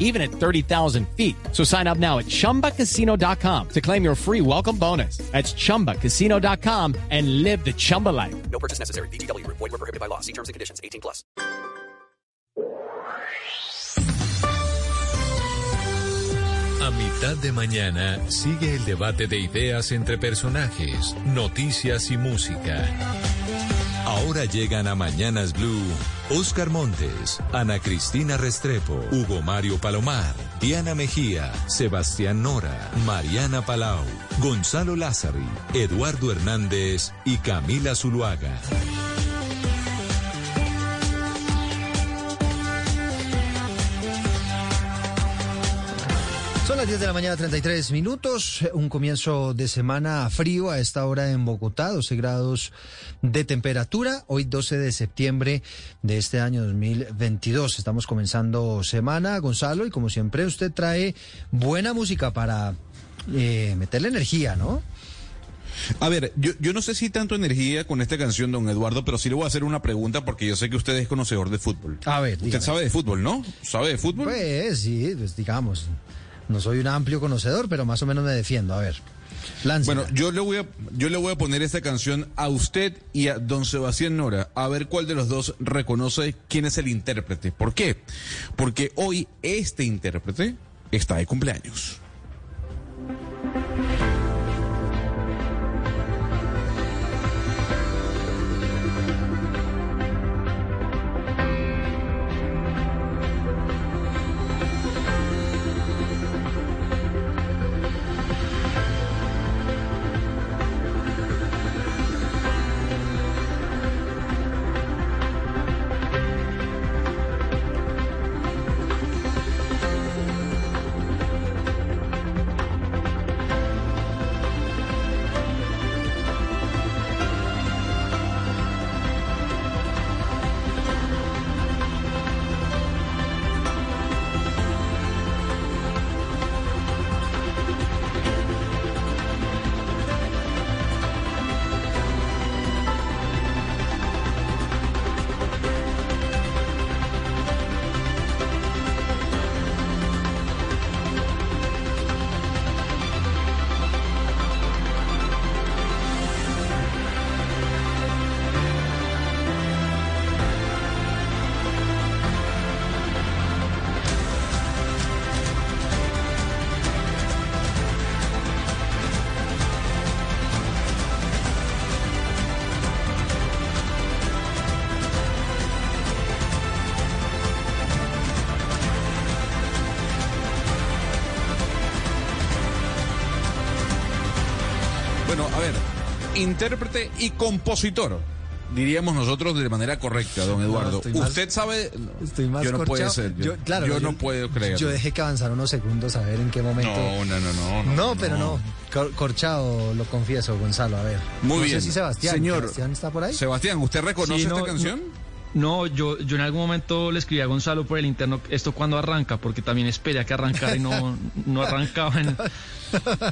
even at 30,000 feet. So sign up now at chumbacasino.com to claim your free welcome bonus. That's chumbacasino.com and live the Chumba life. No purchase necessary. BGW. Void were prohibited by law. See terms and conditions. 18 plus. A mitad de mañana sigue el debate de ideas entre personajes, noticias y música. Ahora llegan a Mañanas Blue Oscar Montes, Ana Cristina Restrepo, Hugo Mario Palomar, Diana Mejía, Sebastián Nora, Mariana Palau, Gonzalo Lázari, Eduardo Hernández y Camila Zuluaga. Son las 10 de la mañana, 33 minutos. Un comienzo de semana frío a esta hora en Bogotá, 12 grados de temperatura. Hoy 12 de septiembre de este año 2022. Estamos comenzando semana, Gonzalo, y como siempre usted trae buena música para eh, meterle energía, ¿no? A ver, yo, yo no sé si tanto energía con esta canción, don Eduardo, pero sí le voy a hacer una pregunta porque yo sé que usted es conocedor de fútbol. A ver, Usted dígame. sabe de fútbol, ¿no? ¿Sabe de fútbol? Pues sí, pues digamos. No soy un amplio conocedor, pero más o menos me defiendo. A ver. Bueno, yo le voy a yo le voy a poner esta canción a usted y a don Sebastián Nora, a ver cuál de los dos reconoce quién es el intérprete. ¿Por qué? Porque hoy este intérprete está de cumpleaños. Intérprete y compositor. Diríamos nosotros de manera correcta, don Eduardo. más- Usted sabe. Estoy más yo no puede ser. Yo, Yo, claro, yo yo- no puedo creer. Yo dejé que avanzara unos segundos a ver en qué momento. No, no, no, no. No, pero no. Cor- Corchado, lo confieso, Gonzalo. A ver. Muy no bien. sé si Sebastián. Señor. ¿Sebastián está por ahí? Sebastián, ¿usted reconoce Sí, no, esta canción? No, yo, yo en algún momento le escribí a Gonzalo por el interno esto cuando arranca, porque también esperé a que arrancara y no, no arrancaba. en-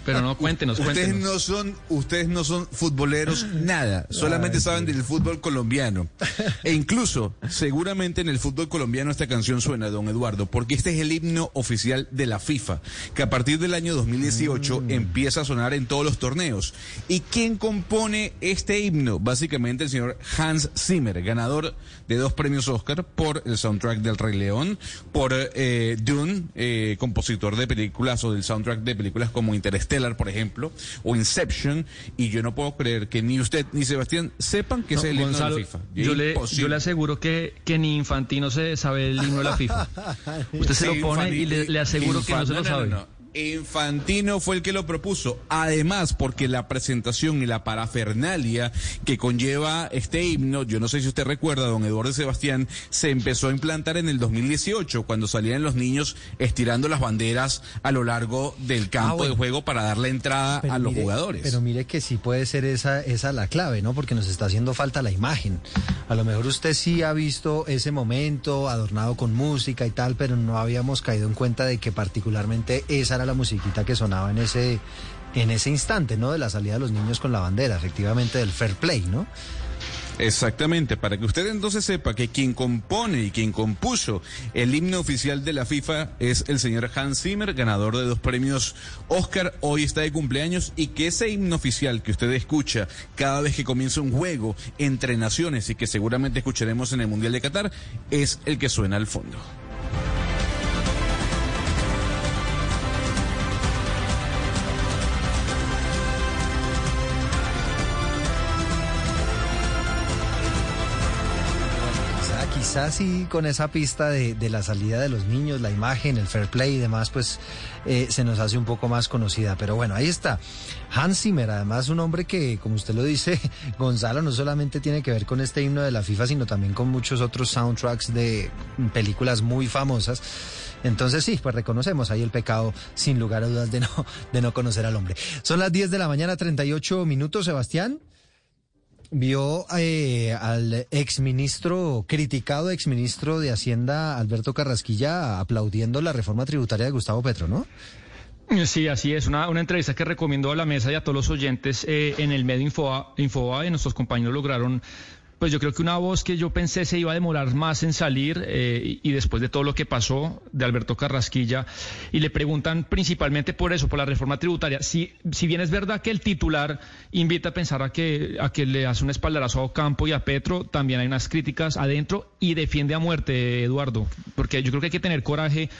Pero no, cuéntenos, Ustedes cuéntenos. no son, ustedes no son futboleros nada, solamente saben del fútbol colombiano. E incluso, seguramente en el fútbol colombiano esta canción suena, don Eduardo, porque este es el himno oficial de la FIFA, que a partir del año 2018 empieza a sonar en todos los torneos. ¿Y quién compone este himno? Básicamente el señor Hans Zimmer, ganador de dos premios Oscar por el soundtrack del Rey León, por eh, Dune, eh, compositor de películas o del soundtrack de películas como Interstellar, por ejemplo, o Inception, y yo no puedo creer que ni usted ni Sebastián sepan que No, es el himno de la FIFA. yo le, yo le aseguro que, que ni Infantino se sabe el himno de la FIFA. Usted se Sí, lo pone y le, aseguro que no se lo sabe. no, no. Infantino fue el que lo propuso. Además, porque la presentación y la parafernalia que conlleva este himno, yo no sé si usted recuerda, don Eduardo Sebastián, se empezó a implantar en el 2018, cuando salían los niños estirando las banderas a lo largo del campo Ah, bueno. de juego para darle entrada Pero a los mire- jugadores. Pero mire que sí puede ser esa, esa la clave, ¿no? Porque nos está haciendo falta la imagen. A lo mejor usted sí ha visto ese momento adornado con música y tal, pero no habíamos caído en cuenta de que particularmente esa era la musiquita que sonaba en ese, en ese instante, ¿no? De la salida de los niños con la bandera, efectivamente del fair play, ¿no? Exactamente, para que usted entonces sepa que quien compone y quien compuso el himno oficial de la FIFA es el señor Hans Zimmer, ganador de dos premios Oscar, hoy está de cumpleaños y que ese himno oficial que usted escucha cada vez que comienza un juego entre naciones y que seguramente escucharemos en el Mundial de Qatar es el que suena al fondo. Quizá, quizá sí con esa pista de, de la salida de los niños, la imagen, el fair play y demás, pues eh, se nos hace un poco más conocida. Pero bueno, ahí está. Hans Zimmer, además un hombre que, como usted lo dice, Gonzalo, no solamente tiene que ver con este himno de la FIFA, sino también con muchos otros soundtracks de películas muy famosas. Entonces sí, pues reconocemos ahí el pecado, sin lugar a dudas, de no, de no conocer al hombre. Son las 10 de la mañana, 38 minutos, Sebastián vio eh, al exministro, criticado exministro de Hacienda, Alberto Carrasquilla, aplaudiendo la reforma tributaria de Gustavo Petro, ¿no? Sí, así es. Una, una entrevista que recomiendo a la mesa y a todos los oyentes eh, en el medio Infoa, Infoa y nuestros compañeros lograron, pues yo creo que una voz que yo pensé se iba a demorar más en salir eh, y, después de todo lo que pasó de Alberto Carrasquilla y le preguntan principalmente por eso, por la reforma tributaria. Si, si bien es verdad que el titular invita a pensar a que, a que le hace un espaldarazo a Ocampo y a Petro, también hay unas críticas adentro y defiende a muerte, Eduardo, porque yo creo que hay que tener coraje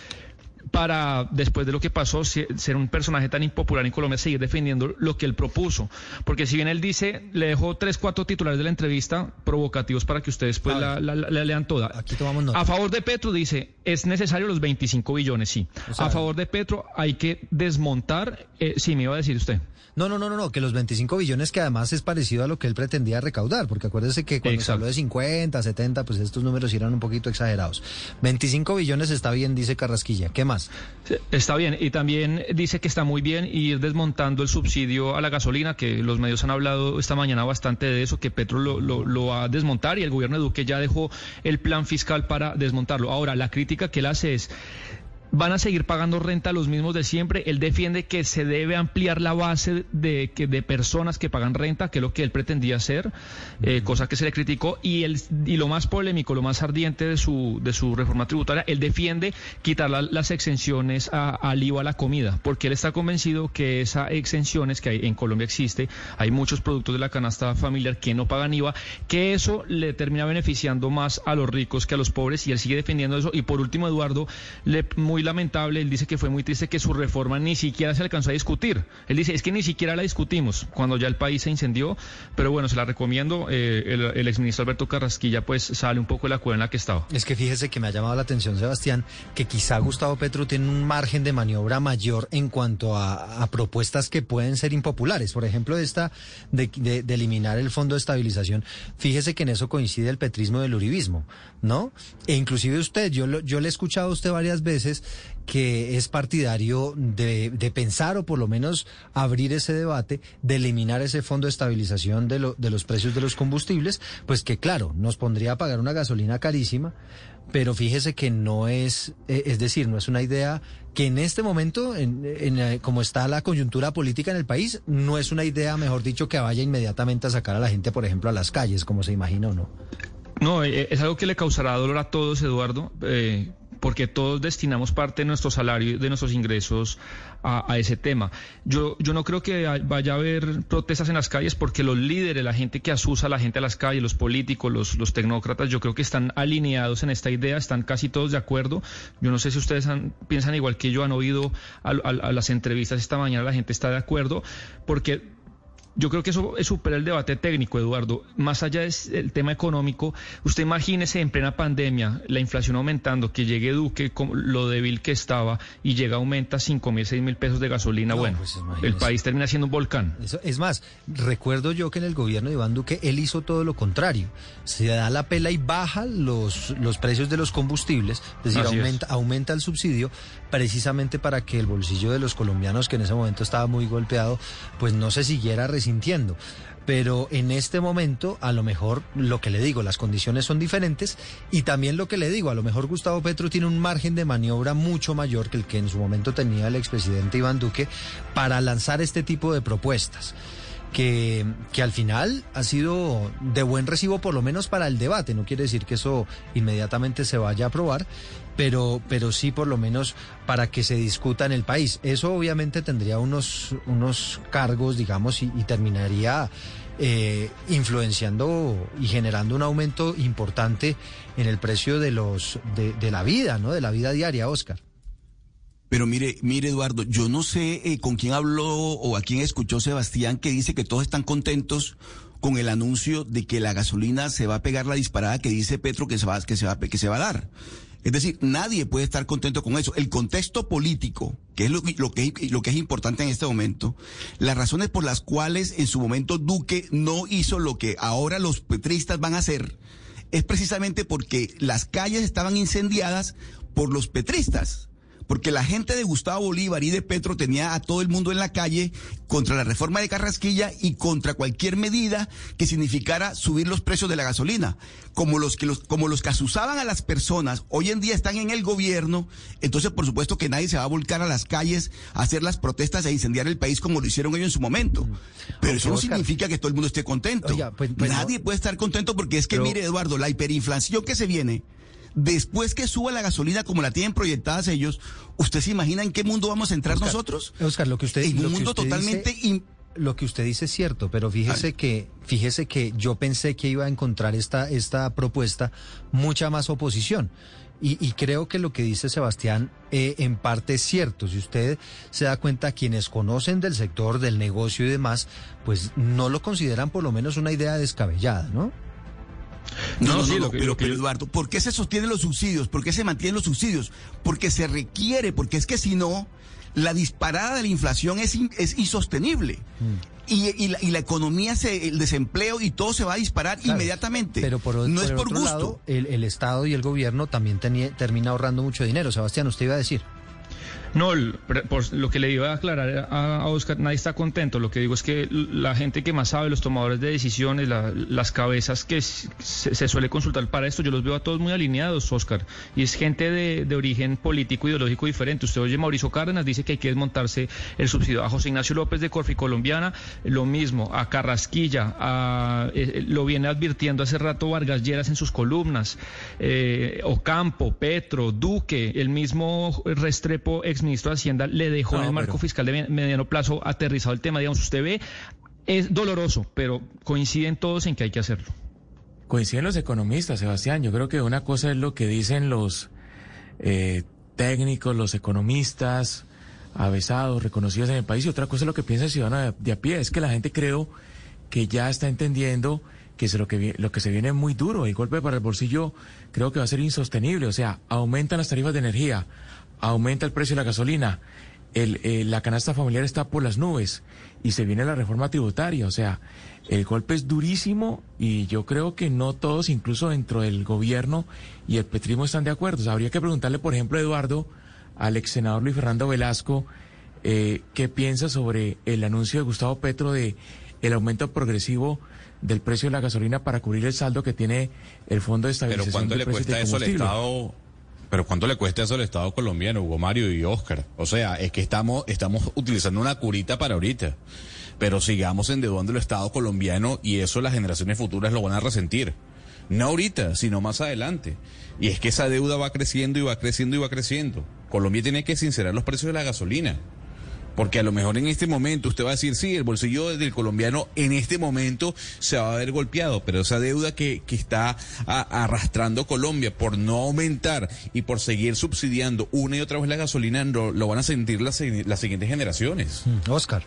para, después de lo que pasó, se- ser un personaje tan impopular en Colombia, seguir defendiendo lo que él propuso. Porque si bien él dice, le dejó tres, cuatro titulares de la entrevista provocativos para que ustedes pues la, la- la lean toda. Aquí tomamos nota. A favor de Petro dice, es necesario los 25 billones, sí. O sea- a favor de Petro hay que desmontar, eh, sí, me iba a decir usted. No, no, no, no, no, que los 25 billones que además es parecido a lo que él pretendía recaudar, porque acuérdese que cuando se habló de 50, 70, pues estos números eran un poquito exagerados. 25 billones está bien, dice Carrasquilla. ¿Qué más? Está bien, y también dice que está muy bien ir desmontando el subsidio a la gasolina, que los medios han hablado esta mañana bastante de eso, que Petro lo, lo- lo va a desmontar y el gobierno de Duque ya dejó el plan fiscal para desmontarlo. Ahora, la crítica que él hace es... Van a seguir pagando renta los mismos de siempre. Él defiende que se debe ampliar la base de, que, de personas que pagan renta, que es lo que él pretendía hacer, eh, cosa que se le criticó. Y, el, y lo más polémico, lo más ardiente de su, de su reforma tributaria, él defiende quitar la- las exenciones a- al IVA a la comida, porque él está convencido que esas exenciones que hay en Colombia existe, hay muchos productos de la canasta familiar que no pagan IVA, que eso le termina beneficiando más a los ricos que a los pobres, y él sigue defendiendo eso. Y por último, Eduardo, le, muy lamentable, él dice que fue muy triste que su reforma ni siquiera se alcanzó a discutir. Él dice, es que ni siquiera la discutimos cuando ya el país se incendió, pero bueno, se la recomiendo. Eh, el, exministro Alberto Carrasquilla pues sale un poco de la cueva en la que estaba. Es que fíjese que me ha llamado la atención, Sebastián, que quizá Gustavo Petro tiene un margen de maniobra mayor en cuanto a, propuestas que pueden ser impopulares. Por ejemplo, esta de- de eliminar el fondo de estabilización. Fíjese que en eso coincide el petrismo del uribismo, ¿no? E inclusive usted, yo, lo- yo le he escuchado a usted varias veces que es partidario de, de pensar o por lo menos abrir ese debate de eliminar ese fondo de estabilización de, de los precios de los combustibles, pues que claro, nos pondría a pagar una gasolina carísima, pero fíjese que no es, eh, es decir, no es una idea que en este momento, en, en, eh, como está la coyuntura política en el país, no es una idea, mejor dicho, que vaya inmediatamente a sacar a la gente, por ejemplo, a las calles, como se imagina o no. No, eh, es algo que le causará dolor a todos, Eduardo, eh, porque todos destinamos parte de nuestro salario de nuestros ingresos a, ese tema. Yo, yo no creo que vaya a haber protestas en las calles porque los líderes, la gente que asusa a la gente a las calles, los políticos, los, los tecnócratas, yo creo que están alineados en esta idea, están casi todos de acuerdo. Yo no sé si ustedes han- piensan igual que yo, han oído a- a las entrevistas esta mañana, la gente está de acuerdo, porque yo creo que eso supera el debate técnico, Eduardo. Más allá del tema económico, usted imagínese en plena pandemia, la inflación aumentando, que llegue Duque, lo débil que estaba, y llega, aumenta 5 mil, 6 mil pesos de gasolina. No, bueno, pues, el país termina siendo un volcán. Eso- es más, recuerdo yo que en el gobierno de Iván Duque él hizo todo lo contrario. Se da la pela y baja los, los precios de los combustibles, es decir, Así es. aumenta, aumenta el subsidio precisamente para que el bolsillo de los colombianos, que en ese momento estaba muy golpeado, pues no se siguiera resintiendo. Pero en este momento, a lo mejor, lo que le digo, las condiciones son diferentes y también lo que le digo, a lo mejor Gustavo Petro tiene un margen de maniobra mucho mayor que el que en su momento tenía el expresidente Iván Duque para lanzar este tipo de propuestas que, que al final ha sido de buen recibo, por lo menos para el debate. No quiere decir que eso inmediatamente se vaya a aprobar, pero, pero sí por lo menos para que se discuta en el país. Eso obviamente tendría unos, unos cargos, digamos, y, terminaría eh, influenciando y generando un aumento importante en el precio de los de, de la vida, ¿no? De la vida diaria, Oscar. Pero mire, mire Eduardo, yo no sé eh, con quién habló o a quién escuchó Sebastián que dice que todos están contentos con el anuncio de que la gasolina se va a pegar la disparada que dice Petro que se va, que se va, que se va a dar. Es decir, nadie puede estar contento con eso. El contexto político, que es lo, lo que, lo que es importante en este momento, las razones por las cuales en su momento Duque no hizo lo que ahora los petristas van a hacer, es precisamente porque las calles estaban incendiadas por los petristas. Porque la gente de Gustavo Bolívar y de Petro tenía a todo el mundo en la calle contra la reforma de Carrasquilla y contra cualquier medida que significara subir los precios de la gasolina. Como los que los, como los que asusaban a las personas hoy en día están en el gobierno, entonces por supuesto que nadie se va a volcar a las calles a hacer las protestas e incendiar el país como lo hicieron ellos en su momento. Pero eso no Oscar. significa que todo el mundo esté contento. Oiga, pues- pues no- nadie puede estar contento porque es que Pero- mire Eduardo, la hiperinflación que se viene después que suba la gasolina como la tienen proyectadas ellos, ¿usted se imagina en qué mundo vamos a entrar Oscar, nosotros? Oscar, lo que usted en un mundo totalmente dice- in- lo que usted dice es cierto, pero fíjese que fíjese que yo pensé que iba a encontrar esta esta propuesta mucha más oposición. Y, y creo que lo que dice Sebastián eh, en parte es cierto. Si usted se da cuenta, quienes conocen del sector, del negocio y demás, pues no lo consideran por lo menos una idea descabellada, ¿no? No, No, no, sí, no, lo no, que- pero, que Eduardo, ¿por qué se sostienen los subsidios? ¿Por qué se mantienen los subsidios? Porque se requiere, porque es que si no, la disparada de la inflación es, in- es insostenible. Mm. Y, y la, y la economía, se, el desempleo y todo se va a disparar Claro, inmediatamente. Pero por, no es por otro gusto. lado, el, el Estado y el gobierno también tenía- termina ahorrando mucho dinero. Sebastián, usted iba a decir. No, por lo que le iba a aclarar a, Oscar, nadie está contento. Lo que digo es que la gente que más sabe, los tomadores de decisiones, la- las cabezas que se, se suele consultar para esto, yo los veo a todos muy alineados, Oscar. Y es gente de, origen político, ideológico diferente. Usted oye, Mauricio Cárdenas dice que hay que desmontarse el subsidio. A José Ignacio López de Corfi Colombiana, lo mismo. A Carrasquilla, a- eh, eh, lo viene advirtiendo hace rato Vargas Lleras en sus columnas. Eh, Ocampo, Petro, Duque, el mismo Restrepo, exministro de Hacienda, le dejó en el marco pero- fiscal de me- mediano plazo aterrizado el tema. Digamos, usted ve, es doloroso, pero coinciden todos en que hay que hacerlo. Coinciden los economistas, Sebastián. Yo creo que una cosa es lo que dicen los eh, técnicos, los economistas, avesados, reconocidos en el país, y otra cosa es lo que piensa el ciudadano de, de a pie. Es que la gente creo que ya está entendiendo que es lo que, lo que se viene es muy duro. El golpe para el bolsillo creo que va a ser insostenible. O sea, aumentan las tarifas de energía, aumenta el precio de la gasolina, el, eh, la canasta familiar está por las nubes y se viene la reforma tributaria. O sea, el golpe es durísimo y yo creo que no todos, incluso dentro del gobierno y el petrismo, están de acuerdo. O sea, habría que preguntarle, por ejemplo, a Eduardo, al ex senador Luis Fernando Velasco, eh, qué piensa sobre el anuncio de Gustavo Petro de el aumento progresivo del precio de la gasolina para cubrir el saldo que tiene el Fondo de Pero Estabilización ¿cuánto de le cuesta eso al Combustible? Estado? Pero ¿cuánto le cuesta eso al Estado colombiano, Hugo Mario y Oscar? O sea, es que estamos, estamos utilizando una curita para ahorita. Pero sigamos endeudando el Estado colombiano y eso las generaciones futuras lo van a resentir. No ahorita, sino más adelante. Y es que esa deuda va creciendo y va creciendo y va creciendo. Colombia tiene que sincerar los precios de la gasolina. Porque a lo mejor en este momento usted va a decir, sí, el bolsillo del colombiano en este momento se va a ver golpeado, pero esa deuda que, que está a- arrastrando Colombia por no aumentar y por seguir subsidiando una y otra vez la gasolina, lo, lo van a sentir las, las siguientes generaciones. Mm, Oscar.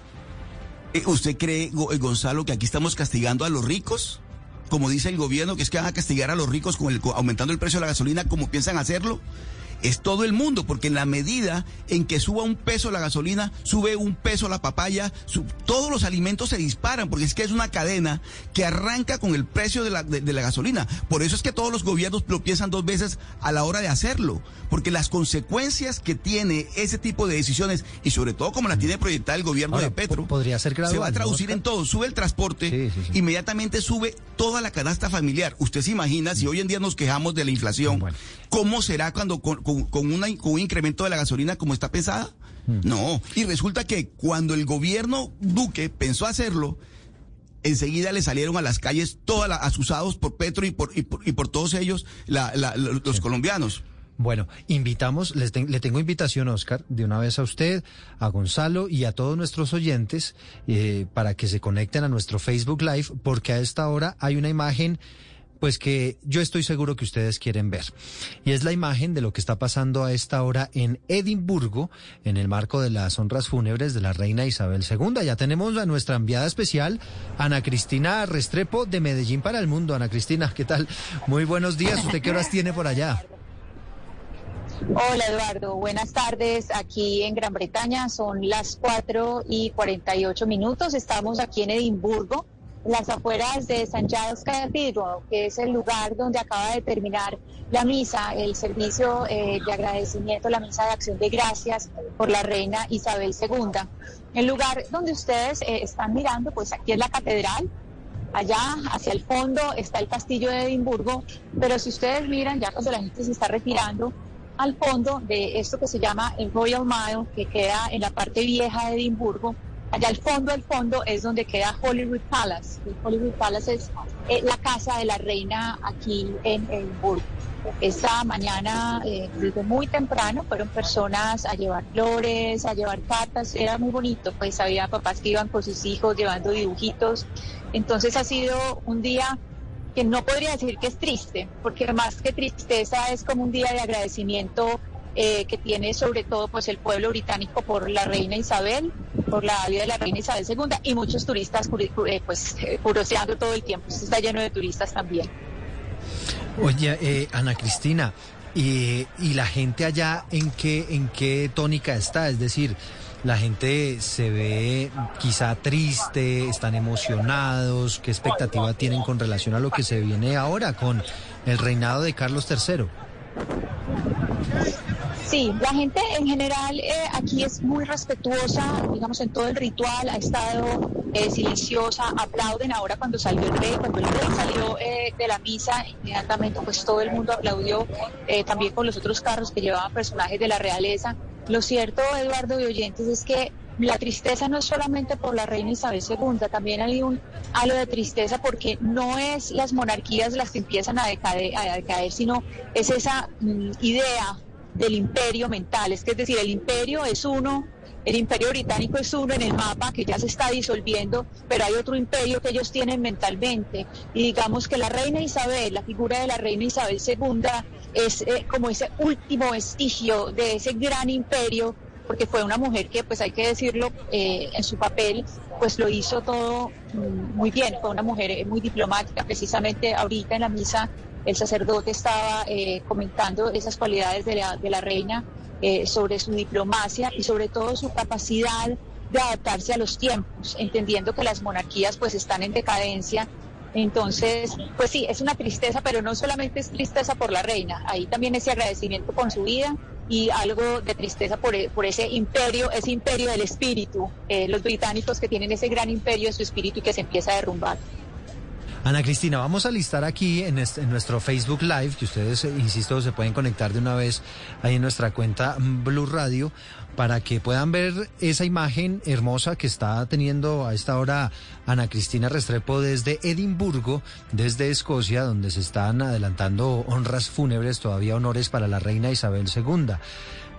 Eh, ¿Usted cree, eh, Gonzalo, que aquí estamos castigando a los ricos? Como dice el gobierno, que es que van a castigar a los ricos con el, aumentando el precio de la gasolina, como piensan hacerlo. Es todo el mundo, porque en la medida en que suba un peso la gasolina, sube un peso la papaya, todos los alimentos se disparan, porque es que es una cadena que arranca con el precio de la, de- de la gasolina. Por eso es que todos los gobiernos lo piensan dos veces a la hora de hacerlo, porque las consecuencias que tiene ese tipo de decisiones, y sobre todo como la tiene proyectada el gobierno Ahora, de Petro, po- podría ser se va a gradual, ¿no, traducir en todo. Sube el transporte, Sí, sí, sí. inmediatamente sube toda la canasta familiar. Usted se imagina, si hoy en día nos quejamos de la inflación, Bueno. ¿cómo será cuando con, con- con una- con un incremento de la gasolina como está pensada? Hmm. No. Y resulta que cuando el gobierno Duque pensó hacerlo, enseguida le salieron a las calles todos asusados por Petro y por, y por, y por todos ellos, la- la- la- los colombianos. Bueno, invitamos, les le tengo invitación, Oscar, de una vez a usted, a Gonzalo y a todos nuestros oyentes eh, para que se conecten a nuestro Facebook Live, porque a esta hora hay una imagen, pues que yo estoy seguro que ustedes quieren ver. Y es la imagen de lo que está pasando a esta hora en Edimburgo, en el marco de las honras fúnebres de la reina Isabel II. Ya tenemos a nuestra enviada especial, Ana Cristina Restrepo, de Medellín para el Mundo. Ana Cristina, ¿qué tal? Muy buenos días. ¿Usted qué horas tiene por allá? Hola Eduardo, buenas tardes. Aquí en Gran Bretaña son las 4 y 48 minutos. Estamos aquí en Edimburgo, las afueras de St. Giles Cathedral, que es el lugar donde acaba de terminar la misa, el servicio eh, de agradecimiento, la misa de acción de gracias por la reina Isabel II. El lugar donde ustedes eh, están mirando, pues aquí es la catedral, Allá hacia el fondo está el castillo de Edimburgo, pero si ustedes miran, ya cuando la gente se está retirando, al fondo de esto que se llama el Royal Mile, que queda en la parte vieja de Edimburgo, allá al fondo, al fondo es donde queda Holyrood Palace. El Holyrood Palace es eh, la casa de la reina aquí en Edimburgo. Esta mañana, eh, desde muy temprano, fueron personas a llevar flores, a llevar cartas, era muy bonito, pues había papás que iban con sus hijos llevando dibujitos. Entonces ha sido un día que no podría decir que es triste, porque más que tristeza es como un día de agradecimiento eh, que tiene sobre todo pues el pueblo británico por la reina Isabel, por la vida de la reina Isabel II y muchos turistas eh, pues eh, todo el tiempo. Está lleno de turistas también. Oye, eh, Ana Cristina, y, y la gente allá en qué, en qué tónica está? Es decir, la gente se ve quizá triste, están emocionados, ¿qué expectativa tienen con relación a lo que se viene ahora con el reinado de Carlos III? Sí, la gente en general eh, aquí es muy respetuosa, digamos, en todo el ritual, ha estado eh, silenciosa, aplauden ahora cuando salió el rey, cuando el rey salió eh, de la misa, inmediatamente pues todo el mundo aplaudió, también con los otros carros que llevaban personajes de la realeza. Lo cierto, Eduardo y oyentes, es que la tristeza no es solamente por la reina Isabel II, también hay un halo de tristeza porque no es las monarquías las que empiezan a decaer, a decaer sino es esa mm, idea del imperio mental, es decir, el imperio es uno, el imperio británico es uno en el mapa que ya se está disolviendo, pero hay otro imperio que ellos tienen mentalmente. Y digamos que la reina Isabel, la figura de la reina Isabel II, es eh, como ese último vestigio de ese gran imperio, porque fue una mujer que, pues hay que decirlo, eh, en su papel, pues lo hizo todo mm, muy bien, fue una mujer eh, muy diplomática, precisamente ahorita en la misa el sacerdote estaba eh, comentando esas cualidades de la, de la reina eh, sobre su diplomacia y sobre todo su capacidad de adaptarse a los tiempos, entendiendo que las monarquías pues están en decadencia. Entonces, pues sí, es una tristeza, pero no solamente es tristeza por la reina, ahí también ese agradecimiento con su vida y algo de tristeza por, e- por ese imperio, ese imperio del espíritu, eh, los británicos que tienen ese gran imperio de su espíritu y que se empieza a derrumbar. Ana Cristina, vamos a listar aquí en, este- en nuestro Facebook Live, que ustedes, insisto, se pueden conectar de una vez ahí en nuestra cuenta Blue Radio, para que puedan ver esa imagen hermosa que está teniendo a esta hora Ana Cristina Restrepo desde Edimburgo, desde Escocia, donde se están adelantando honras fúnebres, todavía honores para la reina Isabel II.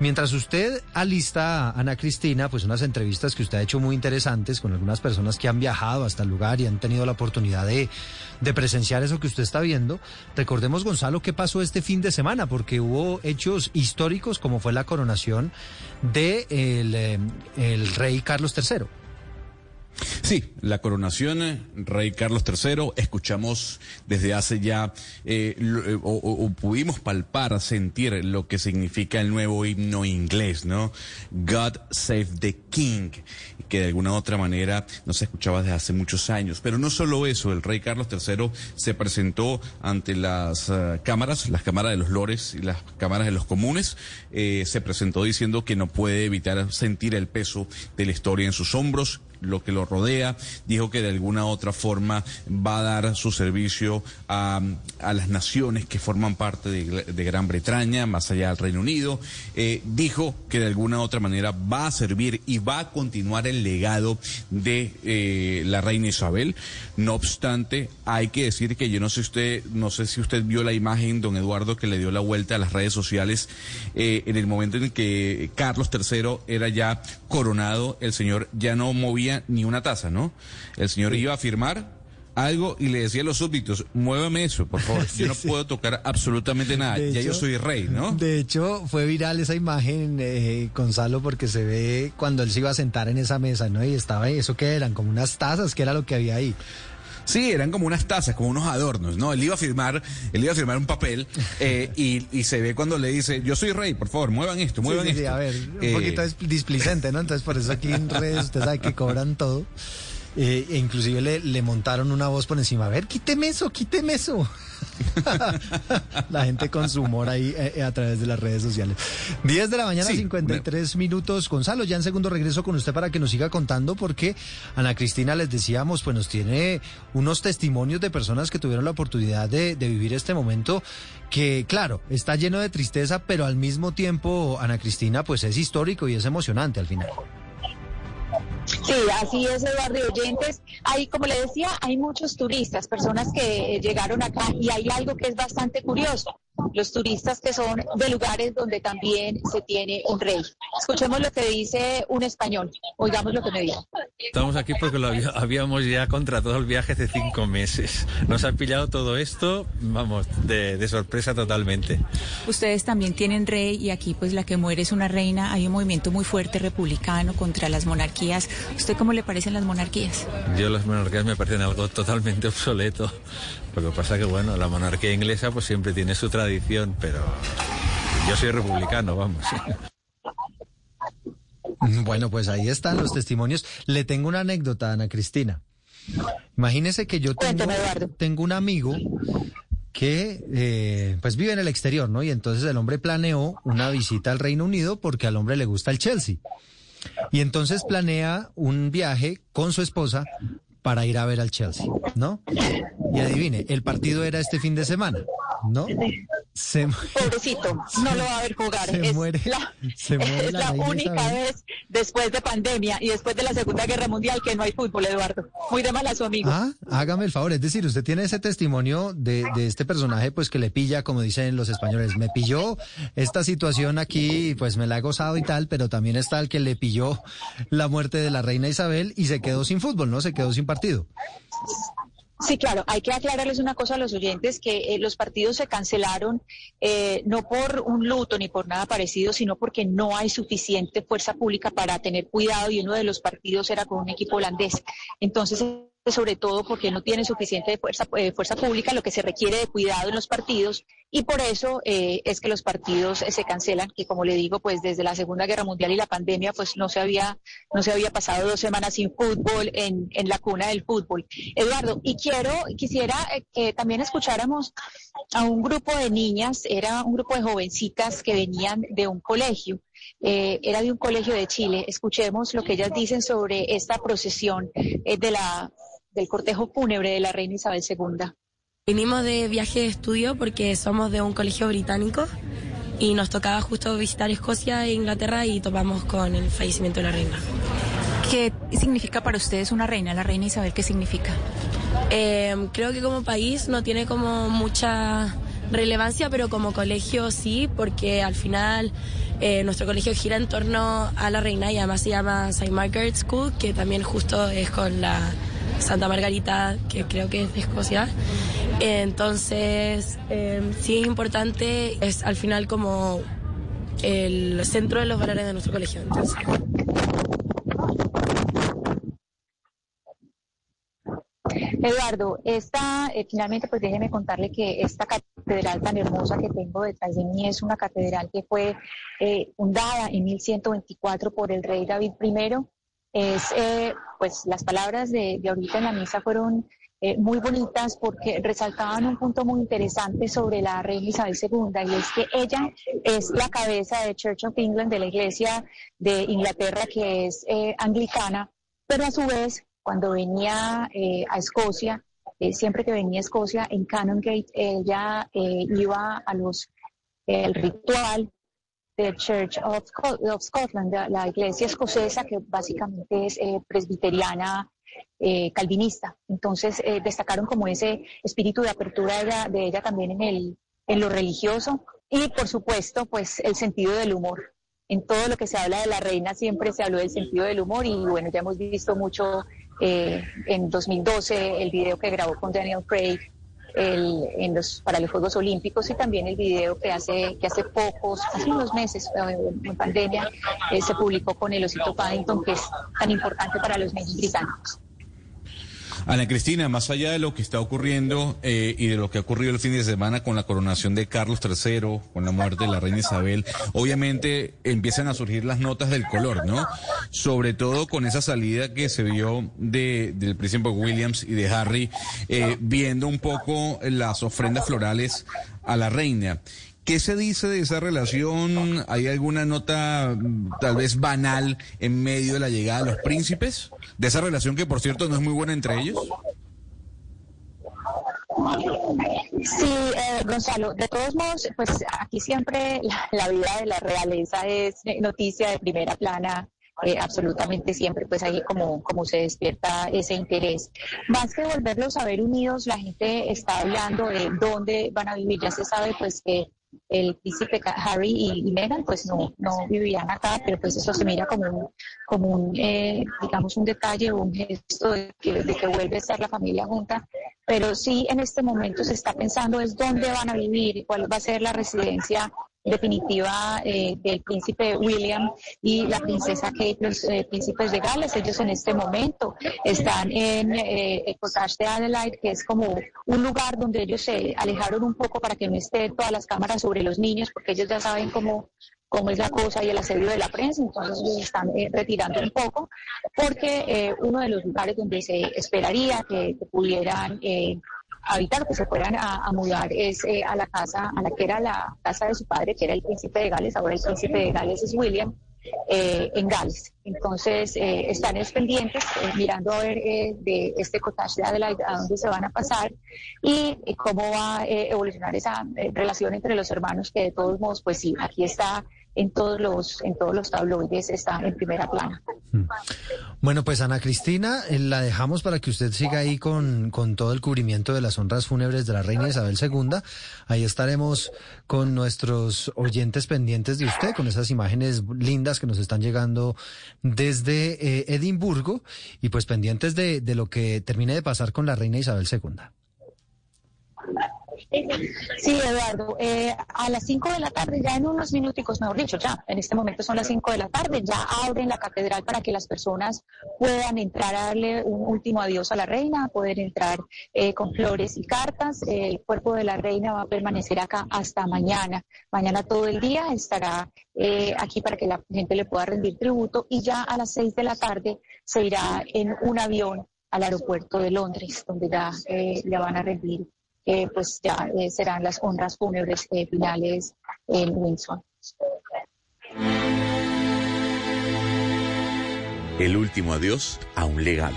Mientras usted alista, Ana Cristina, pues unas entrevistas que usted ha hecho muy interesantes con algunas personas que han viajado hasta el lugar y han tenido la oportunidad de, presenciar eso que usted está viendo, recordemos, Gonzalo, qué pasó este fin de semana, porque hubo hechos históricos como fue la coronación de el, eh, el rey Carlos III. Sí, la coronación, eh, Rey Carlos III, escuchamos desde hace ya, eh, eh, o, pudimos palpar, sentir lo que significa el nuevo himno inglés, ¿no? God Save the King, que de alguna otra manera no se escuchaba desde hace muchos años. Pero no solo eso, el Rey Carlos III se presentó ante las cámaras, las cámaras de los lores y las cámaras de los comunes, eh, se presentó diciendo que no puede evitar sentir el peso de la historia en sus hombros, lo que lo rodea, dijo que de alguna otra forma va a dar su servicio a, a las naciones que forman parte de, Gran Bretaña, más allá del Reino Unido, Eh, dijo que de alguna otra manera va a servir y va a continuar el legado de eh, la reina Isabel. No obstante, hay que decir que yo no sé usted, no sé si usted vio la imagen, don Eduardo, que le dio la vuelta a las redes sociales eh, en el momento en que Carlos III era ya coronado, el señor ya no movía ni una taza, ¿no? El señor iba a firmar algo y le decía a los súbditos, muévame eso, por favor. Yo no puedo tocar absolutamente nada. De ya yo soy rey, ¿no? De hecho, fue viral esa imagen, eh, Gonzalo, porque se ve cuando él se iba a sentar en esa mesa, ¿no? Y estaba ahí, ¿eso qué eran? Como unas tazas, ¿qué era lo que había ahí? Sí, eran como unas tazas, como unos adornos, ¿no? Él iba a firmar, él iba a firmar un papel eh, y, y se ve cuando le dice, yo soy rey, por favor, muevan esto, muevan Sí, sí, sí, esto. a ver, un Eh, poquito dis- displicente, ¿no? Entonces, por eso aquí en redes usted sabe que cobran todo. Eh, e inclusive le, le montaron una voz por encima. A ver, quíteme eso, quíteme eso. la gente con su humor ahí eh, eh, a través de las redes sociales. 10 de la mañana, Sí, 53 minutos. Gonzalo, ya en segundo regreso con usted para que nos siga contando, porque Ana Cristina, les decíamos, pues nos tiene unos testimonios de personas que tuvieron la oportunidad de, de vivir este momento que, claro, está lleno de tristeza, pero al mismo tiempo, Ana Cristina, pues es histórico y es emocionante al final. Sí, así es, Eduardo oyentes. Hay, como le decía, hay muchos turistas, personas que llegaron acá y hay algo que es bastante curioso. Los turistas que son de lugares donde también se tiene un rey. Escuchemos lo que dice un español. Oigamos lo que me dijo. Estamos aquí porque lo había- habíamos ya contratado el viaje hace cinco meses. Nos ha pillado todo esto, vamos, de, de sorpresa totalmente. Ustedes también tienen rey y aquí pues la que muere es una reina. Hay un movimiento muy fuerte republicano contra las monarquías. ¿Usted cómo le parecen las monarquías? Yo las monarquías me parecen algo totalmente obsoleto. Lo que pasa que, bueno, la monarquía inglesa pues siempre tiene su tradición, pero yo soy republicano, vamos. Bueno, pues ahí están los testimonios. Le tengo una anécdota, Ana Cristina. Imagínese que yo tengo, un amigo que eh, pues vive en el exterior, ¿no? Y entonces el hombre planeó una visita al Reino Unido porque al hombre le gusta el Chelsea. Y entonces planea un viaje con su esposa para ir a ver al Chelsea, ¿no? Y adivine, el partido era este fin de semana, ¿no? Se, Pobrecito, no lo va a ver jugar. Se es muere- la, se muere es la única vez después de pandemia y después de la Segunda Guerra Mundial que no hay fútbol, Eduardo. Muy de mal a su amigo. Ah, hágame el favor, es decir, usted tiene ese testimonio de, de este personaje, pues que le pilla, como dicen los españoles, me pilló esta situación aquí, pues me la he gozado y tal, pero también está el que le pilló la muerte de la reina Isabel y se quedó sin fútbol, ¿no? Se quedó sin partido. Sí, claro, hay que aclararles una cosa a los oyentes, que eh, los partidos se cancelaron eh, no por un luto ni por nada parecido, sino porque no hay suficiente fuerza pública para tener cuidado y uno de los partidos era con un equipo holandés. Entonces, sobre todo porque no tiene suficiente fuerza, eh, fuerza pública, lo que se requiere de cuidado en los partidos, y por eso eh, es que los partidos eh, se cancelan, que como le digo, pues desde la Segunda Guerra Mundial y la pandemia, pues no se había, no se había pasado dos semanas sin fútbol en, en la cuna del fútbol. Eduardo, y quiero, quisiera eh, que también escucháramos a un grupo de niñas, era un grupo de jovencitas que venían de un colegio, eh, era de un colegio de Chile. Escuchemos lo que ellas dicen sobre esta procesión de la, del cortejo fúnebre de la reina Isabel II. Vinimos de viaje de estudio porque somos de un colegio británico y nos tocaba justo visitar Escocia e Inglaterra y topamos con el fallecimiento de la reina. ¿Qué significa para ustedes una reina? La reina Isabel, ¿qué significa? Eh, creo que como país no tiene como mucha relevancia, pero como colegio sí, porque al final eh, nuestro colegio gira en torno a la reina y además se llama St. Margaret School, que también justo es con la Santa Margarita, que creo que es de Escocia. Entonces, eh, sí es importante, es al final como el centro de los valores de nuestro colegio. Entonces. Eduardo, esta, eh, finalmente, pues déjeme contarle que esta catedral tan hermosa que tengo detrás de mí es una catedral que fue eh, fundada en 1124 por el rey David I. Es, eh, pues las palabras de, ahorita en la misa fueron eh, muy bonitas porque resaltaban un punto muy interesante sobre la reina Isabel II y es que ella es la cabeza de Church of England, de la iglesia de Inglaterra que es eh, anglicana, pero a su vez cuando venía eh, a Escocia, siempre que venía a Escocia en Canongate, ella iba a los el ritual de Church of, Scotland, la iglesia escocesa que básicamente es presbiteriana eh, calvinista. Entonces eh, destacaron como ese espíritu de apertura de ella, también en, el, en lo religioso y por supuesto pues el sentido del humor. En todo lo que se habla de la reina siempre se habló del sentido del humor y bueno, ya hemos visto mucho eh, en 2012 el video que grabó con Daniel Craig el, en los, para los Juegos Olímpicos y también el video que hace, que hace pocos, hace unos meses, en pandemia, se publicó con el osito Paddington, que es tan importante para los niños británicos. Ana Cristina, más allá de lo que está ocurriendo eh, y de lo que ha ocurrido el fin de semana con la coronación de Carlos III, con la muerte de la reina Isabel, obviamente empiezan a surgir las notas del color, ¿no? Sobre todo con esa salida que se vio de, del príncipe Williams y de Harry, eh, viendo un poco las ofrendas florales a la reina. ¿Qué se dice de esa relación? ¿Hay alguna nota mm, tal vez banal en medio de la llegada de los príncipes? De esa relación que, por cierto, no es muy buena entre ellos. Sí, eh, Gonzalo, de todos modos, pues aquí siempre la, vida de la realeza es noticia de primera plana. Eh, absolutamente siempre, pues ahí como, como se despierta ese interés. Más que volverlos a ver unidos, la gente está hablando de dónde van a vivir. Ya se sabe, pues que el príncipe Harry y, Meghan pues no, no vivían acá, pero pues eso se mira como un, como un eh, digamos, un detalle o un gesto de que, de que vuelve a estar la familia junta. Pero sí en este momento se está pensando es dónde van a vivir, cuál va a ser la residencia definitiva eh, del príncipe William y la princesa Kate, los eh, príncipes de Gales. Ellos en este momento están en eh, el Cottage de Adelaide, que es como un lugar donde ellos se alejaron un poco para que no estén todas las cámaras sobre los niños, porque ellos ya saben cómo cómo es la cosa y el asedio de la prensa, entonces ellos están retirando un poco, porque uno de los lugares donde se esperaría que, que pudieran habitar, que se fueran a, mudar es eh, a la casa, a la que era la casa de su padre, que era el príncipe de Gales, ahora el príncipe de Gales es William, eh, en Gales. Entonces, eh, están pendientes, mirando a ver de este cottage de Adelaide a dónde se van a pasar y cómo va a evolucionar esa relación entre los hermanos, que de todos modos, pues sí, aquí está en todos los, en todos los tabloides está en primera plana. Mm. Bueno, pues Ana Cristina, eh, la dejamos para que usted siga ahí con, con todo el cubrimiento de las honras fúnebres de la reina Isabel II. Ahí estaremos con nuestros oyentes pendientes de usted, con esas imágenes lindas que nos están llegando desde eh, Edimburgo y pues pendientes de, de lo que termine de pasar con la reina Isabel II. Sí, Eduardo, eh, a las 5 de la tarde, ya en unos minuticos, mejor dicho, ya en este momento son las 5 de la tarde, ya abren la catedral para que las personas puedan entrar a darle un último adiós a la reina, poder entrar eh, con flores y cartas. el cuerpo de la reina va a permanecer acá hasta mañana. Mañana todo el día estará eh, aquí para que la gente le pueda rendir tributo y ya a las 6 de la tarde se irá en un avión al aeropuerto de Londres, donde ya le van a rendir eh, pues ya eh, serán las honras fúnebres finales en Windsor. El último adiós a un legado.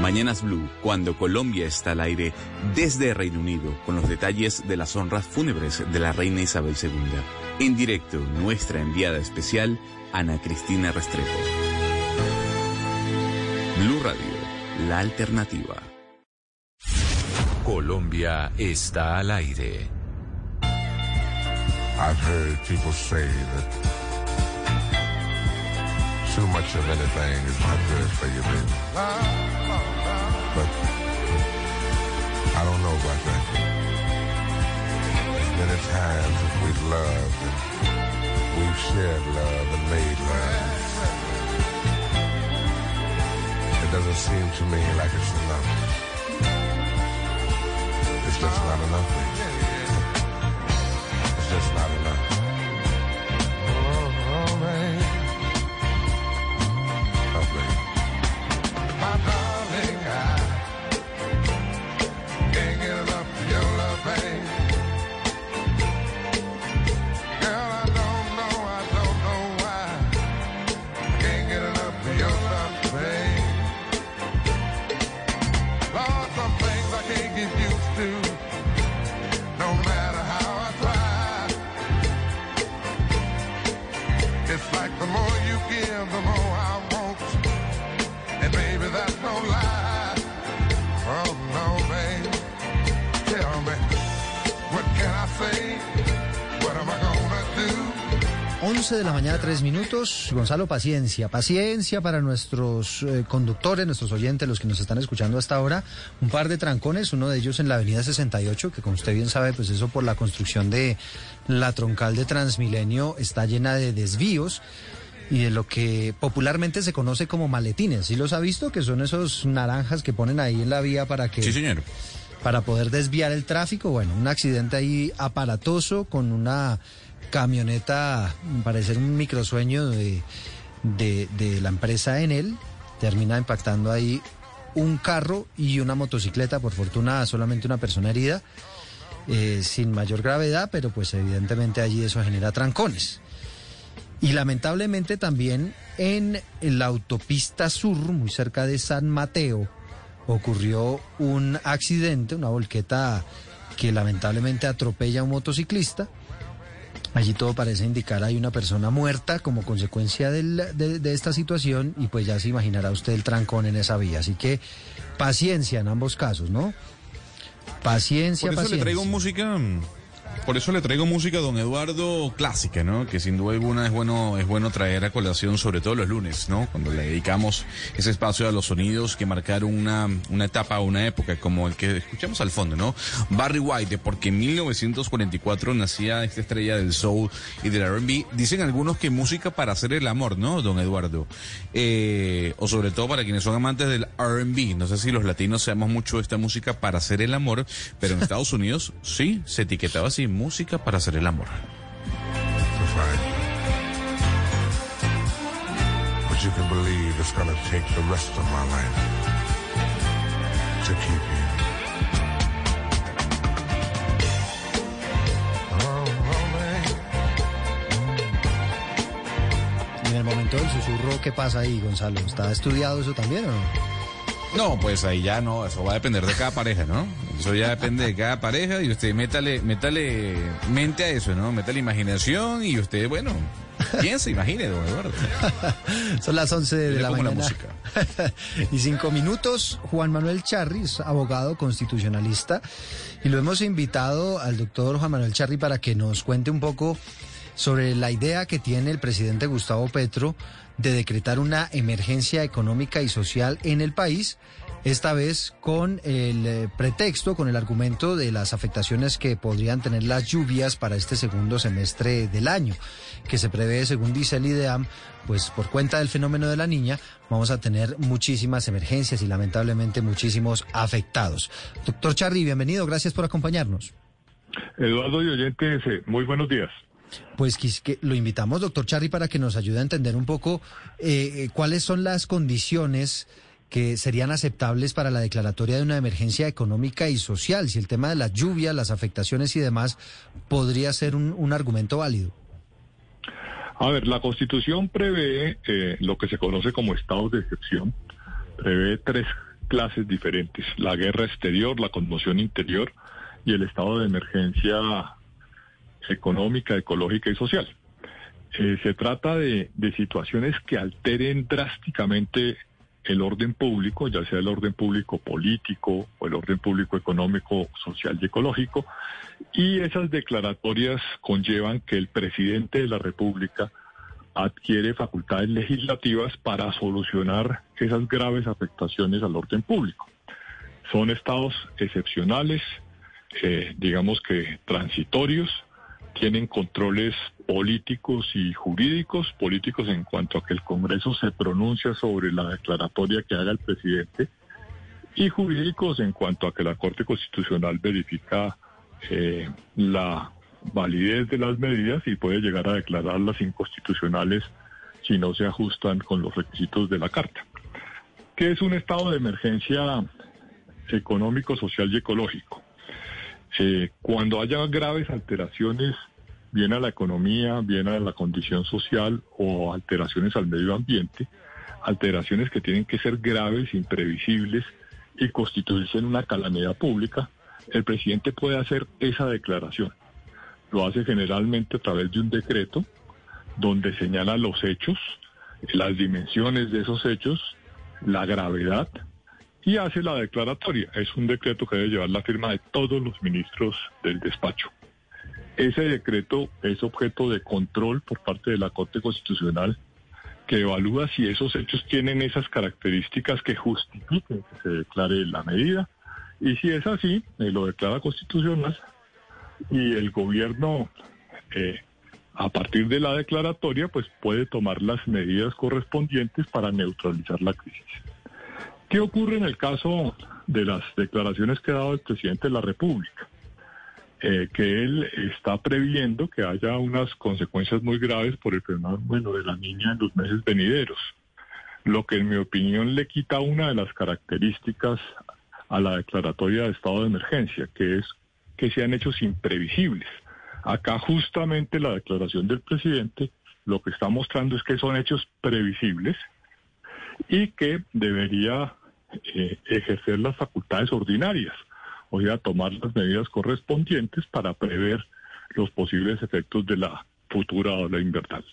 Mañanas Blue, cuando Colombia está al aire desde Reino Unido, con los detalles de las honras fúnebres de la reina Isabel II. En directo, nuestra enviada especial, Ana Cristina Restrepo. Blue Radio la alternativa. Colombia está al aire. I've heard people say that too much of anything is not good for you, baby. But I don't know about that. As many times we've loved and we've shared love and made love. Doesn't seem to me like it's enough. It's just not enough. It's just not enough. 11 de la mañana, 3 minutos. Gonzalo, paciencia, paciencia para nuestros eh, conductores, nuestros oyentes, los que nos están escuchando hasta ahora. Un par de trancones, uno de ellos en la avenida 68, que como usted bien sabe, pues eso por la construcción de la troncal de Transmilenio está llena de desvíos y de lo que popularmente se conoce como maletines. ¿Sí los ha visto? Que son esos naranjas que ponen ahí en la vía para que... Sí, señor. Para poder desviar el tráfico. Bueno, un accidente ahí aparatoso con una camioneta, parecer un microsueño de, de, de la empresa Enel. Termina impactando ahí un carro y una motocicleta. Por fortuna, solamente una persona herida. eh, sin mayor gravedad, pero pues evidentemente allí eso genera trancones. Y lamentablemente también en la autopista sur, muy cerca de San Mateo, ocurrió un accidente, una volqueta que lamentablemente atropella a un motociclista. Allí todo parece indicar hay una persona muerta como consecuencia del- de, de esta situación y pues ya se imaginará usted el trancón en esa vía. Así que paciencia en ambos casos, ¿no? Paciencia, Por eso paciencia. le traigo música. Por eso le traigo música a don Eduardo clásica, ¿no? Que sin duda alguna es bueno, es bueno traer a colación, sobre todo los lunes, ¿no? Cuando le dedicamos ese espacio a los sonidos que marcaron una, una etapa una época, como el que escuchamos al fondo, ¿no? Barry White, porque en 1944 nacía esta estrella del soul y del R&B. Dicen algunos que música para hacer el amor, ¿no, don Eduardo? Eh, o sobre todo para quienes son amantes del R&B. No sé si los latinos seamos mucho esta música para hacer el amor, pero en Estados Unidos sí se etiquetaba así, música para hacer el amor. That's right. But you can believe it's gonna take the rest of my life to keep you. Y en el momento del susurro, ¿qué pasa ahí, Gonzalo? ¿Está estudiado eso también o no? No, pues ahí ya no, eso va a depender de cada pareja, ¿no? Eso ya depende de cada pareja y usted métale, métale mente a eso, ¿no? Métale imaginación y usted, bueno, piensa, imagine, don Eduardo. Son las 11 de la mañana. música. y cinco minutos. Juan Manuel Charri es abogado constitucionalista y lo hemos invitado al doctor Juan Manuel Charri para que nos cuente un poco sobre la idea que tiene el presidente Gustavo Petro de decretar una emergencia económica y social en el país, esta vez con el eh, pretexto, con el argumento de las afectaciones que podrían tener las lluvias para este segundo semestre del año, que se prevé, según dice el IDEAM, pues por cuenta del fenómeno de la niña, vamos a tener muchísimas emergencias y lamentablemente muchísimos afectados. Doctor Charri, bienvenido, gracias por acompañarnos. Eduardo y eh, muy buenos días. Pues que lo invitamos, doctor Charri, para que nos ayude a entender un poco eh, eh, cuáles son las condiciones que serían aceptables para la declaratoria de una emergencia económica y social, si el tema de las lluvias, las afectaciones y demás podría ser un, un argumento válido. A ver, la Constitución prevé eh, lo que se conoce como estados de excepción. Prevé tres clases diferentes: la guerra exterior, la conmoción interior y el estado de emergencia económica, ecológica y social. Eh, se trata de, situaciones que alteren drásticamente el orden público, ya sea el orden público político o el orden público económico, social y ecológico, y esas declaratorias conllevan que el presidente de la República adquiere facultades legislativas para solucionar esas graves afectaciones al orden público. Son estados excepcionales, eh, digamos que transitorios, tienen controles políticos y jurídicos, políticos en cuanto a que el Congreso se pronuncia sobre la declaratoria que haga el presidente y jurídicos en cuanto a que la Corte Constitucional verifica eh, la validez de las medidas y puede llegar a declararlas inconstitucionales si no se ajustan con los requisitos de la Carta. ¿Qué es un estado de emergencia económico, social y ecológico? Eh, cuando haya graves alteraciones, bien a la economía, bien a la condición social o alteraciones al medio ambiente, alteraciones que tienen que ser graves, imprevisibles y constituirse en una calamidad pública, el presidente puede hacer esa declaración. Lo hace generalmente a través de un decreto donde señala los hechos, las dimensiones de esos hechos, la gravedad y hace la declaratoria. Es un decreto que debe llevar la firma de todos los ministros del despacho. Ese decreto es objeto de control por parte de la Corte Constitucional que evalúa si esos hechos tienen esas características que justifiquen que se declare la medida. Y si es así, eh, lo declara constitucional y el gobierno, eh, a partir de la declaratoria, pues puede tomar las medidas correspondientes para neutralizar la crisis. ¿Qué ocurre en el caso de las declaraciones que ha dado el presidente de la República? Eh, que él está previendo que haya unas consecuencias muy graves por el fenómeno de la niña en los meses venideros, lo que en mi opinión le quita una de las características a la declaratoria de estado de emergencia, que es que sean hechos imprevisibles. Acá justamente la declaración del presidente lo que está mostrando es que son hechos previsibles y que debería eh, ejercer las facultades ordinarias o sea, tomar las medidas correspondientes para prever los posibles efectos de la futura ola invernal.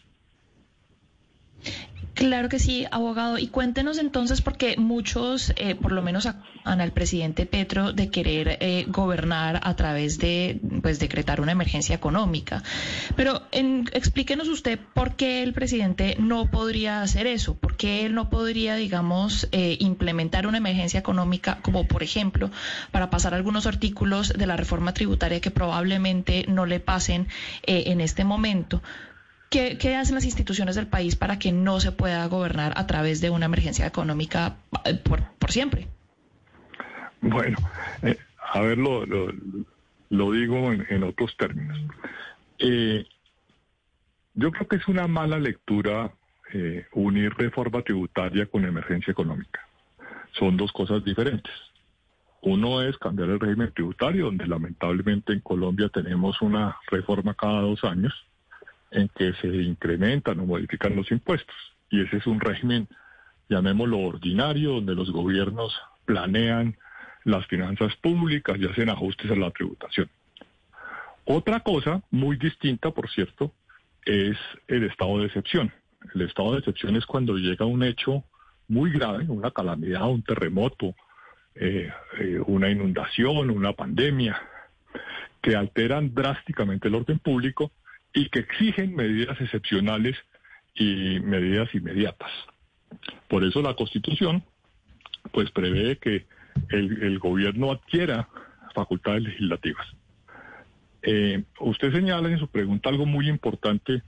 Claro que sí, abogado. Y cuéntenos entonces, porque muchos, eh, por lo menos acusan al presidente Petro de querer eh, gobernar a través de, pues, decretar una emergencia económica. Pero explíquenos usted por qué el presidente no podría hacer eso, por qué él no podría, digamos, eh, implementar una emergencia económica, como por ejemplo, para pasar algunos artículos de la reforma tributaria que probablemente no le pasen en este momento. ¿Qué, hacen las instituciones del país para que no se pueda gobernar a través de una emergencia económica eh, por, siempre? Bueno, eh, a ver, lo, lo, digo en, otros términos. Eh, yo creo que es una mala lectura unir reforma tributaria con emergencia económica. Son dos cosas diferentes. Uno es cambiar el régimen tributario, donde lamentablemente en Colombia tenemos una reforma cada dos años en que se incrementan o modifican los impuestos. Y ese es un régimen, llamémoslo ordinario, donde los gobiernos planean las finanzas públicas y hacen ajustes a la tributación. Otra cosa muy distinta, por cierto, es el estado de excepción. El estado de excepción es cuando llega un hecho muy grave, una calamidad, un terremoto, eh, eh, una inundación, una pandemia, que alteran drásticamente el orden público y que exigen medidas excepcionales y medidas inmediatas. Por eso la Constitución pues prevé que el, gobierno adquiera facultades legislativas. Eh, usted señala en su pregunta algo muy importante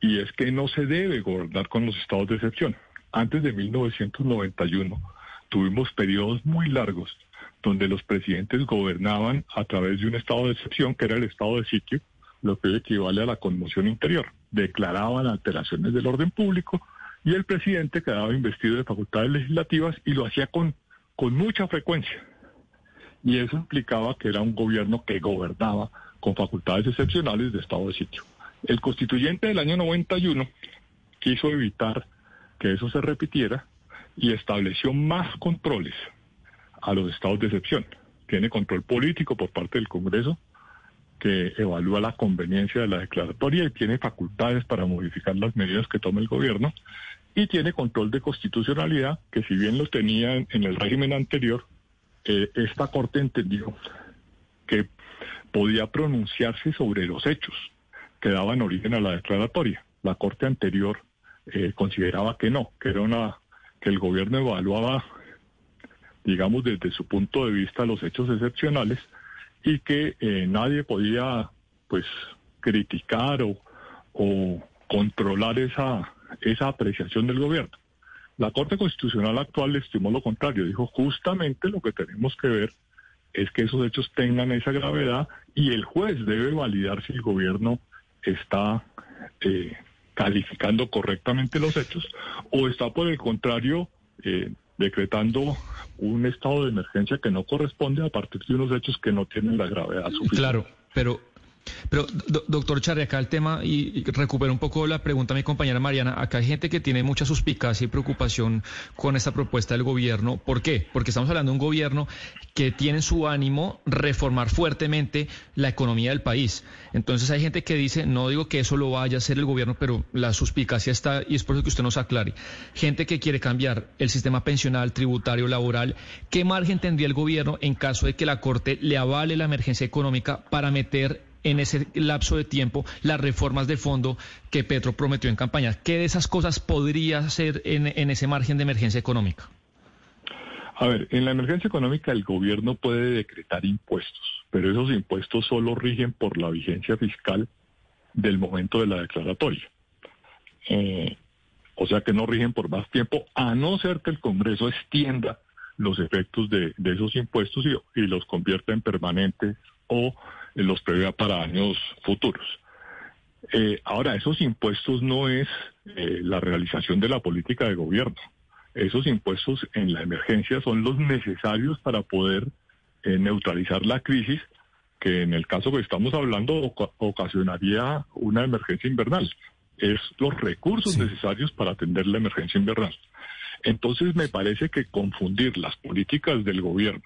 y es que no se debe gobernar con los estados de excepción. Antes de 1991 tuvimos periodos muy largos donde los presidentes gobernaban a través de un estado de excepción, que era el estado de sitio, lo que equivale a la conmoción interior. Declaraban alteraciones del orden público y el presidente quedaba investido de facultades legislativas y lo hacía con, con mucha frecuencia. Y eso implicaba que era un gobierno que gobernaba con facultades excepcionales de estado de sitio. El constituyente del año 91 quiso evitar que eso se repitiera y estableció más controles a los estados de excepción. Tiene control político por parte del Congreso, que evalúa la conveniencia de la declaratoria y tiene facultades para modificar las medidas que tome el gobierno y tiene control de constitucionalidad que si bien lo tenía en, el régimen anterior, eh, esta Corte entendió que podía pronunciarse sobre los hechos que daban origen a la declaratoria. La Corte anterior eh, consideraba que no, que era una que el gobierno evaluaba, digamos, desde su punto de vista los hechos excepcionales y que eh, nadie podía pues criticar o, o controlar esa, esa apreciación del gobierno. La Corte Constitucional actual estimó lo contrario, dijo justamente lo que tenemos que ver es que esos hechos tengan esa gravedad y el juez debe validar si el gobierno está eh, calificando correctamente los hechos o está por el contrario eh, decretando un estado de emergencia que no corresponde a partir de unos hechos que no tienen la gravedad suficiente. Claro, pero pero, do- doctor Charri, acá el tema, y, y recupero un poco la pregunta de mi compañera Mariana, acá hay gente que tiene mucha suspicacia y preocupación con esta propuesta del gobierno. ¿Por qué? Porque estamos hablando de un gobierno que tiene en su ánimo reformar fuertemente la economía del país. Entonces hay gente que dice, no digo que eso lo vaya a hacer el gobierno, pero la suspicacia está, y es por eso que usted nos aclare. Gente que quiere cambiar el sistema pensional, tributario, laboral, ¿qué margen tendría el gobierno en caso de que la Corte le avale la emergencia económica para meter en ese lapso de tiempo las reformas de fondo que Petro prometió en campaña. ¿Qué de esas cosas podría hacer en, ese margen de emergencia económica? A ver, en la emergencia económica el gobierno puede decretar impuestos, pero esos impuestos solo rigen por la vigencia fiscal del momento de la declaratoria. Eh, o sea que no rigen por más tiempo, a no ser que el Congreso extienda los efectos de, esos impuestos y, y los convierta en permanentes o los prevea para años futuros. Eh, ahora, esos impuestos no es eh, la realización de la política de gobierno. Esos impuestos en la emergencia son los necesarios para poder eh, neutralizar la crisis que en el caso que estamos hablando oca- ocasionaría una emergencia invernal. Es los recursos necesarios para atender la emergencia invernal. Entonces me parece que confundir las políticas del gobierno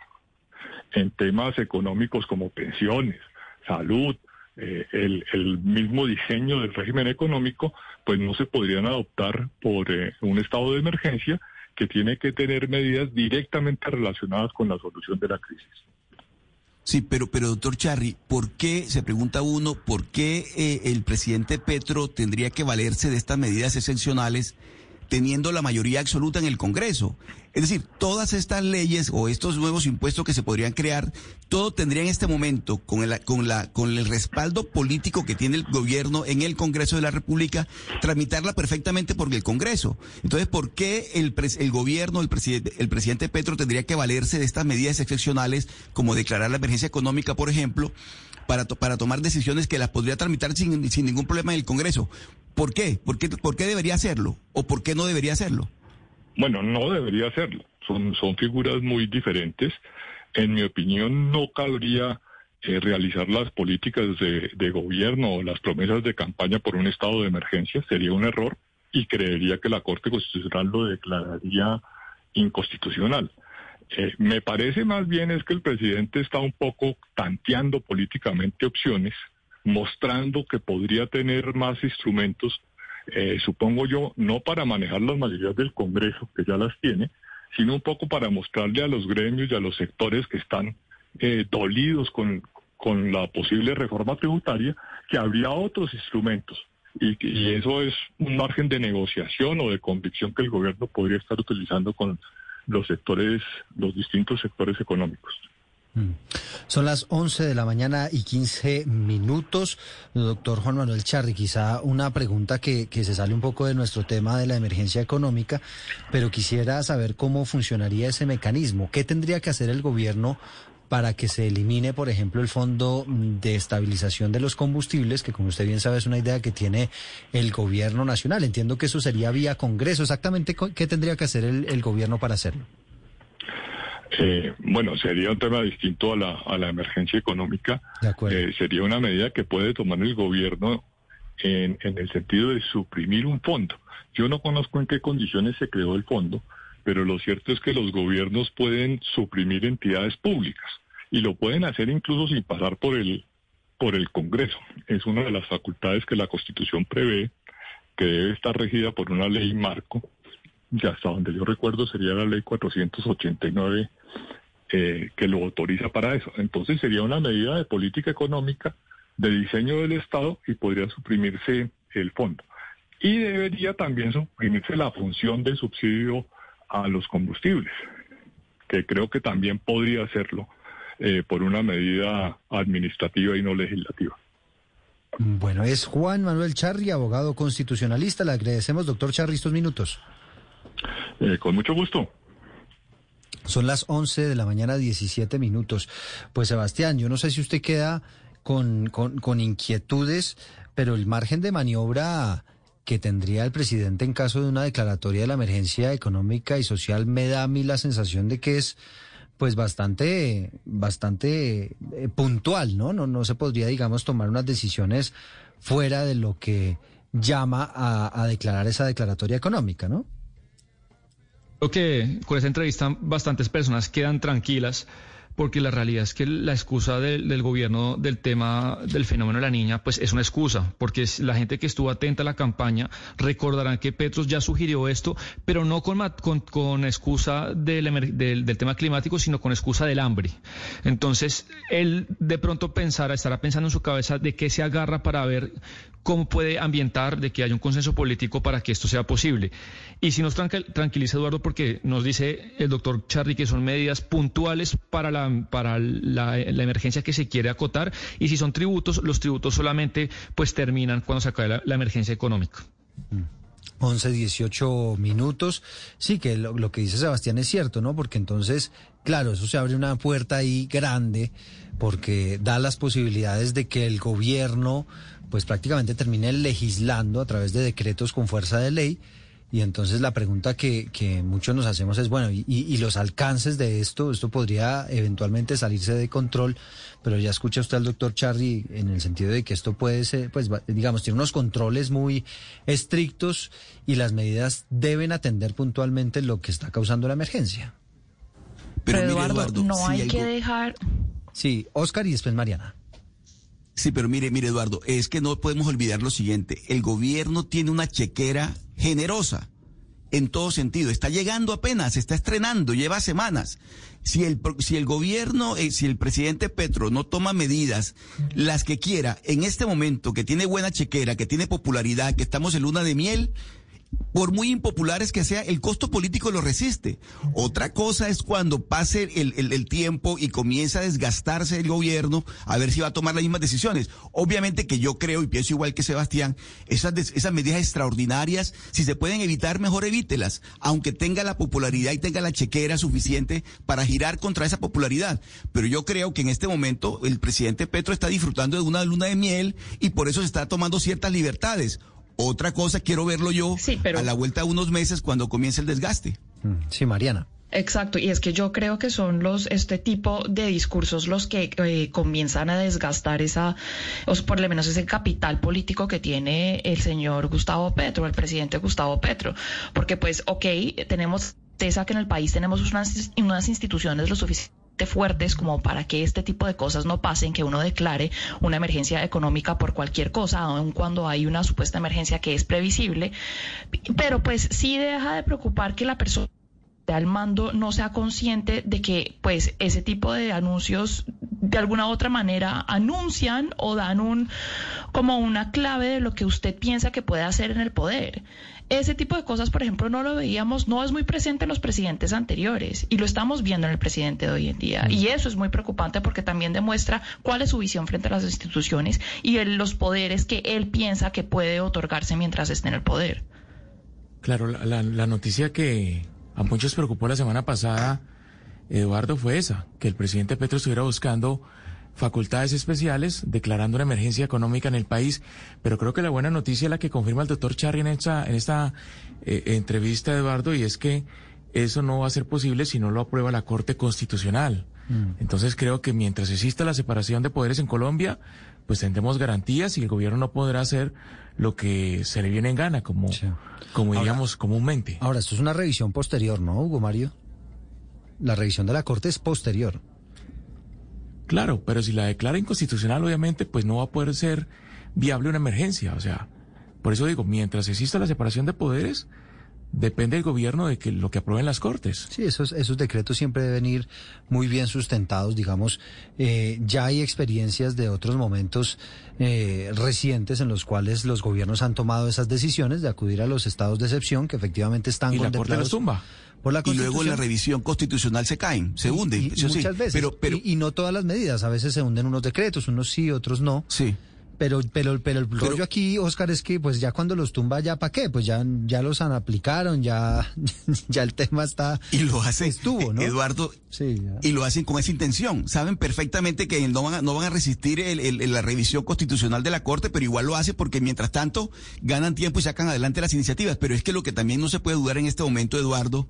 en temas económicos como pensiones, salud, eh, el, el mismo diseño del régimen económico, pues no se podrían adoptar por eh, un estado de emergencia que tiene que tener medidas directamente relacionadas con la solución de la crisis. Sí, pero, pero doctor Charri, ¿por qué, se pregunta uno, por qué eh, el presidente Petro tendría que valerse de estas medidas excepcionales teniendo la mayoría absoluta en el Congreso? Es decir, todas estas leyes o estos nuevos impuestos que se podrían crear, todo tendría en este momento, con el, con la, con el respaldo político que tiene el gobierno en el Congreso de la República, tramitarla perfectamente por el Congreso. Entonces, ¿por qué el, el gobierno, el presidente, el presidente Petro tendría que valerse de estas medidas excepcionales, como declarar la emergencia económica, por ejemplo, para, para tomar decisiones que las podría tramitar sin, sin ningún problema en el Congreso? ¿Por qué? ¿Por qué, por qué debería hacerlo? ¿O por qué no debería hacerlo? Bueno, no debería hacerlo. Son, son figuras muy diferentes. En mi opinión, no cabría eh, realizar las políticas de, de gobierno o las promesas de campaña por un estado de emergencia. Sería un error y creería que la Corte Constitucional lo declararía inconstitucional. Eh, me parece más bien es que el presidente está un poco tanteando políticamente opciones, mostrando que podría tener más instrumentos eh, supongo yo, no para manejar las mayorías del Congreso, que ya las tiene, sino un poco para mostrarle a los gremios y a los sectores que están eh, dolidos con, con la posible reforma tributaria, que habría otros instrumentos. Y, y eso es un margen de negociación o de convicción que el gobierno podría estar utilizando con los sectores, los distintos sectores económicos. Son las 11 de la mañana y 15 minutos. Doctor Juan Manuel Charri, quizá una pregunta que, que se sale un poco de nuestro tema de la emergencia económica, pero quisiera saber cómo funcionaría ese mecanismo. ¿Qué tendría que hacer el gobierno para que se elimine, por ejemplo, el fondo de estabilización de los combustibles, que como usted bien sabe es una idea que tiene el gobierno nacional? Entiendo que eso sería vía Congreso. Exactamente, ¿qué tendría que hacer el, el gobierno para hacerlo? Eh, bueno, sería un tema distinto a la, a la emergencia económica. Eh, sería una medida que puede tomar el gobierno en, en el sentido de suprimir un fondo. Yo no conozco en qué condiciones se creó el fondo, pero lo cierto es que los gobiernos pueden suprimir entidades públicas y lo pueden hacer incluso sin pasar por el por el Congreso. Es una de las facultades que la Constitución prevé que debe estar regida por una ley marco y hasta donde yo recuerdo sería la ley 489 eh, que lo autoriza para eso. Entonces sería una medida de política económica, de diseño del Estado y podría suprimirse el fondo. Y debería también suprimirse la función de subsidio a los combustibles, que creo que también podría hacerlo eh, por una medida administrativa y no legislativa. Bueno, es Juan Manuel Charri, abogado constitucionalista. Le agradecemos, doctor Charri, estos minutos. Eh, con mucho gusto. Son las 11 de la mañana, 17 minutos. Pues Sebastián, yo no sé si usted queda con, con, con inquietudes, pero el margen de maniobra que tendría el presidente en caso de una declaratoria de la emergencia económica y social me da a mí la sensación de que es pues bastante bastante eh, puntual, ¿no? No no se podría digamos tomar unas decisiones fuera de lo que llama a, a declarar esa declaratoria económica, ¿no? Creo que con esa entrevista bastantes personas quedan tranquilas porque la realidad es que la excusa del, del, gobierno del tema del fenómeno de la niña, pues es una excusa, porque la gente que estuvo atenta a la campaña recordarán que Petros ya sugirió esto, pero no con, excusa del, del, del, tema climático, sino con excusa del hambre. Entonces, él de pronto pensará, estará pensando en su cabeza de qué se agarra para ver cómo puede ambientar de que haya un consenso político para que esto sea posible. Y si nos tranquiliza, Eduardo, porque nos dice el doctor Charly que son medidas puntuales para la para la, emergencia que se quiere acotar y si son tributos, los tributos solamente pues terminan cuando se acabe la, emergencia económica. 11, 18 minutos. Sí, que lo, que dice Sebastián es cierto, ¿no? Porque entonces, claro, eso se abre una puerta ahí grande porque da las posibilidades de que el gobierno pues prácticamente termine legislando a través de decretos con fuerza de ley y entonces la pregunta que, que muchos nos hacemos es, bueno, y, y, los alcances de esto? Esto podría eventualmente salirse de control, pero ya escucha usted al doctor Charlie en el sentido de que esto puede ser, pues digamos, tiene unos controles muy estrictos y las medidas deben atender puntualmente lo que está causando la emergencia. Pero, pero Eduardo, Eduardo, no hay, hay que dejar... Sí, Oscar y después Mariana. Sí, pero mire, mire Eduardo, es que no podemos olvidar lo siguiente, el gobierno tiene una chequera generosa en todo sentido, está llegando apenas, está estrenando, lleva semanas. Si el, si el gobierno, eh, si el presidente Petro no toma medidas, las que quiera, en este momento, que tiene buena chequera, que tiene popularidad, que estamos en luna de miel, por muy impopulares que sea, el costo político lo resiste. Otra cosa es cuando pase el, el, tiempo y comienza a desgastarse el gobierno a ver si va a tomar las mismas decisiones. Obviamente que yo creo y pienso igual que Sebastián, esas, esas medidas extraordinarias, si se pueden evitar, mejor evítelas, aunque tenga la popularidad y tenga la chequera suficiente para girar contra esa popularidad. Pero yo creo que en este momento el presidente Petro está disfrutando de una luna de miel y por eso se está tomando ciertas libertades. Otra cosa quiero verlo yo sí, pero... a la vuelta de unos meses cuando comience el desgaste. Sí, Mariana. Exacto, y es que yo creo que son los este tipo de discursos los que eh, comienzan a desgastar esa, o por lo menos ese capital político que tiene el señor Gustavo Petro, el presidente Gustavo Petro, porque pues, ok, tenemos esa que en el país tenemos unas, unas instituciones lo suficiente fuertes como para que este tipo de cosas no pasen, que uno declare una emergencia económica por cualquier cosa, aun cuando hay una supuesta emergencia que es previsible. Pero pues sí deja de preocupar que la persona al mando no sea consciente de que pues ese tipo de anuncios de alguna u otra manera anuncian o dan un como una clave de lo que usted piensa que puede hacer en el poder. Ese tipo de cosas, por ejemplo, no lo veíamos, no es muy presente en los presidentes anteriores y lo estamos viendo en el presidente de hoy en día. Y eso es muy preocupante porque también demuestra cuál es su visión frente a las instituciones y el, los poderes que él piensa que puede otorgarse mientras esté en el poder. Claro, la, la, la noticia que a muchos preocupó la semana pasada, Eduardo, fue esa, que el presidente Petro estuviera buscando facultades especiales, declarando una emergencia económica en el país. Pero creo que la buena noticia es la que confirma el doctor Charri en esta, en esta eh, entrevista, Eduardo, y es que eso no va a ser posible si no lo aprueba la Corte Constitucional. Mm. Entonces creo que mientras exista la separación de poderes en Colombia, pues tendremos garantías y el gobierno no podrá hacer lo que se le viene en gana, como, sí. como diríamos ahora, comúnmente. Ahora, esto es una revisión posterior, ¿no, Hugo Mario? La revisión de la Corte es posterior. Claro, pero si la declara inconstitucional, obviamente, pues no va a poder ser viable una emergencia. O sea, por eso digo, mientras exista la separación de poderes, depende del gobierno de que lo que aprueben las cortes. Sí, esos, esos decretos siempre deben ir muy bien sustentados, digamos. Eh, ya hay experiencias de otros momentos eh, recientes en los cuales los gobiernos han tomado esas decisiones de acudir a los estados de excepción que efectivamente están y contemplados. La corte los tumba. Por la y luego la revisión constitucional se caen, se hunden. Y, y muchas sí, veces. Pero, pero, y, y, no todas las medidas. A veces se hunden unos decretos, unos sí, otros no. Sí. Pero, pero, pero el rollo aquí, Oscar, es que pues ya cuando los tumba, ya para qué, pues ya, ya los han aplicaron, ya, ya el tema está. Y lo hacen, estuvo, ¿no? Eduardo, y lo hacen con esa intención. Saben perfectamente que no van a, no van a resistir el- el- la revisión constitucional de la Corte, pero igual lo hacen porque mientras tanto ganan tiempo y sacan adelante las iniciativas. Pero es que lo que también no se puede dudar en este momento, Eduardo,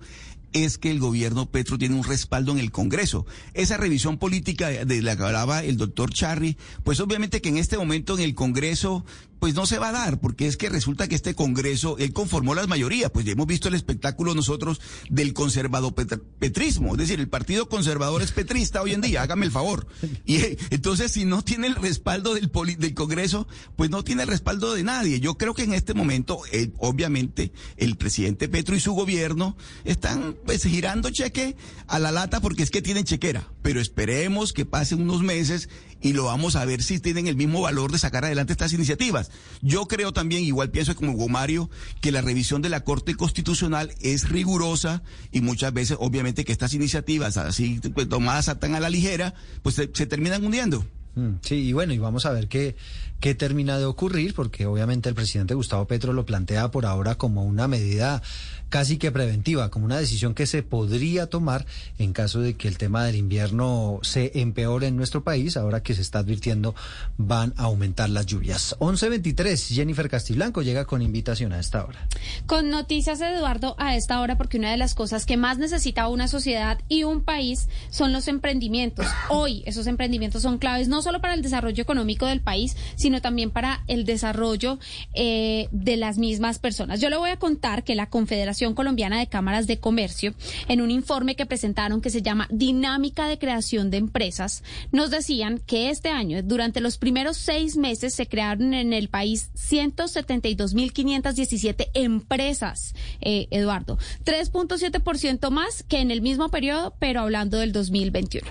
es que el gobierno Petro tiene un respaldo en el Congreso. Esa revisión política de la que hablaba el doctor Charry, pues obviamente que en este momento en el Congreso pues no se va a dar, porque es que resulta que este Congreso, él conformó las mayorías, pues ya hemos visto el espectáculo nosotros del conservado pet- petrismo, es decir, el Partido Conservador es petrista hoy en día, hágame el favor. Y entonces si no tiene el respaldo del, poli- del Congreso, pues no tiene el respaldo de nadie. Yo creo que en este momento, obviamente, el presidente Petro y su gobierno están pues girando cheque a la lata porque es que tienen chequera, pero esperemos que pasen unos meses y lo vamos a ver si tienen el mismo valor de sacar adelante estas iniciativas. Yo creo también, igual pienso como Hugo Mario, que la revisión de la Corte Constitucional es rigurosa y muchas veces, obviamente, que estas iniciativas así pues, tomadas tan a la ligera, pues se, se terminan hundiendo. Mm, Sí, y bueno, y vamos a ver qué, qué termina de ocurrir, porque obviamente el presidente Gustavo Petro lo plantea por ahora como una medida casi que preventiva, como una decisión que se podría tomar en caso de que el tema del invierno se empeore en nuestro país, ahora que se está advirtiendo van a aumentar las lluvias. 11.23, Jennifer Castiblanco llega con invitación a esta hora. Con noticias, Eduardo, a esta hora, porque una de las cosas que más necesita una sociedad y un país son los emprendimientos. Hoy esos emprendimientos son claves no solo para el desarrollo económico del país, sino también para el desarrollo eh, de las mismas personas. Yo le voy a contar que la Confederación Colombiana de Cámaras de Comercio, en un informe que presentaron que se llama Dinámica de Creación de Empresas, nos decían que este año, durante los primeros seis meses, se crearon en el país 172.517 empresas, eh, Eduardo. 3.7% más que en el mismo periodo, pero hablando del 2021.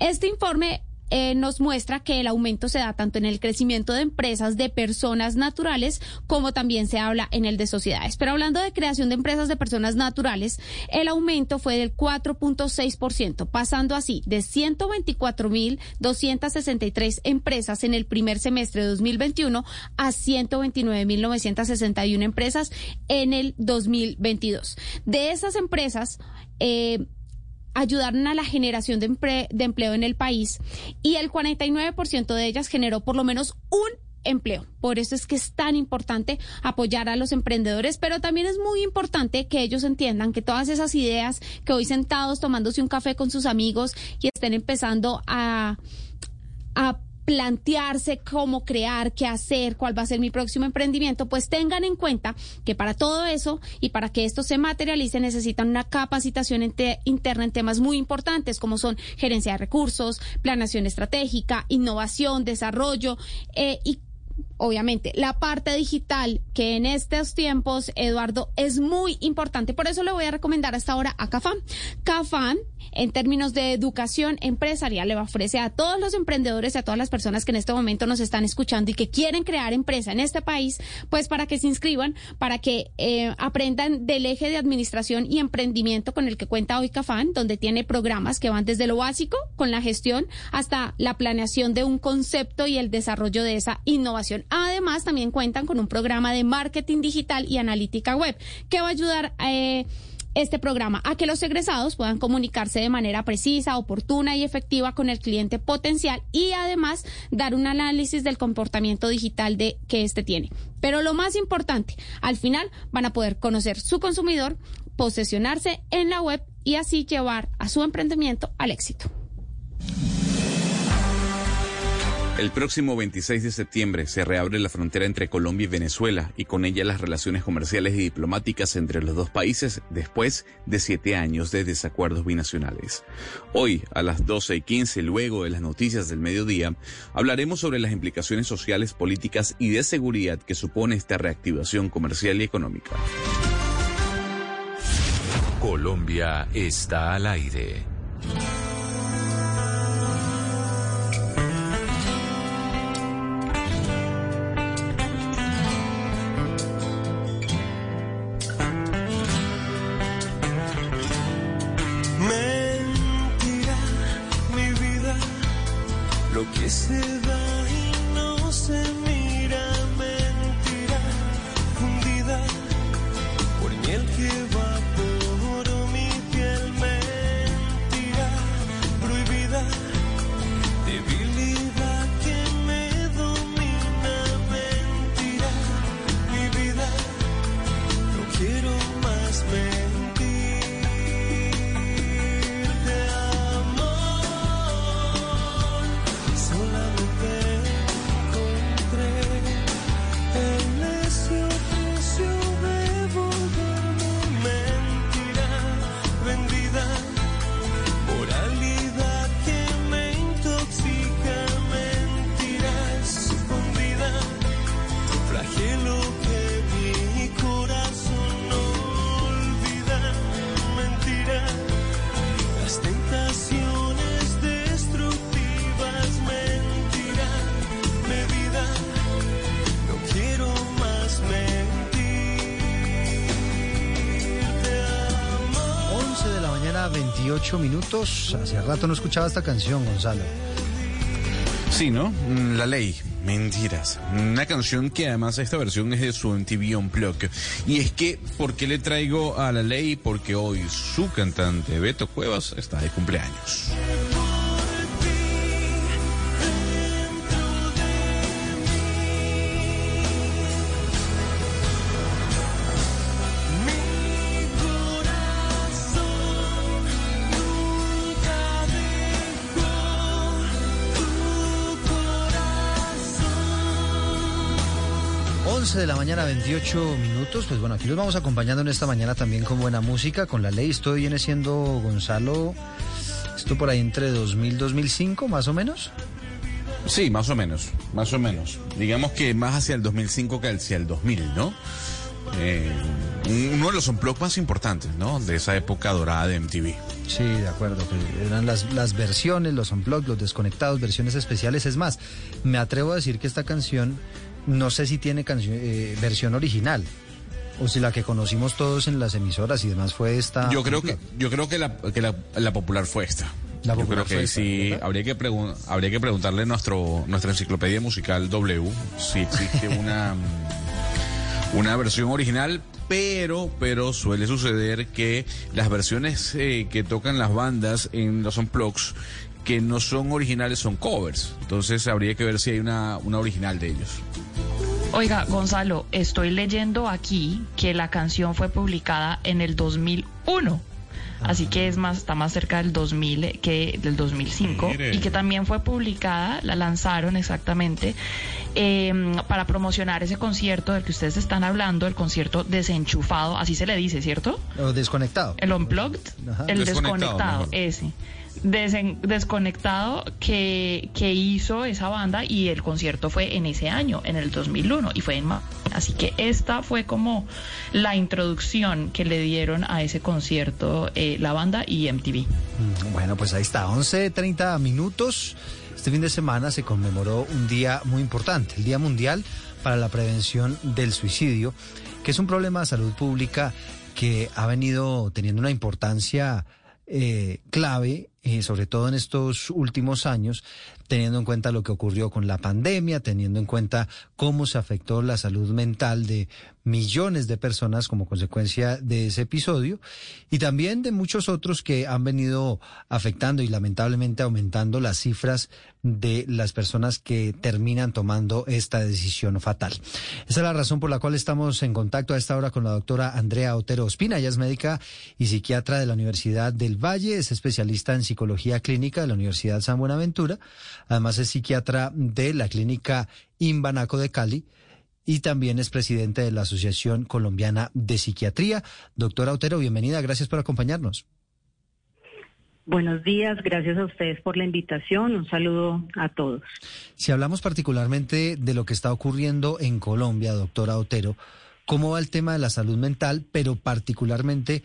Este informe eh, nos muestra que el aumento se da tanto en el crecimiento de empresas de personas naturales como también se habla en el de sociedades. Pero hablando de creación de empresas de personas naturales, el aumento fue del 4.6%, pasando así de 124.263 empresas en el primer semestre de 2021 a 129.961 empresas en el 2022. De esas empresas, eh, ayudaron a la generación de, de empleo en el país y el 49% de ellas generó por lo menos un empleo. Por eso es que es tan importante apoyar a los emprendedores, pero también es muy importante que ellos entiendan que todas esas ideas que hoy sentados tomándose un café con sus amigos y estén empezando a, a plantearse cómo crear, qué hacer, cuál va a ser mi próximo emprendimiento, pues tengan en cuenta que para todo eso y para que esto se materialice necesitan una capacitación interna en temas muy importantes como son gerencia de recursos, planeación estratégica, innovación, desarrollo eh, y Obviamente, la parte digital que en estos tiempos, Eduardo, es muy importante. Por eso le voy a recomendar hasta ahora a Cafán. Cafán, en términos de educación empresarial, le ofrece a todos los emprendedores y a todas las personas que en este momento nos están escuchando y que quieren crear empresa en este país, pues para que se inscriban, para que eh, aprendan del eje de administración y emprendimiento con el que cuenta hoy Cafán, donde tiene programas que van desde lo básico, con la gestión, hasta la planeación de un concepto y el desarrollo de esa innovación. Además, también cuentan con un programa de marketing digital y analítica web que va a ayudar eh, este programa a que los egresados puedan comunicarse de manera precisa, oportuna y efectiva con el cliente potencial y además dar un análisis del comportamiento digital de que éste tiene. Pero lo más importante, al final van a poder conocer su consumidor, posesionarse en la web y así llevar a su emprendimiento al éxito. El próximo 26 de septiembre se reabre la frontera entre Colombia y Venezuela y con ella las relaciones comerciales y diplomáticas entre los dos países después de siete años de desacuerdos binacionales. Hoy, a las 12 y 15, luego de las noticias del mediodía, hablaremos sobre las implicaciones sociales, políticas y de seguridad que supone esta reactivación comercial y económica. Colombia está al aire. Lo que se da y no se mide. Hace rato no escuchaba esta canción, Gonzalo. Sí, ¿no? Mm, La ley. Mentiras. Una canción que además esta versión es de su MTV Unplugged. Y es que, ¿por qué le traigo a la ley? Porque hoy su cantante Beto Cuevas está de cumpleaños. De la mañana, 28 minutos. Pues bueno, aquí los vamos acompañando en esta mañana también con buena música, con la ley. Esto viene siendo, Gonzalo, esto por ahí entre 2000 2005, más o menos. Sí, más o menos, más o menos. Digamos que más hacia el 2005 que hacia el 2000, ¿no? Eh, uno de los unplugged más importantes, ¿no? De esa época dorada de MTV. Sí, de acuerdo. que eran las, las versiones, los unplugged, los desconectados, versiones especiales. Es más, me atrevo a decir que esta canción, no sé si tiene canción, eh, versión original. O si la que conocimos todos en las emisoras y demás fue esta. Yo creo que, yo creo que la, que la, la popular fue esta. La Yo creo que esta, sí, ¿verdad? habría que, habría que preguntarle a nuestro, nuestra enciclopedia musical W si existe una, una versión original, pero, pero suele suceder que las versiones eh, que tocan las bandas en los unplugs que no son originales son covers. Entonces habría que ver si hay una, una original de ellos. Oiga, Gonzalo, estoy leyendo aquí que la canción fue publicada en el 2001. Así que es más, está más cerca del 2000 que del 2005 Mire. y que también fue publicada, la lanzaron exactamente eh, para promocionar ese concierto del que ustedes están hablando, el concierto desenchufado, así se le dice, ¿cierto? O desconectado. El unplugged, Ajá. el Desconectado, desconectado, ese. Desconectado que, que hizo esa banda y el concierto fue en ese año, en el 2001, y fue en Ma- Así que esta fue como la introducción que le dieron a ese concierto eh, la banda y MTV. Mm, Bueno, pues ahí está, 11.30 minutos. Este fin de semana se conmemoró un día muy importante, el Día Mundial para la Prevención del Suicidio, que es un problema de salud pública que ha venido teniendo una importancia eh, clave, eh, sobre todo en estos últimos años, teniendo en cuenta lo que ocurrió con la pandemia, teniendo en cuenta cómo se afectó la salud mental de millones de personas como consecuencia de ese episodio y también de muchos otros que han venido afectando y lamentablemente aumentando las cifras de las personas que terminan tomando esta decisión fatal. Esa es la razón por la cual estamos en contacto a esta hora con la doctora Andrea Otero Ospina. Ella es médica y psiquiatra de la Universidad del Valle, es especialista en psicología clínica de la Universidad San Buenaventura. Además es psiquiatra de la clínica Imbanaco de Cali y también es presidente de la Asociación Colombiana de Psiquiatría. Doctora Otero, bienvenida, gracias por acompañarnos. Buenos días, gracias a ustedes por la invitación. Un saludo a todos. Si hablamos particularmente de lo que está ocurriendo en Colombia, doctora Otero, ¿cómo va el tema de la salud mental, pero particularmente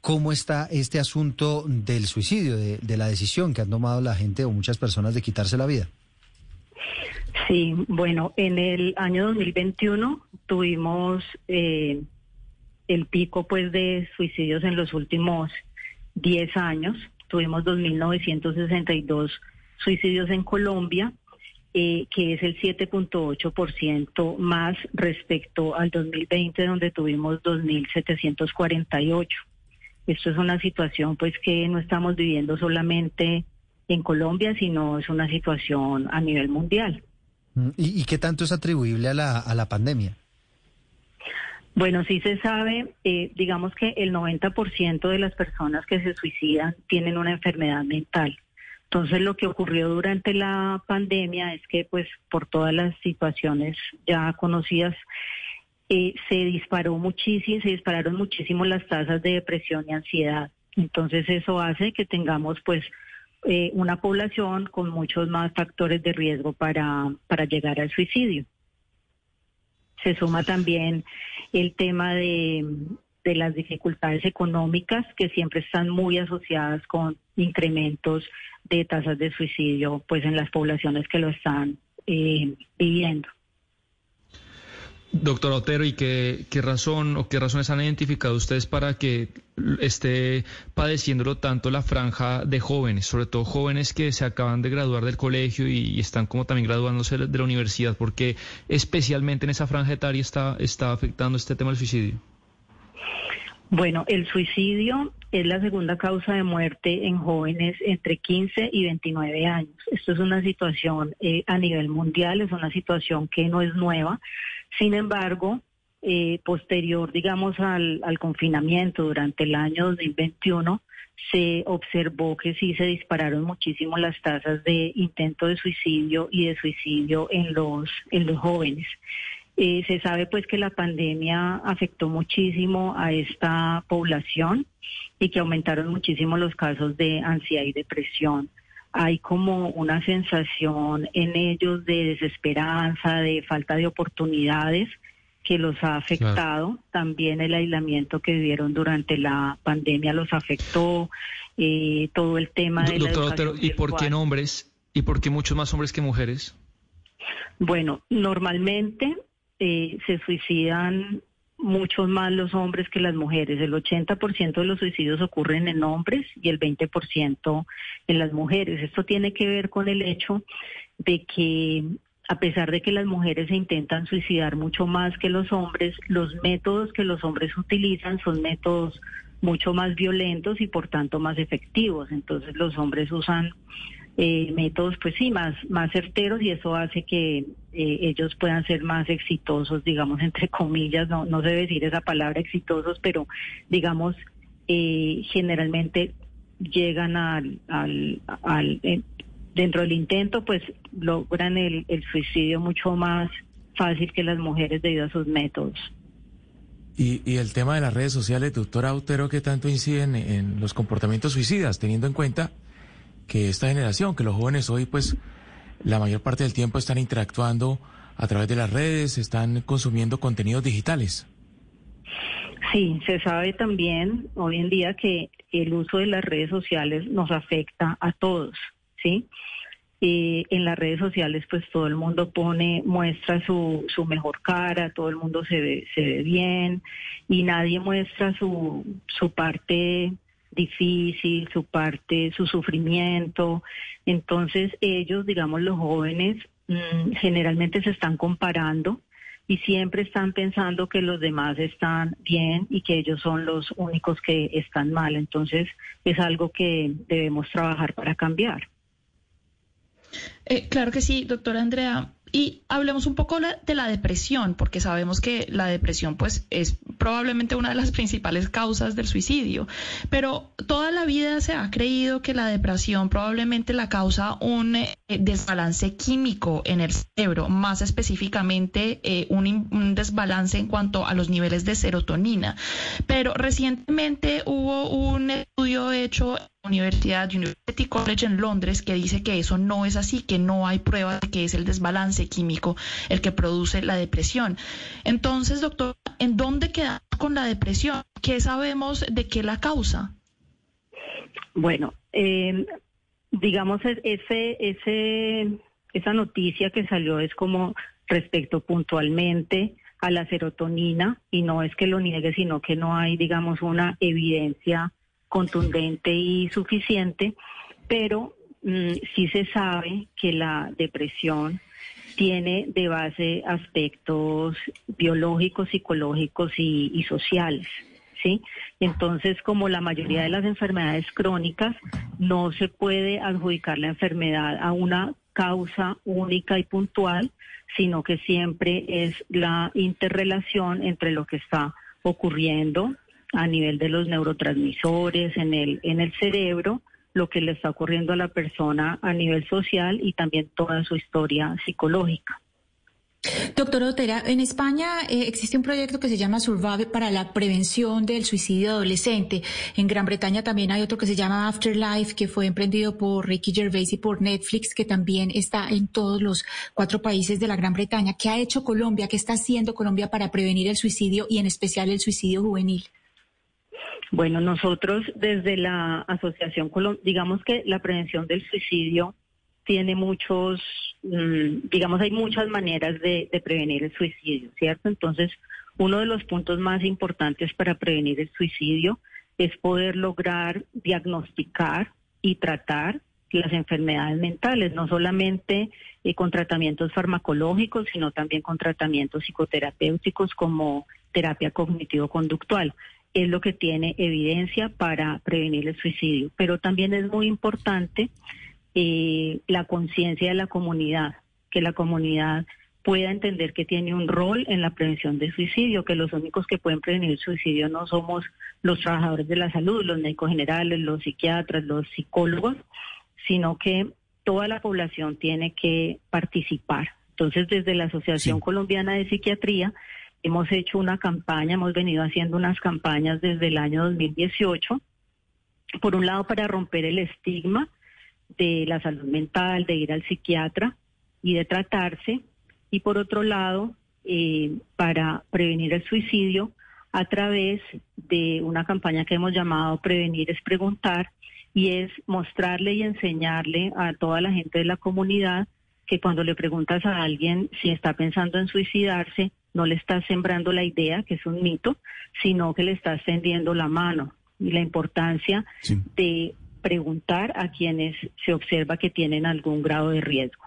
cómo está este asunto del suicidio, de, de la decisión que han tomado la gente o muchas personas de quitarse la vida? Sí, bueno, en el año 2021 tuvimos eh, el pico pues de suicidios en los últimos 10 años. Tuvimos 2.962 suicidios en Colombia, eh, que es el 7.8% más respecto al 2020, donde tuvimos 2.748. Esto es una situación pues que no estamos viviendo solamente en Colombia, sino es una situación a nivel mundial. Mm, ¿Y, y qué tanto es atribuible a la, a la pandemia? Bueno, sí se sabe, eh, digamos que el 90% de las personas que se suicidan tienen una enfermedad mental. Entonces, lo que ocurrió durante la pandemia es que, pues, por todas las situaciones ya conocidas, eh, se disparó muchísimo, se dispararon muchísimo las tasas de depresión y ansiedad. Entonces, eso hace que tengamos, pues, eh, una población con muchos más factores de riesgo para, para llegar al suicidio. Se suma también el tema de, de las dificultades económicas que siempre están muy asociadas con incrementos de tasas de suicidio pues en las poblaciones que lo están eh, viviendo. Doctor Otero, ¿y qué, qué razón o qué razones han identificado ustedes para que esté padeciéndolo tanto la franja de jóvenes, sobre todo jóvenes que se acaban de graduar del colegio y, están como también graduándose de la universidad? porque especialmente en esa franja etaria está, está afectando este tema del suicidio? Bueno, el suicidio es la segunda causa de muerte en jóvenes entre 15 y 29 años. Esto es una situación eh, a nivel mundial, es una situación que no es nueva. Sin embargo, eh, posterior, digamos, al, confinamiento durante el año 2021, se observó que sí se dispararon muchísimo las tasas de intento de suicidio y de suicidio en los, en los jóvenes. Eh, se sabe pues que la pandemia afectó muchísimo a esta población y que aumentaron muchísimo los casos de ansiedad y depresión. Hay como una sensación en ellos de desesperanza, de falta de oportunidades que los ha afectado. También el aislamiento que vivieron durante la pandemia los afectó. Eh, todo el tema de la educación ¿y por qué hombres? ¿Y por qué muchos más hombres que mujeres? Bueno, normalmente eh, se suicidan muchos más los hombres que las mujeres. El 80% de los suicidios ocurren en hombres y el 20% en las mujeres. Esto tiene que ver con el hecho de que a pesar de que las mujeres se intentan suicidar mucho más que los hombres, los métodos que los hombres utilizan son métodos mucho más violentos y por tanto más efectivos. Entonces los hombres usan eh, métodos, pues sí, más, más certeros y eso hace que eh, ellos puedan ser más exitosos, digamos, entre comillas, no, no debe decir esa palabra exitosos, pero digamos, eh, generalmente llegan al, al, al dentro del intento, pues logran el, el suicidio mucho más fácil que las mujeres debido a sus métodos. Y, y, el tema de las redes sociales, doctora Autero, ¿qué tanto inciden en los comportamientos suicidas, teniendo en cuenta que esta generación, que los jóvenes hoy pues la mayor parte del tiempo están interactuando a través de las redes, están consumiendo contenidos digitales. Sí, se sabe también hoy en día que el uso de las redes sociales nos afecta a todos, ¿sí? Y en las redes sociales pues todo el mundo pone, muestra su, su mejor cara, todo el mundo se ve, se ve bien y nadie muestra su, su parte difícil, su parte, su sufrimiento. Entonces ellos, digamos los jóvenes, mm, generalmente se están comparando y siempre están pensando que los demás están bien y que ellos son los únicos que están mal. Entonces es algo que debemos trabajar para cambiar. Eh, claro que sí, doctora Andrea. Y hablemos un poco de la depresión, porque sabemos que la depresión pues es probablemente una de las principales causas del suicidio, pero toda la vida se ha creído que la depresión probablemente la causa un eh, desbalance químico en el cerebro, más específicamente eh, un, un, desbalance en cuanto a los niveles de serotonina. Pero recientemente hubo un estudio hecho Universidad University College en Londres que dice que eso no es así, que no hay pruebas de que es el desbalance químico el que produce la depresión. Entonces, doctor, ¿en dónde quedamos con la depresión? ¿Qué sabemos de qué la causa? Bueno, eh, digamos, ese, ese, esa noticia que salió es como respecto puntualmente a la serotonina y no es que lo niegue, sino que no hay, digamos, una evidencia contundente y suficiente, pero mm, sí se sabe que la depresión tiene de base aspectos biológicos, psicológicos y, y sociales. ¿Sí? Entonces, como la mayoría de las enfermedades crónicas, no se puede adjudicar la enfermedad a una causa única y puntual, sino que siempre es la interrelación entre lo que está ocurriendo a nivel de los neurotransmisores en el, en el cerebro, lo que le está ocurriendo a la persona a nivel social y también toda su historia psicológica. Doctor Otera, en España eh, existe un proyecto que se llama Survive para la prevención del suicidio adolescente. En Gran Bretaña también hay otro que se llama Afterlife, que fue emprendido por Ricky Gervais y por Netflix, que también está en todos los cuatro países de la Gran Bretaña. ¿Qué ha hecho Colombia? ¿Qué está haciendo Colombia para prevenir el suicidio y en especial el suicidio juvenil? Bueno, nosotros desde la Asociación, digamos que la prevención del suicidio tiene muchos, mm, digamos, hay muchas maneras de, de prevenir el suicidio, ¿cierto? Entonces, uno de los puntos más importantes para prevenir el suicidio es poder lograr diagnosticar y tratar las enfermedades mentales, no solamente eh, con tratamientos farmacológicos, sino también con tratamientos psicoterapéuticos como terapia cognitivo-conductual. Es lo que tiene evidencia para prevenir el suicidio. Pero también es muy importante eh, la conciencia de la comunidad, que la comunidad pueda entender que tiene un rol en la prevención del suicidio, que los únicos que pueden prevenir el suicidio no somos los trabajadores de la salud, los médicos generales, los psiquiatras, los psicólogos, sino que toda la población tiene que participar. Entonces, desde la Asociación Colombiana de Psiquiatría hemos hecho una campaña, hemos venido haciendo unas campañas desde el año 2018, por un lado para romper el estigma de la salud mental, de ir al psiquiatra y de tratarse, y por otro lado, eh, para prevenir el suicidio a través de una campaña que hemos llamado Prevenir es Preguntar, y es mostrarle y enseñarle a toda la gente de la comunidad que cuando le preguntas a alguien si está pensando en suicidarse, no le estás sembrando la idea, que es un mito, sino que le estás tendiendo la mano. Y la importancia de preguntar a quienes se observa que tienen algún grado de riesgo.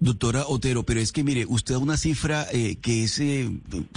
Doctora Otero, pero es que mire, usted da una cifra eh, que es eh,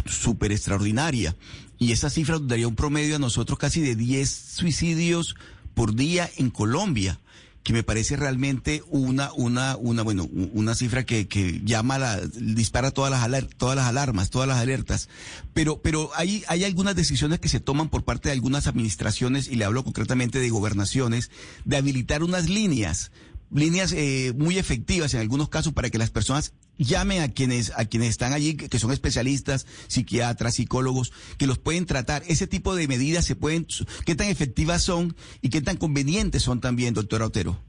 súper extraordinaria y esa cifra daría un promedio a nosotros casi de 10 suicidios por día en Colombia que me parece realmente una, una, una, bueno, una cifra que, que llama la, dispara todas las todas las alarmas, todas las alertas. Pero, pero hay, hay algunas decisiones que se toman por parte de algunas administraciones, y le hablo concretamente de gobernaciones, de habilitar unas líneas líneas eh, muy efectivas en algunos casos para que las personas llamen a quienes a quienes están allí que son especialistas psiquiatras psicólogos que los pueden tratar. Ese tipo de medidas se pueden qué tan efectivas son y qué tan convenientes son también doctora Otero.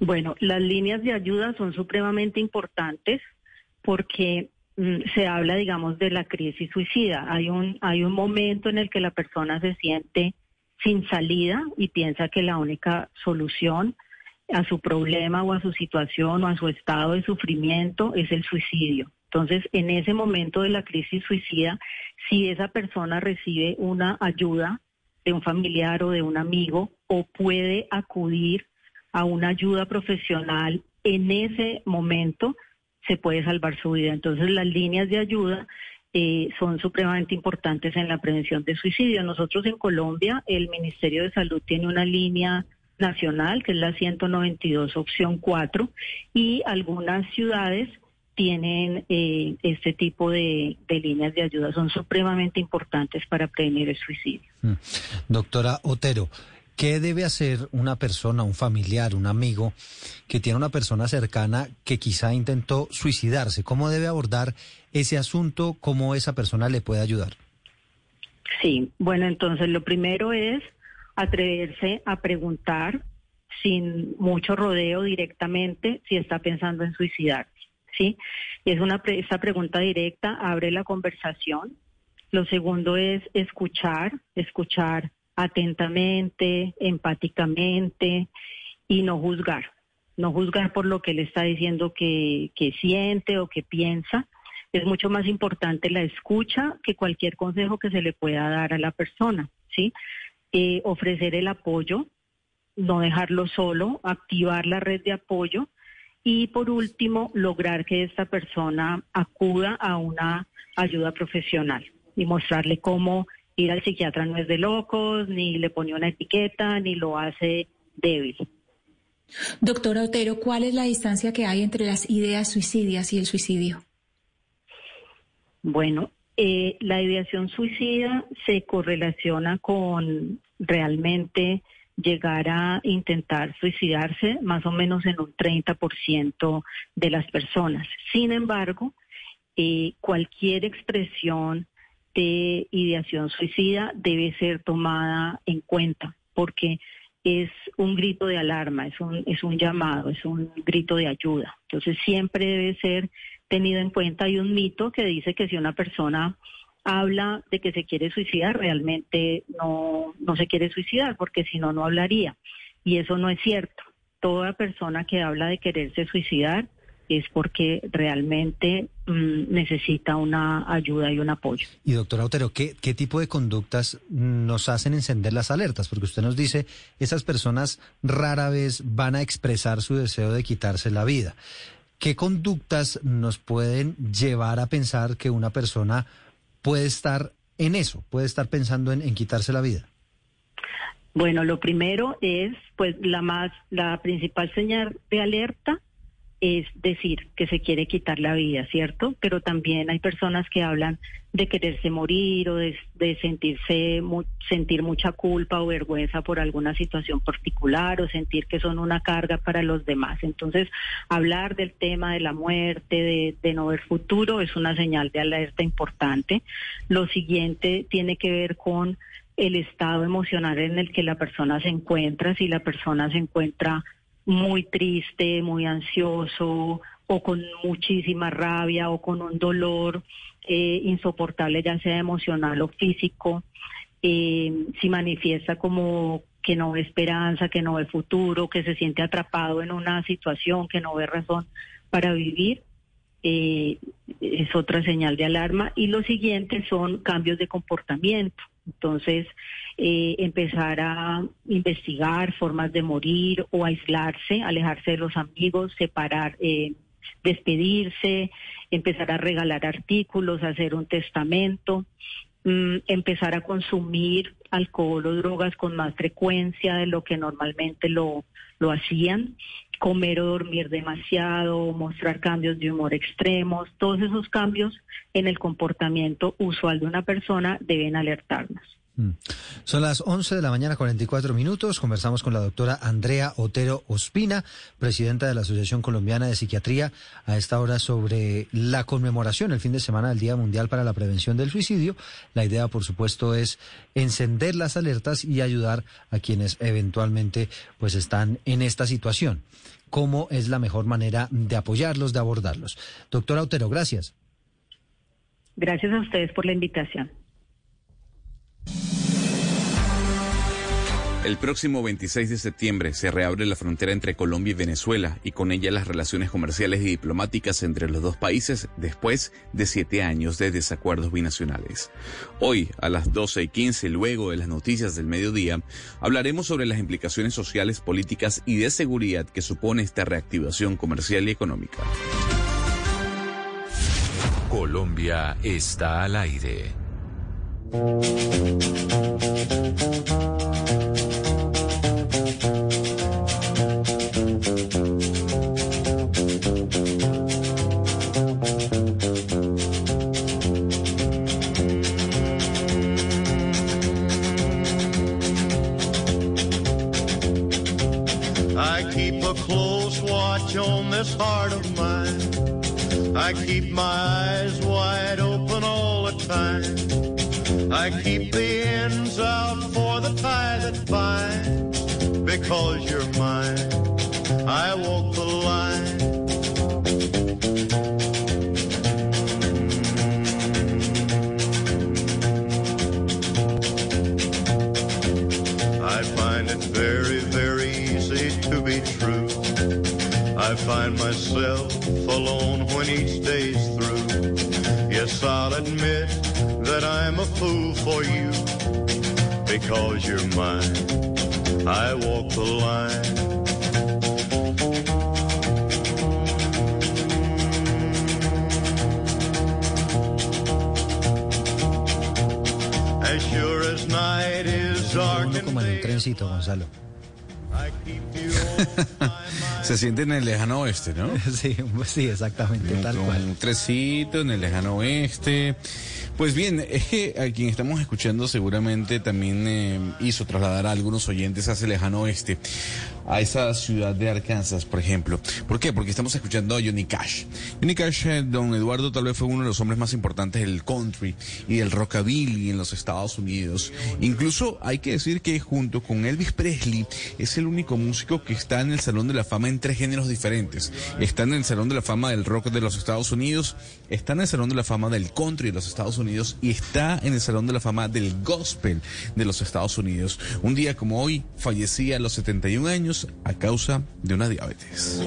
Bueno las líneas de ayuda son supremamente importantes porque mm, se habla digamos de la crisis suicida. Hay un hay un momento en el que la persona se siente sin salida y piensa que la única solución a su problema o a su situación o a su estado de sufrimiento es el suicidio. Entonces, en ese momento de la crisis suicida, si esa persona recibe una ayuda de un familiar o de un amigo o puede acudir a una ayuda profesional en ese momento, se puede salvar su vida. Entonces, las líneas de ayuda eh, son supremamente importantes en la prevención de suicidio. Nosotros en Colombia, el Ministerio de Salud tiene una línea nacional, que es la 192 opción 4, y algunas ciudades tienen eh, este tipo de, líneas de ayuda. Son supremamente importantes para prevenir el suicidio. Mm. Doctora Otero, ¿qué debe hacer una persona, un familiar, un amigo que tiene una persona cercana que quizá intentó suicidarse? ¿Cómo debe abordar ese asunto? ¿Cómo esa persona le puede ayudar? Sí, bueno, entonces lo primero es atreverse a preguntar sin mucho rodeo directamente si está pensando en suicidarse. ¿sí? Es una esta pregunta directa abre la conversación. Lo segundo es escuchar, escuchar atentamente, empáticamente y no juzgar. No juzgar por lo que él está diciendo que, que siente o que piensa. Es mucho más importante la escucha que cualquier consejo que se le pueda dar a la persona, ¿sí? Eh, ofrecer el apoyo, no dejarlo solo, activar la red de apoyo y por último lograr que esta persona acuda a una ayuda profesional y mostrarle cómo ir al psiquiatra no es de locos, ni le pone una etiqueta, ni lo hace débil. Doctora Otero, ¿cuál es la distancia que hay entre las ideas suicidias y el suicidio? Bueno, eh, la ideación suicida se correlaciona con realmente llegar a intentar suicidarse más o menos en un 30% de las personas. Sin embargo, eh, cualquier expresión de ideación suicida debe ser tomada en cuenta porque es un grito de alarma, es un, es un llamado, es un grito de ayuda. Entonces siempre debe ser tenido en cuenta. Hay un mito que dice que si una persona habla de que se quiere suicidar, realmente no, no se quiere suicidar, porque si no, no hablaría. Y eso no es cierto. toda persona que habla de quererse suicidar es porque realmente mm, necesita una ayuda y un apoyo. Y doctora Otero, ¿qué, ¿qué tipo de conductas nos hacen encender las alertas? Porque usted nos dice, esas personas rara vez van a expresar su deseo de quitarse la vida. ¿Qué conductas nos pueden llevar a pensar que una persona puede estar en eso, puede estar pensando en, quitarse la vida? Bueno, lo primero es, pues, la más, la principal señal de alerta es decir que se quiere quitar la vida, ¿cierto? Pero también hay personas que hablan de quererse morir o de, sentirse sentir mucha culpa o vergüenza por alguna situación particular o sentir que son una carga para los demás. Entonces, hablar del tema de la muerte, de, de no ver futuro, es una señal de alerta importante. Lo siguiente tiene que ver con el estado emocional en el que la persona se encuentra, si la persona se encuentra muy triste, muy ansioso o con muchísima rabia o con un dolor eh, insoportable, ya sea emocional o físico, eh, si manifiesta como que no ve esperanza, que no ve futuro, que se siente atrapado en una situación, que no ve razón para vivir, eh, es otra señal de alarma. Y lo siguiente son cambios de comportamiento. Entonces, eh, empezar a investigar formas de morir o aislarse, alejarse de los amigos, separar, eh, despedirse, empezar a regalar artículos, hacer un testamento, mm, empezar a consumir alcohol o drogas con más frecuencia de lo que normalmente lo, lo hacían, comer o dormir demasiado, mostrar cambios de humor extremos, todos esos cambios en el comportamiento usual de una persona deben alertarnos. Mm. Son las 11 de la mañana, 44 minutos. Conversamos con la doctora Andrea Otero Ospina, presidenta de la Asociación Colombiana de Psiquiatría, a esta hora sobre la conmemoración el fin de semana del Día Mundial para la Prevención del Suicidio. La idea, por supuesto, es encender las alertas y ayudar a quienes eventualmente pues están en esta situación. ¿Cómo es la mejor manera de apoyarlos, de abordarlos? Doctora Otero, gracias. Gracias a ustedes por la invitación. El próximo 26 de septiembre se reabre la frontera entre Colombia y Venezuela y con ella las relaciones comerciales y diplomáticas entre los dos países después de siete años de desacuerdos binacionales. Hoy, a las 12 y 15, luego de las noticias del mediodía, hablaremos sobre las implicaciones sociales, políticas y de seguridad que supone esta reactivación comercial y económica. Colombia está al aire. I keep a close watch on this heart of mine. I keep my eyes wide open all the time. I keep the ends out for the tie that binds. Because you're mine, I walk the line. I find it very, very easy to be true. I find myself alone when each day's through. Yes, I'll admit that I'm a fool for you. Because you're mine, I walk the line. As sure as night is dark Uno como en un trencito, Gonzalo. Se siente en el lejano oeste, ¿no? Sí, sí, exactamente, tal cual. Un trecito en el lejano oeste. Pues bien, eh, a quien estamos escuchando seguramente también eh, hizo trasladar a algunos oyentes hacia el lejano oeste, a esa ciudad de Arkansas, por ejemplo. ¿Por qué? Porque estamos escuchando a Johnny Cash. Johnny Cash, eh, don Eduardo, tal vez fue uno de los hombres más importantes del country y del rockabilly en los Estados Unidos. Incluso hay que decir que junto con Elvis Presley es el único músico que está en el Salón de la Fama en tres géneros diferentes. Está en el Salón de la Fama del Rock de los Estados Unidos, está en el Salón de la Fama del Country de los Estados Unidos y está en el Salón de la Fama del Gospel de los Estados Unidos. Un día como hoy fallecía a los 71 años a causa de una diabetes.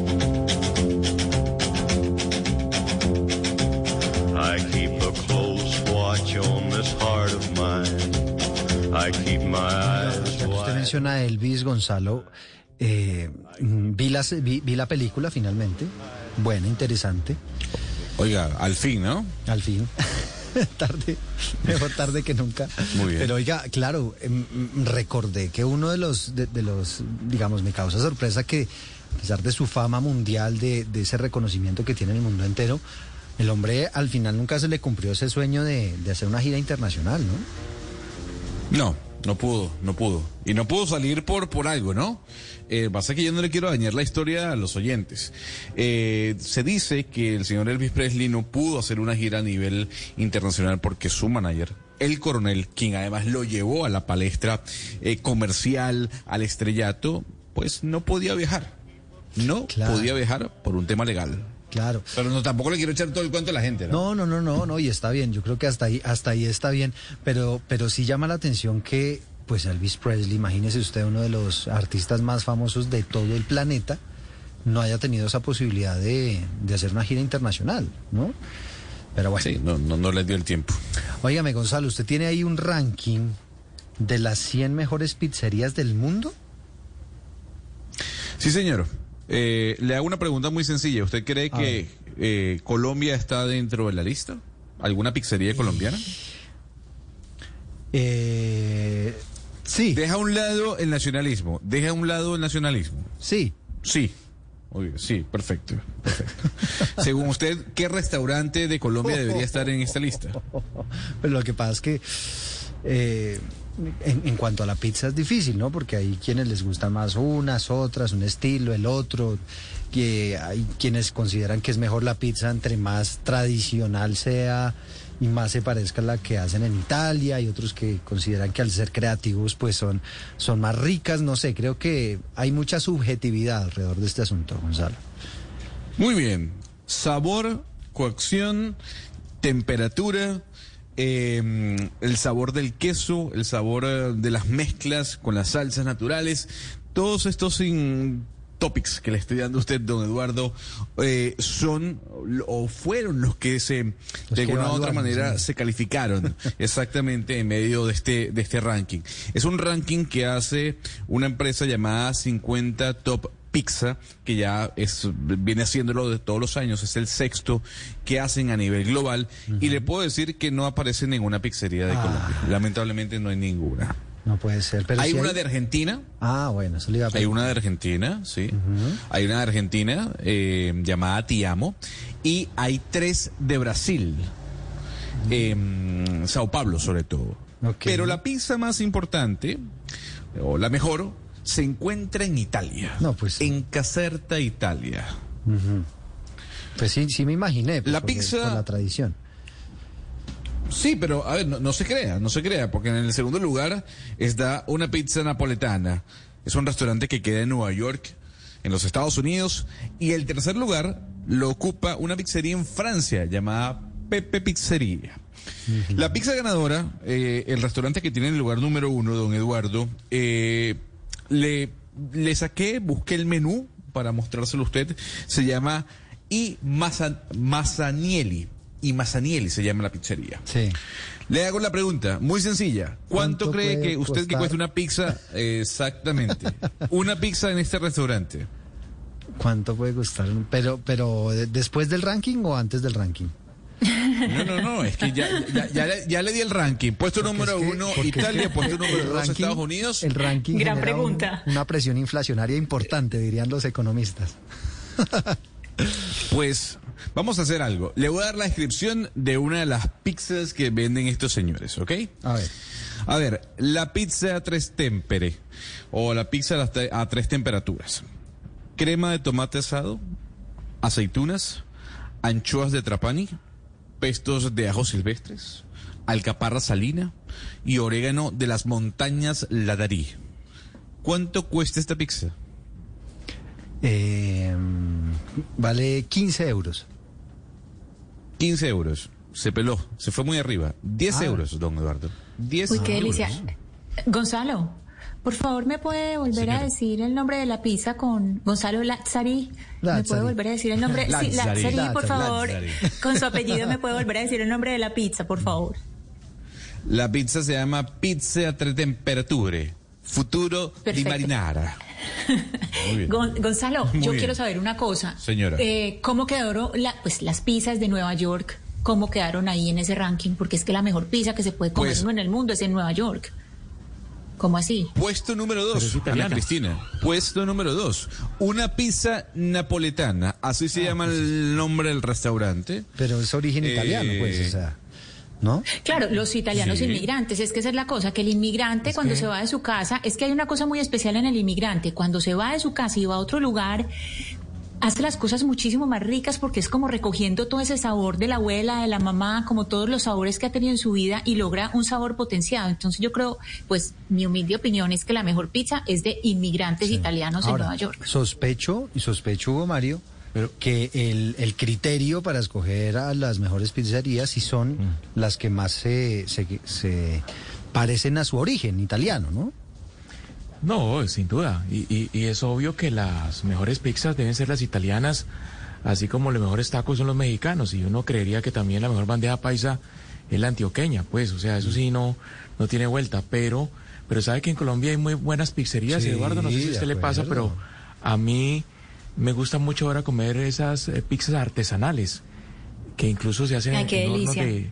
I keep a close watch on this heart of mine. I keep my eyes usted menciona a Elvis Gonzalo, eh, vi, la, se- vi, vi la película finalmente. Buena, interesante. Oiga, al fin, ¿no? Al fin. tarde, mejor tarde que nunca. Muy bien. Pero oiga, claro, em, em, recordé que uno de los, de, de los, digamos, me causa sorpresa que a pesar de su fama mundial, de, de ese reconocimiento que tiene en el mundo entero, el hombre al final nunca se le cumplió ese sueño de, de hacer una gira internacional, ¿no? No, no pudo, no pudo. Y no pudo salir por, por algo, ¿no? Eh, pasa que yo no le quiero dañar la historia a los oyentes. Eh, se dice que el señor Elvis Presley no pudo hacer una gira a nivel internacional porque su manager, el coronel, quien además lo llevó a la palestra eh, comercial, al estrellato, pues no podía viajar. No Claro. podía viajar por un tema legal. Claro. Pero no, tampoco le quiero echar todo el cuento a la gente, ¿no? No, no, no, no, no, y está bien, yo creo que hasta ahí, hasta ahí está bien, pero, pero sí llama la atención que, pues Elvis Presley, imagínese usted uno de los artistas más famosos de todo el planeta, no haya tenido esa posibilidad de, de hacer una gira internacional, ¿no? Pero bueno. Sí, no, no, no le dio el tiempo. Óigame, Gonzalo, ¿usted tiene ahí un ranking de las 100 mejores pizzerías del mundo? Sí, señor. Eh, le hago una pregunta muy sencilla. ¿Usted cree que eh, Colombia está dentro de la lista? ¿Alguna pizzería colombiana? Eh, sí. Deja a un lado el nacionalismo. Deja a un lado el nacionalismo. Sí. Sí. Oye, sí, perfecto. perfecto. Según usted, ¿qué restaurante de Colombia debería estar en esta lista? Pero lo que pasa es que eh, en, cuanto a la pizza es difícil, ¿no? Porque hay quienes les gustan más unas, otras, un estilo, el otro. Que hay quienes consideran que es mejor la pizza entre más tradicional sea y más se parezca a la que hacen en Italia y otros que consideran que al ser creativos pues son, son más ricas, no sé, creo que hay mucha subjetividad alrededor de este asunto, Gonzalo. Muy bien. Sabor, coacción, temperatura, eh, el sabor del queso, el sabor eh, de las mezclas con las salsas naturales, todos estos sin topics que le estoy dando a usted, don Eduardo, eh, son o fueron los que se, de alguna u otra manera, sí. se calificaron exactamente en medio de este, de este ranking. Es un ranking que hace una empresa llamada 50 Top Pizza, que ya es, viene haciéndolo de todos los años, es el sexto que hacen a nivel global, y le puedo decir que no aparece ninguna pizzería de Ah. Colombia. Lamentablemente no hay ninguna. No puede ser. Pero hay una de Argentina, Ah, bueno, eso le iba a hay una de Argentina, sí. Hay una de Argentina eh, llamada Tiamo. Y hay tres de Brasil. Em, Sao Paulo, sobre todo. Pero la pizza más importante, o la mejor, se encuentra en Italia. No, pues. En Caserta, Italia. Pues sí, sí me imaginé. pues, La porque- pizza- Por la tradición. Sí, pero a ver, no, no se crea, no se crea, porque en el segundo lugar está una pizza napoletana. Es un restaurante que queda en Nueva York, en los Estados Unidos. Y el tercer lugar lo ocupa una pizzería en Francia llamada Pepe Pizzería. La pizza ganadora, eh, el restaurante que tiene el lugar número uno, don Eduardo, eh, le, le saqué, busqué el menú para mostrárselo a usted. Se llama I Masa-. Y Masanielli se llama la pizzería. Sí. Le hago la pregunta, muy sencilla. ¿Cuánto, ¿Cuánto cree que usted que cuesta una pizza? exactamente. una pizza en este restaurante. ¿Cuánto puede costar? Pero, pero ¿de- después del ranking o antes del ranking? No, no, no, es que ya, ya, ya le, ya le di el ranking. Puesto número es que- uno, porque es que Italia, puesto número dos, ranking- Estados Unidos. El ranking Gran genera un- pregunta. una presión inflacionaria importante, dirían los economistas. Pues vamos a hacer algo. Le voy a dar la descripción de una de las pizzas que venden estos señores, ¿ok? A ver. A ver, la pizza a tres tempere o la pizza a, las te- a tres temperaturas. Crema de tomate asado, aceitunas, anchoas de trapani, pestos de ajo silvestres, alcaparra salina y orégano de las montañas Ladarí. ¿Cuánto cuesta esta pizza? Eh, vale 15 euros. 15 euros. Se peló, se fue muy arriba. 10 Ah. euros, don Eduardo. 10 Uy, qué euros. delicia. Gonzalo, por favor, ¿me puede volver Señora. a decir el nombre de la pizza con Gonzalo Lazzari? ¿Me Lazzari. puede volver a decir el nombre? Sí, Lazzari. Lazzari, por favor. Lazzari. Con su apellido, ¿me puede volver a decir el nombre de la pizza, por favor? La pizza se llama pizza a tre temperature. Futuro di Perfecto. marinara. Muy bien. Gon- Gonzalo, Muy yo bien. quiero saber una cosa. Señora. Eh, ¿Cómo quedaron la- pues, las pizzas de Nueva York? ¿Cómo quedaron ahí en ese ranking? Porque es que la mejor pizza que se puede comer Pues- en el mundo es en Nueva York. ¿Cómo así? Puesto número dos, Ana. Cristina. Puesto número dos. Una pizza napoletana. Así se llama el nombre del restaurante. Pero es origen Eh, italiano, pues, o sea, ¿no? Claro, los italianos Sí. inmigrantes, es que esa es la cosa, que el inmigrante cuando se va de su casa, es que hay una cosa muy especial en el inmigrante, cuando se va de su casa y va a otro lugar, hace las cosas muchísimo más ricas porque es como recogiendo todo ese sabor de la abuela, de la mamá, como todos los sabores que ha tenido en su vida y logra un sabor potenciado. Entonces yo creo, pues mi humilde opinión es que la mejor pizza es de inmigrantes italianos en Nueva York. Sospecho, y sospecho, Hugo Mario, que el, el criterio para escoger a las mejores pizzerías sí son Mm. las que más se, se, se parecen a su origen italiano, ¿no? No, sin duda. Y, y- y es obvio que las mejores pizzas deben ser las italianas, así como los mejores tacos son los mexicanos. Y uno creería que también la mejor bandeja paisa es la antioqueña, pues. O sea, eso sí no, no tiene vuelta. Pero, pero sabe que en Colombia hay muy buenas pizzerías, Sí, Eduardo. No sé si a usted le pasa, pero a mí me gusta mucho ahora comer esas eh, pizzas artesanales, que incluso se hacen Ay, en, qué en hornos de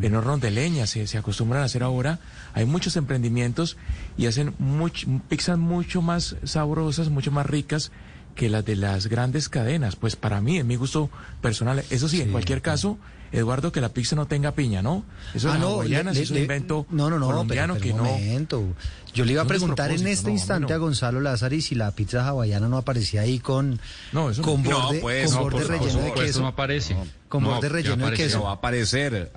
en hornos de leña se, se acostumbran a hacer ahora. Hay muchos emprendimientos y hacen much- pizzas mucho más sabrosas, mucho más ricas que las de las grandes cadenas. Pues para mí, en mi gusto personal, eso sí, en cualquier caso, Eduardo, que la pizza no tenga piña, ¿no? Eso Ah, no, le- es un le- invento no, no, no, colombiano pero, que pero no... momento. Yo le iba a preguntar en este no, instante no. a Gonzalo Lázari si la pizza hawaiana no aparecía ahí con, No, eso con no. borde, No, pues, con no, borde por relleno de queso. no aparece. Con No, borde relleno de queso. No va a aparecer.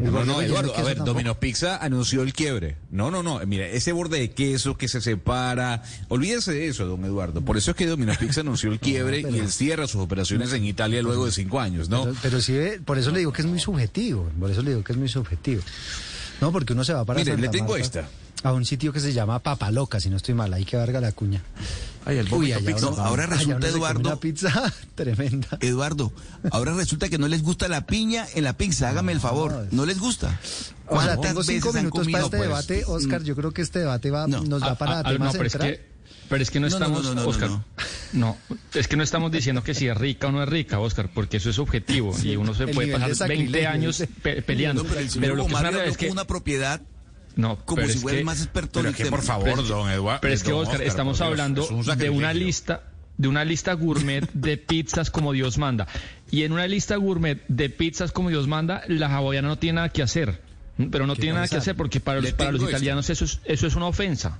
No, no, Eduardo, a ver, tampoco. Domino's Pizza anunció el quiebre. No, no, no, mira, ese borde de queso que se separa, olvídese de eso, don Eduardo. Por eso es que Domino's Pizza anunció el quiebre y el cierra sus operaciones en Italia luego de cinco años, ¿no? Pero, pero sí, por eso le digo que es muy subjetivo. Por eso le digo que es muy subjetivo. No, porque uno se va para Mire, Santa le tengo Marta, esta. A un sitio que se llama Papaloca, si no estoy mal. Ahí que valga la cuña. Ay, el Uy, allá pizza. uno- No, ahora resulta, Eduardo- Una pizza tremenda. Eduardo, ahora resulta que no les gusta la piña en la pizza, hágame el favor. No les gusta. O sea, ¿Cuántas tengo cinco minutos para este pues? debate, Oscar. Yo creo que este debate va, No. nos da Ah, para ah, ah, tema no, pero es que, pero es que no No, no, estamos, no, no, no, Oscar. no. No, es que no estamos diciendo que si es rica o no es rica, Oscar, porque eso es subjetivo Sí, y uno se puede pasar 20 sacrilegio, años pe- peleando. No, pero el pero lo que es una Mario es que una propiedad no, como pero si es fuera que- el más experto Pero en que, por favor, Pero es- don Eduardo. Pero es que, Oscar, estamos Dios, hablando un de una lista de una lista gourmet de pizzas como Dios manda. Y en una lista gourmet de pizzas como Dios manda, la hawaiana no tiene nada que hacer. Pero no ¿Qué tiene nada que hacer porque para los, para los esto. italianos eso es, eso es una ofensa.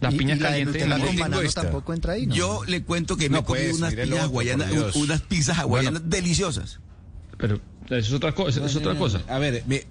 La Y- piña y la caliente. La- con tengo banano esta. tampoco entra ahí, ¿no? Yo le cuento que me No, he comido pues, unas pizzas hawaianas, unas pizzas hawaianas deliciosas. Pero eso es otra cosa. Es otra cosa. A ver, me-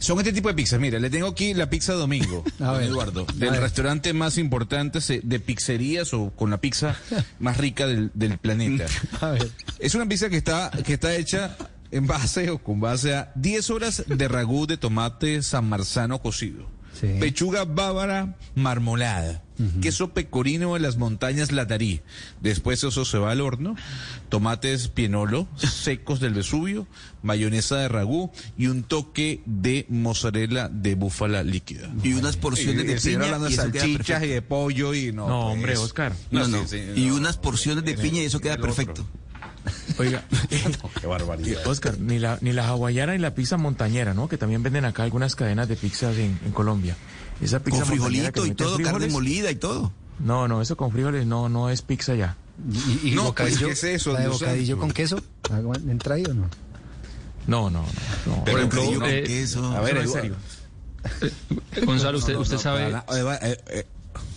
son este tipo de pizzas. Mira, le tengo aquí la pizza Domingo, A don ver. Eduardo, del restaurante más importante de pizzerías o con la pizza más rica del, del planeta. A ver. Es una pizza que está, que está hecha en base o con base a 10 horas de ragú de tomate san marzano cocido. Sí. Pechuga bávara marmolada. Queso pecorino de las montañas Latarí. Después eso se va al horno. Tomates pienolo secos del Vesubio. Mayonesa de ragú y un toque de mozzarella de búfala líquida. Y unas porciones Y de piña hablando de salchichas y perfecto. de pollo y no. No, pues. hombre, Oscar. No, no. sí, Y no. unas porciones de piña y eso queda otro. Oiga, Qué barbaridad. Oscar, ni la, ni la hawaiana ni la pizza montañera, ¿no? Que también venden acá algunas cadenas de pizzas en, en Colombia. Esa pizza Con montañera frijolito y todo, carne frijoles, molida y todo. No, no, eso con frijoles no, no es pizza ya. ¿Y, y No, pues, bocadillo? ¿qué es eso, ¿La de bocadillo santo? con queso? ¿Agu- ¿Entra ahí o no? No, no, no. no. Pero ejemplo, bocadillo con eh, queso. A ver, en serio. Gonzalo, usted, usted No, sabe. para. Eh, eh, eh.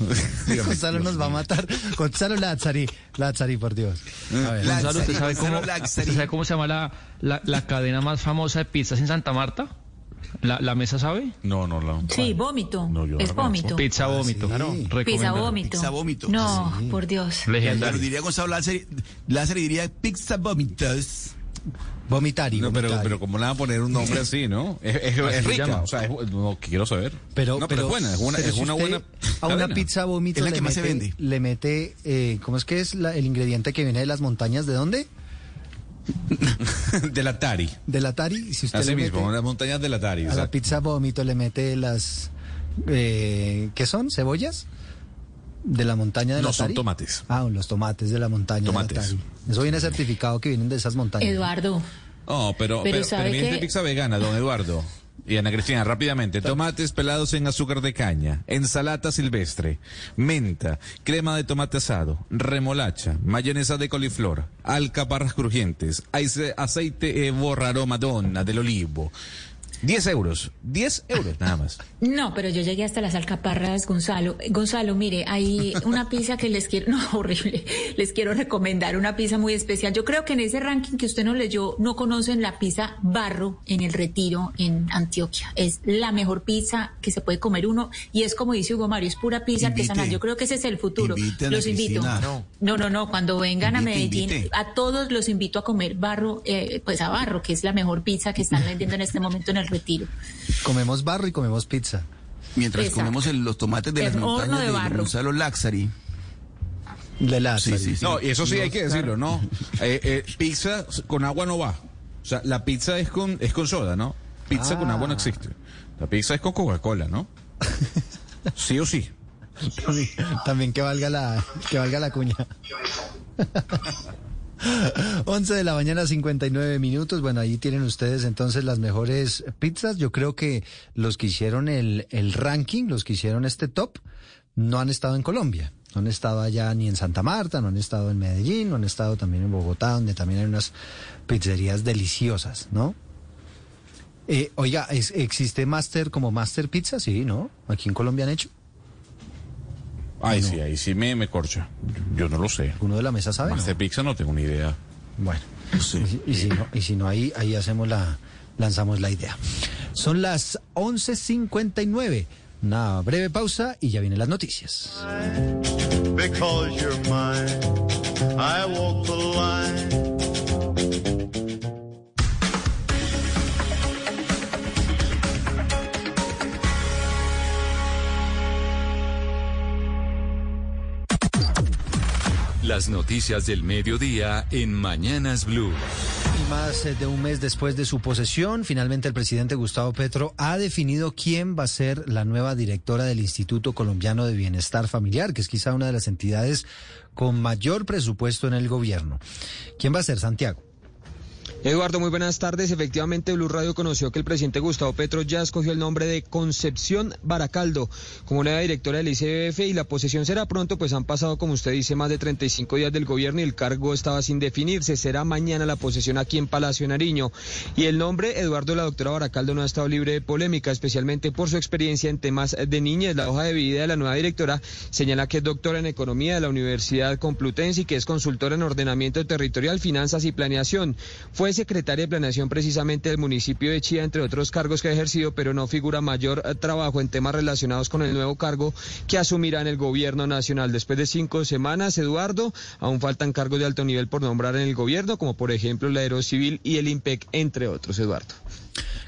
Gonzalo nos va a matar. Gonzalo Lazzari. Lazzari, por Dios. A ver. La- Gonzalo, ¿usted sabe, cómo, Laxari. ¿usted sabe cómo se llama la, la, la cadena más famosa de pizzas en Santa Marta? ¿La, la mesa sabe? No, no, no. Sí, vómito. es vómito. Pizza vómito. Pizza Recomendado. vómito. Pizza vómito. No, por Dios. Pero diría Gonzalo Lázaro, Lázaro diría pizza vómitos. Vomitari, No, pero, vomitari. pero ¿cómo le van a poner un nombre así, no? Es, es- Así es se rica, llama. o sea, es- no, quiero saber. Pero, no, pero, es buena, es una, pero es si una usted buena A una cadena. pizza vómito Es la le que más se mete- vende. Le mete, eh, ¿cómo es que es la- el ingrediente que viene de las montañas? ¿De dónde? del Atari. Del Atari. Si usted Así le mismo, mete las montañas del Atari. a la pizza vómito le mete las, eh, ¿qué son? ¿Cebollas? De la montaña del No, son Atari. tomates. Ah, los tomates de la montaña Tomates. del Atari. Eso viene certificado que vienen de esas montañas. Eduardo, No, pero, Pero pero, ¿sabe pero qué? esta pizza vegana, don Eduardo. Y Ana Cristina, rápidamente. Tomates pelados en azúcar de caña, ensalada silvestre, menta, crema de tomate asado, remolacha, mayonesa de coliflor, alcaparras crujientes, ace- aceite eh, borraro madonna del olivo. 10 euros. 10 euros nada más. No, pero yo llegué hasta las alcaparras, Gonzalo. Gonzalo, mire, hay una pizza que les quiero, no, horrible, les quiero recomendar una pizza muy especial. Yo creo que en ese ranking que usted no leyó, no conocen la pizza Barro en el Retiro, en Antioquia. Es la mejor pizza que se puede comer uno y es como dice Hugo Mario, es pura pizza Invite. artesanal. Yo creo que ese es el futuro. Los invito. No, no, no, cuando vengan a Medellín, invite. a todos los invito a comer Barro, eh, pues a Barro, que es la mejor pizza que están vendiendo en este momento en el Retiro. Comemos barro y comemos pizza. Mientras Exacto. comemos el- los tomates de las El montañas de de. Gonzalo Laxari. De la Sí, sí, sí. No, y eso sí hay que decirlo, ¿no? Eh, eh, pizza con agua no va. O sea, la pizza es con, es con soda, ¿no? Pizza con agua no existe. La pizza es con Coca-Cola, ¿no? Sí o sí. También, también que valga la que valga la cuña. 11 de la mañana, 59 minutos. Bueno, ahí tienen ustedes entonces las mejores pizzas. Yo creo que los que hicieron el, el ranking, los que hicieron este top, no han estado en Colombia. No han estado allá ni en Santa Marta, no han estado en Medellín, no han estado también en Bogotá, donde también hay unas pizzerías deliciosas, ¿no? Eh, oiga, ¿es- ¿existe Master como Master Pizza? Sí, ¿no? Aquí en Colombia han hecho. Ay, sí, ahí sí me, me corcha. Yo no lo sé. ¿Uno de la mesa sabe? Master Pizza no tengo ni idea. Bueno, y, si- y si no, y si no ahí, ahí hacemos la, lanzamos la idea. Son las 11.59. Una breve pausa y ya vienen las noticias. Because you're mine, I walk the line. Las noticias del mediodía en Mañanas Blue. Y más eh, de un mes después de su posesión, finalmente el presidente Gustavo Petro ha definido quién va a ser la nueva directora del Instituto Colombiano de Bienestar Familiar, que es quizá una de las entidades con mayor presupuesto en el gobierno. ¿Quién va a ser, Santiago? Eduardo, muy buenas tardes. Efectivamente, Blue Radio conoció que el presidente Gustavo Petro ya escogió el nombre de Concepción Baracaldo como nueva directora del ICBF y la posesión será pronto, pues han pasado, como usted dice, más de 35 días del gobierno y el cargo estaba sin definirse. Será mañana la posesión aquí en Palacio Nariño. Y el nombre, Eduardo, la doctora Baracaldo, no ha estado libre de polémica, especialmente por su experiencia en temas de niñez. La hoja de vida de la nueva directora señala que es doctora en economía de la Universidad Complutense y que es consultora en ordenamiento territorial, finanzas y planeación. Fue secretaria de planeación precisamente del municipio de Chía, entre otros cargos que ha ejercido, pero no figura mayor eh, trabajo en temas relacionados con el nuevo cargo que asumirá en el gobierno nacional. Después de cinco semanas, Eduardo, aún faltan cargos de alto nivel por nombrar en el gobierno, como por ejemplo el Aerocivil y el IMPEC, entre otros, Eduardo.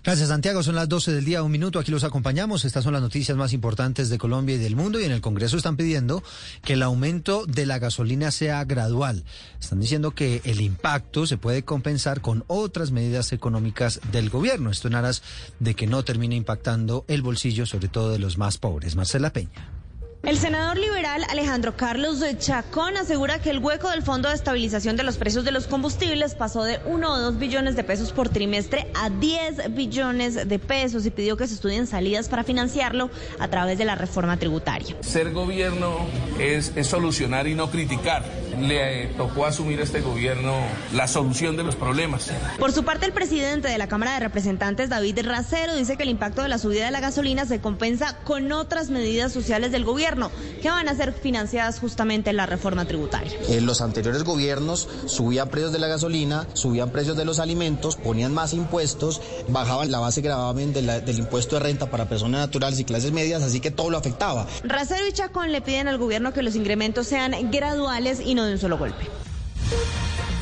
Gracias, Santiago. Son las 12 del día, un minuto. Aquí los acompañamos. Estas son las noticias más importantes de Colombia y del mundo. Y en el Congreso están pidiendo que el aumento de la gasolina sea gradual. Están diciendo que el impacto se puede compensar con otras medidas económicas del gobierno. Esto en aras de que no termine impactando el bolsillo, sobre todo de los más pobres. Marcela Peña. El senador liberal Alejandro Carlos de Chacón asegura que el hueco del Fondo de Estabilización de los Precios de los Combustibles pasó de 1 o 2 billones de pesos por trimestre a 10 billones de pesos y pidió que se estudien salidas para financiarlo a través de la reforma tributaria. Ser gobierno es, es solucionar y no criticar. le tocó asumir a este gobierno la solución de los problemas. Por su parte, el presidente de la Cámara de Representantes, David Racero, dice que el impacto de la subida de la gasolina se compensa con otras medidas sociales del gobierno que van a ser financiadas justamente en la reforma tributaria. En los anteriores gobiernos subían precios de la gasolina, subían precios de los alimentos, ponían más impuestos, bajaban la base gravamen de la- del impuesto de renta para personas naturales y clases medias, así que todo lo afectaba. Racero y Chacón le piden al gobierno que los incrementos sean graduales y no de un solo golpe.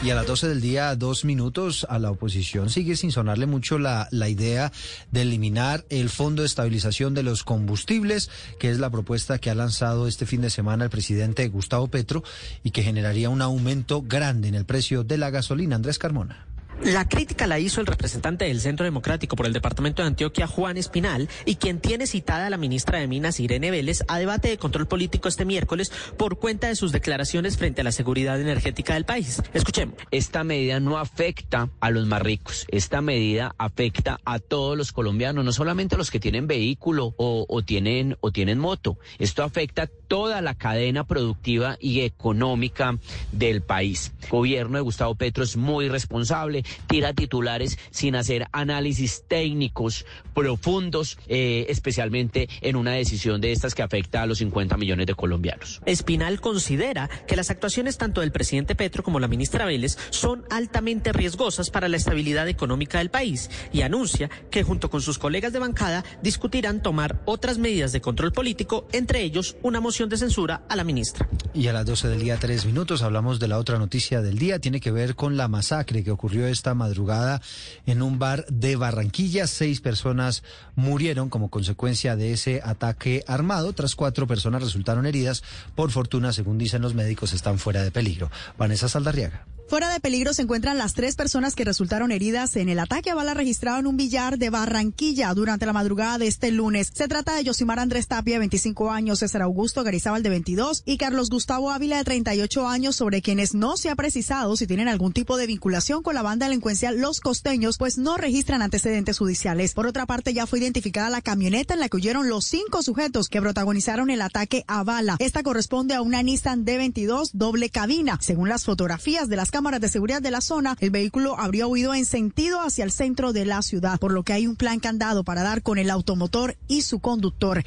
Y a las 12 del día, dos minutos, a la oposición sigue sin sonarle mucho la, la idea de eliminar el Fondo de Estabilización de los Combustibles, que es la propuesta que ha lanzado este fin de semana el presidente Gustavo Petro y que generaría un aumento grande en el precio de la gasolina. Andrés Carmona. La crítica la hizo el representante del Centro Democrático por el Departamento de Antioquia, Juan Espinal, y quien tiene citada a la ministra de Minas, Irene Vélez, a debate de control político este miércoles por cuenta de sus declaraciones frente a la seguridad energética del país. Escuchemos. Esta medida no afecta a los más ricos. Esta medida afecta a todos los colombianos, no solamente a los que tienen vehículo o, tienen, o tienen moto. Esto afecta toda la cadena productiva y económica del país. El gobierno de Gustavo Petro es muy responsable, tira titulares sin hacer análisis técnicos profundos, eh, especialmente en una decisión de estas que afecta a los 50 millones de colombianos. Espinal considera que las actuaciones tanto del presidente Petro como la ministra Vélez son altamente riesgosas para la estabilidad económica del país y anuncia que junto con sus colegas de bancada discutirán tomar otras medidas de control político, entre ellos una moción de censura a la ministra. Y a las 12 del día, tres minutos, hablamos de la otra noticia del día. Tiene que ver con la masacre que ocurrió esta madrugada en un bar de Barranquilla. Seis personas murieron como consecuencia de ese ataque armado. Otras cuatro personas resultaron heridas. Por fortuna, según dicen los médicos, están fuera de peligro. Vanessa Saldarriaga. Fuera de peligro se encuentran las tres personas que resultaron heridas en el ataque a bala registrado en un billar de Barranquilla durante la madrugada de este lunes. Se trata de Yosimar Andrés Tapia, de 25 años, César Augusto Garizabal, de 22, y Carlos Gustavo Ávila, de 38 años, sobre quienes no se ha precisado si tienen algún tipo de vinculación con la banda delincuencial Los Costeños, pues no registran antecedentes judiciales. Por otra parte, ya fue identificada la camioneta en la que huyeron los cinco sujetos que protagonizaron el ataque a bala. Esta corresponde a una Nissan D22 doble cabina. Según las fotografías de las cámaras de seguridad de la zona, el vehículo habría huido en sentido hacia el centro de la ciudad, por lo que hay un plan candado para dar con el automotor y su conductor.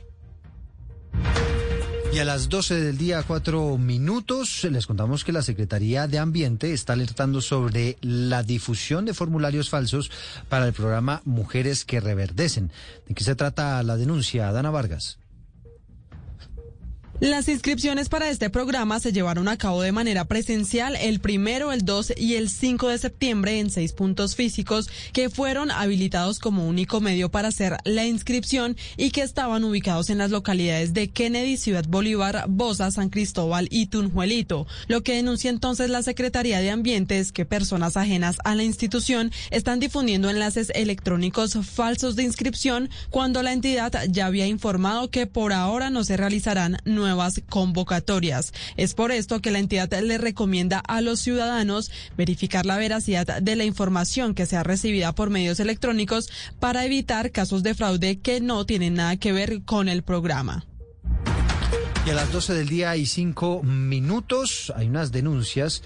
Y a las 12 del día, cuatro minutos, les contamos que la Secretaría de Ambiente está alertando sobre la difusión de formularios falsos para el programa Mujeres que Reverdecen. ¿De qué se trata la denuncia, Dana Vargas? Las inscripciones para este programa se llevaron a cabo de manera presencial el primero, el 2 y el 5 de septiembre en seis puntos físicos que fueron habilitados como único medio para hacer la inscripción y que estaban ubicados en las localidades de Kennedy, Ciudad Bolívar, Bosa, San Cristóbal y Tunjuelito. Lo que denuncia entonces la Secretaría de Ambiente es que personas ajenas a la institución están difundiendo enlaces electrónicos falsos de inscripción cuando la entidad ya había informado que por ahora no se realizarán convocatorias. Es por esto que la entidad le recomienda a los ciudadanos verificar la veracidad de la información que sea recibida por medios electrónicos para evitar casos de fraude que no tienen nada que ver con el programa. Y a las 12 del día y cinco minutos hay unas denuncias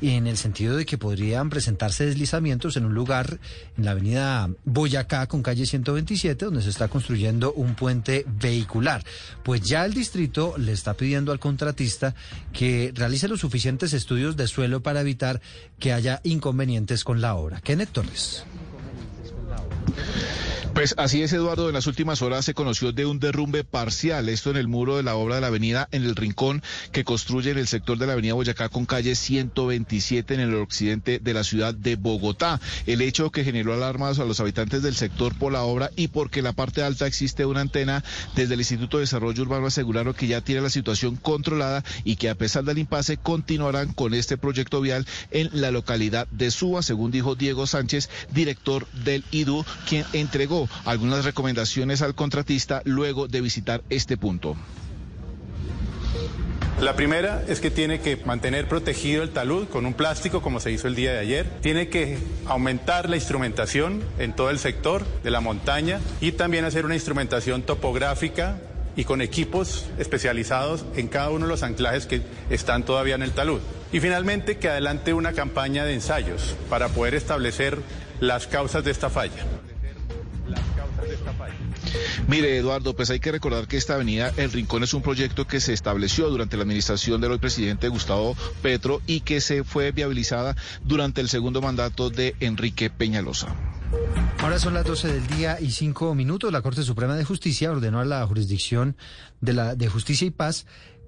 en el sentido de que podrían presentarse deslizamientos en un lugar en la avenida Boyacá con calle 127 donde se está construyendo un puente vehicular. Pues ya el distrito le está pidiendo al contratista que realice los suficientes estudios de suelo para evitar que haya inconvenientes con la obra. Kenneth Torres. Pues así es, Eduardo. En las últimas horas se conoció de un derrumbe parcial, esto en el muro de la obra de la avenida en el Rincón, que construye en el sector de la avenida Boyacá con calle 127 en el occidente de la ciudad de Bogotá. El hecho que generó alarmas a los habitantes del sector por la obra y porque en la parte alta existe una antena, desde el Instituto de Desarrollo Urbano aseguraron que ya tiene la situación controlada y que a pesar del impasse continuarán con este proyecto vial en la localidad de Suba, según dijo Diego Sánchez, director del IDU, quien entregó algunas recomendaciones al contratista luego de visitar este punto. La primera es que tiene que mantener protegido el talud con un plástico como se hizo el día de ayer. Tiene que aumentar la instrumentación en todo el sector de la montaña y también hacer una instrumentación topográfica y con equipos especializados en cada uno de los anclajes que están todavía en el talud. Y finalmente que adelante una campaña de ensayos para poder establecer las causas de esta falla. Mire, Eduardo, pues hay que recordar que esta avenida El Rincón es un proyecto que se estableció durante la administración del hoy presidente Gustavo Petro y que se fue viabilizada durante el segundo mandato de Enrique Peñalosa. Ahora son las 12 del día y cinco minutos. La Corte Suprema de Justicia ordenó a la jurisdicción de, de Justicia y Paz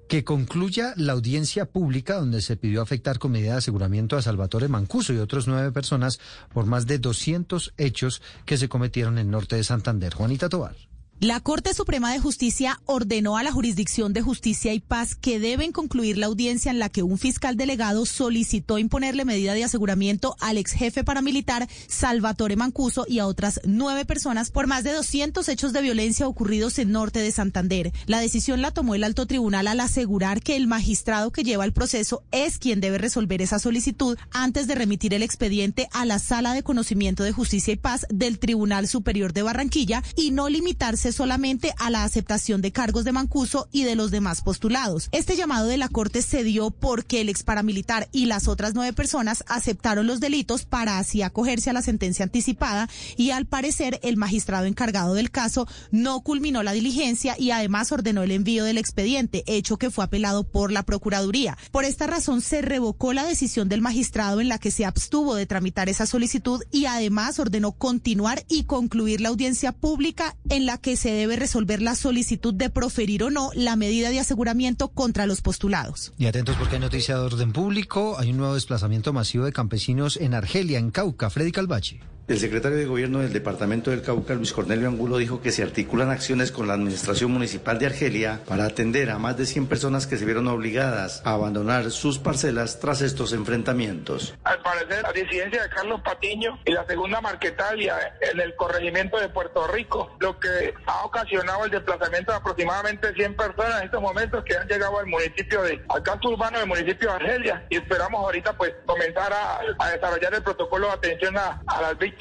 que concluya la audiencia pública donde se pidió afectar con medida de aseguramiento a Salvatore Mancuso y otros nueve personas por más de 200 hechos que se cometieron en el norte de Santander. Juanita Tobar. La Corte Suprema de Justicia ordenó a la Jurisdicción de Justicia y Paz que deben concluir la audiencia en la que un fiscal delegado solicitó imponerle medida de aseguramiento al ex jefe paramilitar Salvatore Mancuso y a otras nueve personas por más de 200 hechos de violencia ocurridos en norte de Santander. La decisión la tomó el alto tribunal al asegurar que el magistrado que lleva el proceso es quien debe resolver esa solicitud antes de remitir el expediente a la Sala de Conocimiento de Justicia y Paz del Tribunal Superior de Barranquilla y no limitarse solamente a la aceptación de cargos de Mancuso y de los demás postulados. Este llamado de la Corte se dio porque el ex paramilitar y las otras nueve personas aceptaron los delitos para así acogerse a la sentencia anticipada y al parecer el magistrado encargado del caso no culminó la diligencia y además ordenó el envío del expediente, hecho que fue apelado por la Procuraduría. Por esta razón se revocó la decisión del magistrado en la que se abstuvo de tramitar esa solicitud y además ordenó continuar y concluir la audiencia pública en la que se debe resolver la solicitud de proferir o no la medida de aseguramiento contra los postulados. Y atentos porque hay noticia de orden público. Hay un nuevo desplazamiento masivo de campesinos en Argelia, en Cauca. Freddy Calvache. El secretario de Gobierno del Departamento del Cauca, Luis Cornelio Angulo, dijo que se articulan acciones con la Administración Municipal de Argelia para atender a más de 100 personas que se vieron obligadas a abandonar sus parcelas tras estos enfrentamientos. Al parecer, la disidencia de Carlos Patiño y la segunda Marquetalia en el corregimiento de Puerto Rico, lo que ha ocasionado el desplazamiento de aproximadamente 100 personas en estos momentos que han llegado al municipio de, al casco urbano del municipio de Argelia y esperamos ahorita pues comenzar a, desarrollar el protocolo de atención a las víctimas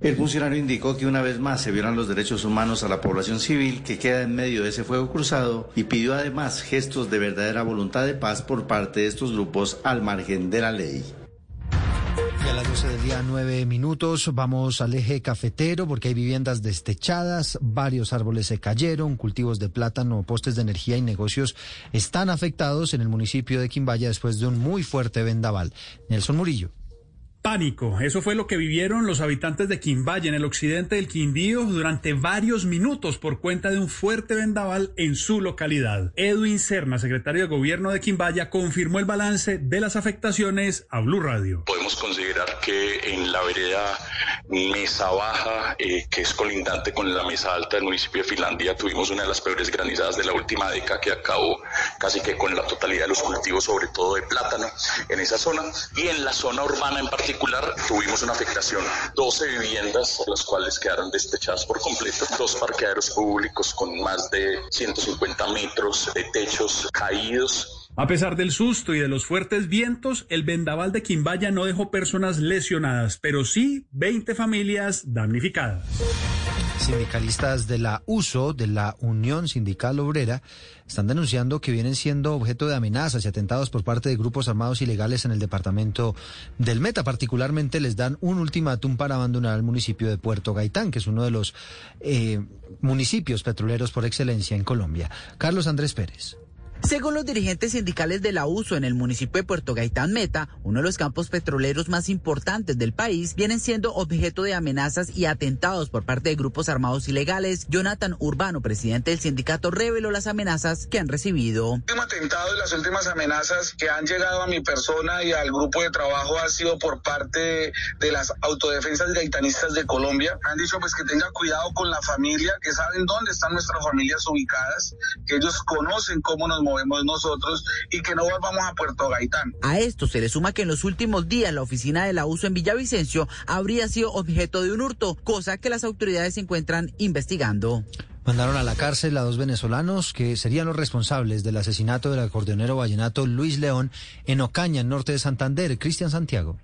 el funcionario indicó que una vez más se violan los derechos humanos a la población civil que queda en medio de ese fuego cruzado y pidió además gestos de verdadera voluntad de paz por parte de estos grupos al margen de la ley. Y a las 12 del día, nueve minutos, vamos al eje cafetero porque hay viviendas destechadas, varios árboles se cayeron, cultivos de plátano, postes de energía y negocios están afectados en el municipio de Quimbaya después de un muy fuerte vendaval. Nelson Murillo. Pánico, eso fue lo que vivieron los habitantes de Quimbaya en el occidente del Quindío durante varios minutos por cuenta de un fuerte vendaval en su localidad. Edwin Serna, secretario de Gobierno de Quimbaya, confirmó el balance de las afectaciones a Blue Radio. Podemos considerar que en la vereda Mesa Baja, eh, que es colindante con la Mesa Alta del municipio de Finlandia, tuvimos una de las peores granizadas de la última década que acabó casi que con la totalidad de los cultivos, sobre todo de plátano, en esa zona. Y en la zona urbana en particular, particular tuvimos una afectación, 12 viviendas, las cuales quedaron despechadas por completo, dos parqueaderos públicos con más de 150 metros de techos caídos. A pesar del susto y de los fuertes vientos, el vendaval de Quimbaya no dejó personas lesionadas, pero sí 20 familias damnificadas. Sindicalistas de la USO, de la Unión Sindical Obrera, están denunciando que vienen siendo objeto de amenazas y atentados por parte de grupos armados ilegales en el departamento del Meta. Particularmente les dan un ultimátum para abandonar el municipio de Puerto Gaitán, que es uno de los eh, municipios petroleros por excelencia en Colombia. Carlos Andrés Pérez. Según los dirigentes sindicales de la USO en el municipio de Puerto Gaitán Meta, uno de los campos petroleros más importantes del país, vienen siendo objeto de amenazas y atentados por parte de grupos armados ilegales. Jonathan Urbano, presidente del sindicato, reveló las amenazas que han recibido. El último atentado y las últimas amenazas que han llegado a mi persona y al grupo de trabajo ha sido por parte de las autodefensas gaitanistas de Colombia. Han dicho pues que tenga cuidado con la familia, que saben dónde están nuestras familias ubicadas, que ellos conocen cómo nos movemos nosotros y que no volvamos a Puerto Gaitán. A esto se le suma que en los últimos días la oficina de la USO en Villavicencio habría sido objeto de un hurto, cosa que las autoridades se encuentran investigando. Mandaron a la cárcel a dos venezolanos que serían los responsables del asesinato del acordeonero vallenato Luis León en Ocaña, en norte de Santander. Cristian Santiago.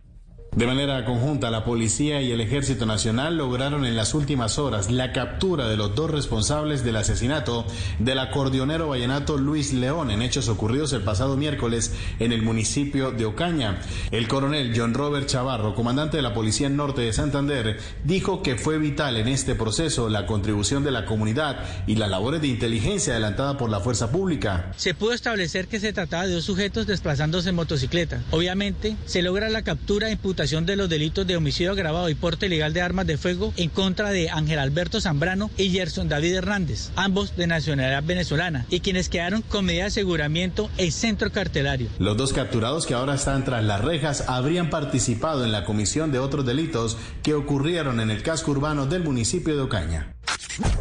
De manera conjunta, la policía y el Ejército Nacional lograron en las últimas horas la captura de los dos responsables del asesinato del acordeonero vallenato Luis León en hechos ocurridos el pasado miércoles en el municipio de Ocaña. El coronel John Robert Chavarro, comandante de la Policía Norte de Santander, dijo que fue vital en este proceso la contribución de la comunidad y las labores de inteligencia adelantada por la fuerza pública. Se pudo establecer que se trataba de dos sujetos desplazándose en motocicleta. Obviamente, se logra la captura e de los delitos de homicidio agravado y porte ilegal de armas de fuego en contra de Ángel Alberto Zambrano y Gerson David Hernández, ambos de nacionalidad venezolana, y quienes quedaron con medida de aseguramiento en centro cartelario. Los dos capturados que ahora están tras las rejas habrían participado en la comisión de otros delitos que ocurrieron en el casco urbano del municipio de Ocaña.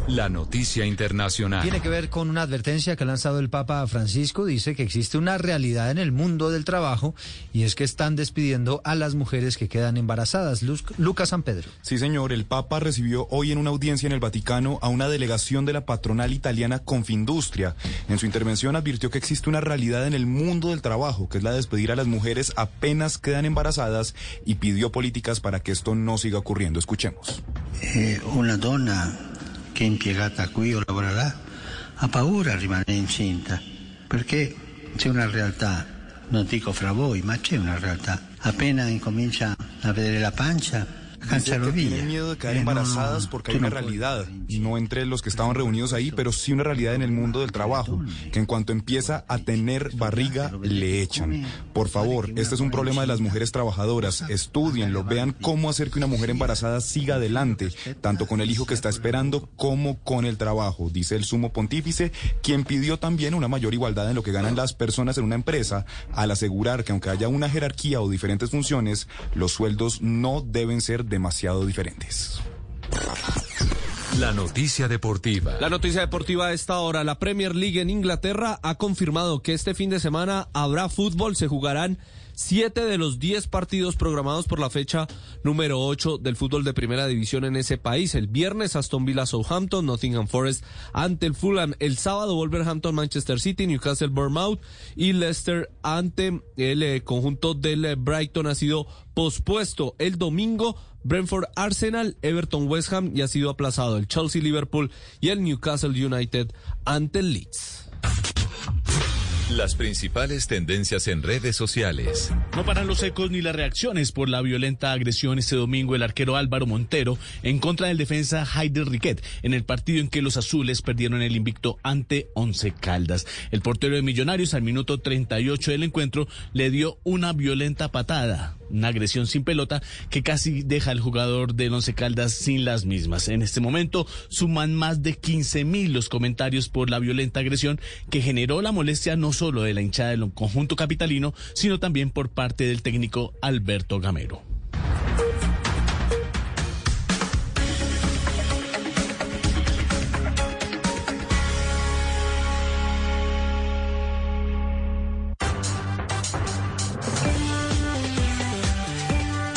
La noticia internacional. Tiene que ver con una advertencia que ha lanzado el Papa Francisco. Dice que existe una realidad en el mundo del trabajo y es que están despidiendo a las mujeres que quedan embarazadas. Lucas San Pedro. Sí, señor. El Papa recibió hoy en una audiencia en el Vaticano a una delegación de la patronal italiana Confindustria. En su intervención advirtió que existe una realidad en el mundo del trabajo, que es la de despedir a las mujeres apenas quedan embarazadas y pidió políticas para que esto no siga ocurriendo. Escuchemos. Eh, una donna che è impiegata qui o lavorerà ha paura a rimanere incinta perché c'è una realtà, non dico fra voi, ma c'è una realtà. Appena incomincia a vedere la pancia Que tienen miedo de quedar embarazadas porque hay una realidad, no entre los que estaban reunidos ahí, pero sí una realidad en el mundo del trabajo, que en cuanto empieza a tener barriga, le echan. Por favor, este es un problema de las mujeres trabajadoras. Estudienlo, vean cómo hacer que una mujer embarazada siga adelante, tanto con el hijo que está esperando como con el trabajo, dice el sumo pontífice, quien pidió también una mayor igualdad en lo que ganan las personas en una empresa, al asegurar que aunque haya una jerarquía o diferentes funciones, los sueldos no deben ser demasiado diferentes. La noticia deportiva. La noticia deportiva a esta hora. La Premier League en Inglaterra ha confirmado que este fin de semana habrá fútbol. Se jugarán siete de los diez partidos programados por la fecha número ocho del fútbol de primera división en ese país. El viernes Aston Villa Southampton, Nottingham Forest ante el Fulham. El sábado Wolverhampton Manchester City, Newcastle Bournemouth y Leicester ante el eh, conjunto del eh, Brighton ha sido pospuesto. El domingo Brentford Arsenal, Everton West Ham y ha sido aplazado el Chelsea Liverpool y el Newcastle United ante el Leeds. Las principales tendencias en redes sociales. No paran los ecos ni las reacciones por la violenta agresión este domingo el arquero Álvaro Montero en contra del defensa Heider Riquet en el partido en que los azules perdieron el invicto ante Once Caldas. El portero de Millonarios al minuto 38 del encuentro le dio una violenta patada una agresión sin pelota que casi deja al jugador del Once Caldas sin las mismas. En este momento suman más de 15 mil los comentarios por la violenta agresión que generó la molestia no solo de la hinchada del conjunto capitalino, sino también por parte del técnico Alberto Gamero.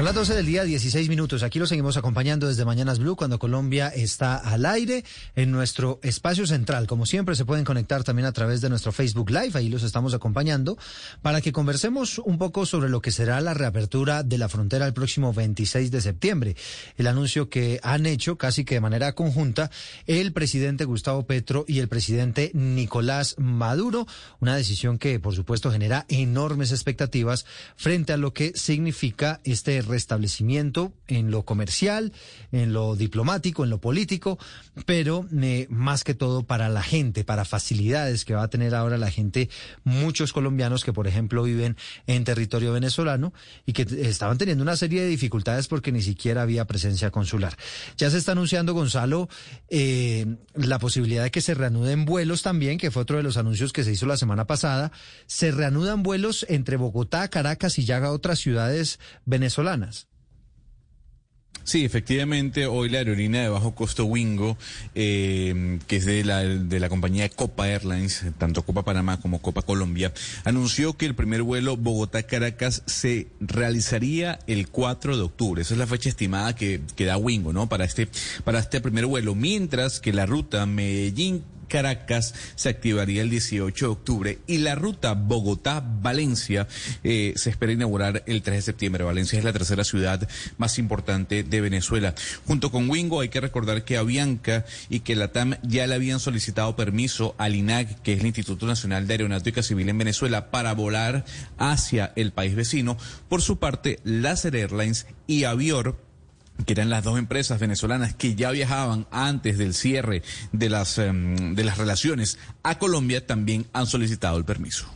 Son las 12 del día, 16 minutos. Aquí lo seguimos acompañando desde Mañanas Blue cuando Colombia está al aire en nuestro espacio central. Como siempre, se pueden conectar también a través de nuestro Facebook Live. Ahí los estamos acompañando para que conversemos un poco sobre lo que será la reapertura de la frontera el próximo 26 de septiembre. El anuncio que han hecho casi que de manera conjunta el presidente Gustavo Petro y el presidente Nicolás Maduro. Una decisión que, por supuesto, genera enormes expectativas frente a lo que significa este restablecimiento en lo comercial, en lo diplomático, en lo político, pero eh, más que todo para la gente, para facilidades que va a tener ahora la gente, muchos colombianos que, por ejemplo, viven en territorio venezolano y que estaban teniendo una serie de dificultades porque ni siquiera había presencia consular. Ya se está anunciando, Gonzalo, eh, la posibilidad de que se reanuden vuelos también, que fue otro de los anuncios que se hizo la semana pasada. Se reanudan vuelos entre Bogotá, Caracas y ya otras ciudades venezolanas. Sí, efectivamente, hoy la aerolínea de bajo costo Wingo, eh, que es de la, de la compañía Copa Airlines, tanto Copa Panamá como Copa Colombia, anunció que el primer vuelo Bogotá-Caracas se realizaría el 4 de octubre. Esa es la fecha estimada que, que da Wingo, ¿no? Para este, para este primer vuelo. Mientras que la ruta Medellín Caracas se activaría el 18 de octubre y la ruta Bogotá-Valencia eh, se espera inaugurar el 3 de septiembre. Valencia es la tercera ciudad más importante de Venezuela. Junto con Wingo hay que recordar que Avianca y que la TAM ya le habían solicitado permiso al INAC, que es el Instituto Nacional de Aeronáutica Civil en Venezuela, para volar hacia el país vecino. Por su parte, Láser Airlines y Avior que eran las dos empresas venezolanas que ya viajaban antes del cierre de las, em, de las relaciones a Colombia, también han solicitado el permiso.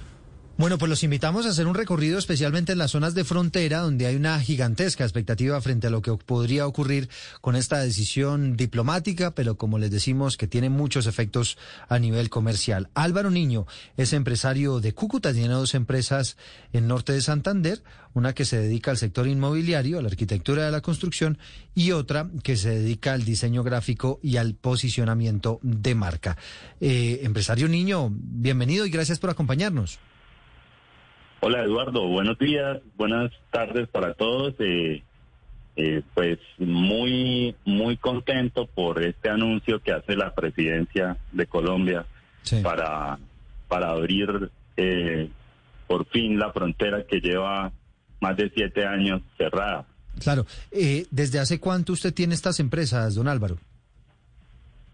Bueno, pues los invitamos a hacer un recorrido especialmente en las zonas de frontera donde hay una gigantesca expectativa frente a lo que podría ocurrir con esta decisión diplomática, pero como les decimos que tiene muchos efectos a nivel comercial. Álvaro Niño es empresario de Cúcuta, tiene dos empresas en norte de Santander, una que se dedica al sector inmobiliario, a la arquitectura de la construcción y otra que se dedica al diseño gráfico y al posicionamiento de marca. Eh, empresario Niño, bienvenido y gracias por acompañarnos. Hola Eduardo, buenos días, buenas tardes para todos. Eh, eh, pues muy, muy contento por este anuncio que hace la presidencia de Colombia para, para abrir eh, por fin la frontera que lleva más de siete años cerrada. Claro, ¿desde hace cuánto usted tiene estas empresas, don Álvaro?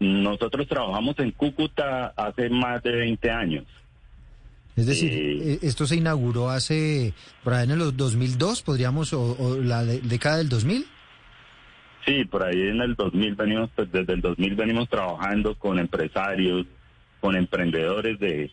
Nosotros trabajamos en Cúcuta hace más de 20 años. Es decir, eh, esto se inauguró hace, por ahí en el 2002, podríamos, o, la década del 2000. Sí, por ahí en el 2000 venimos, pues desde el 2000 venimos trabajando con empresarios, con emprendedores de,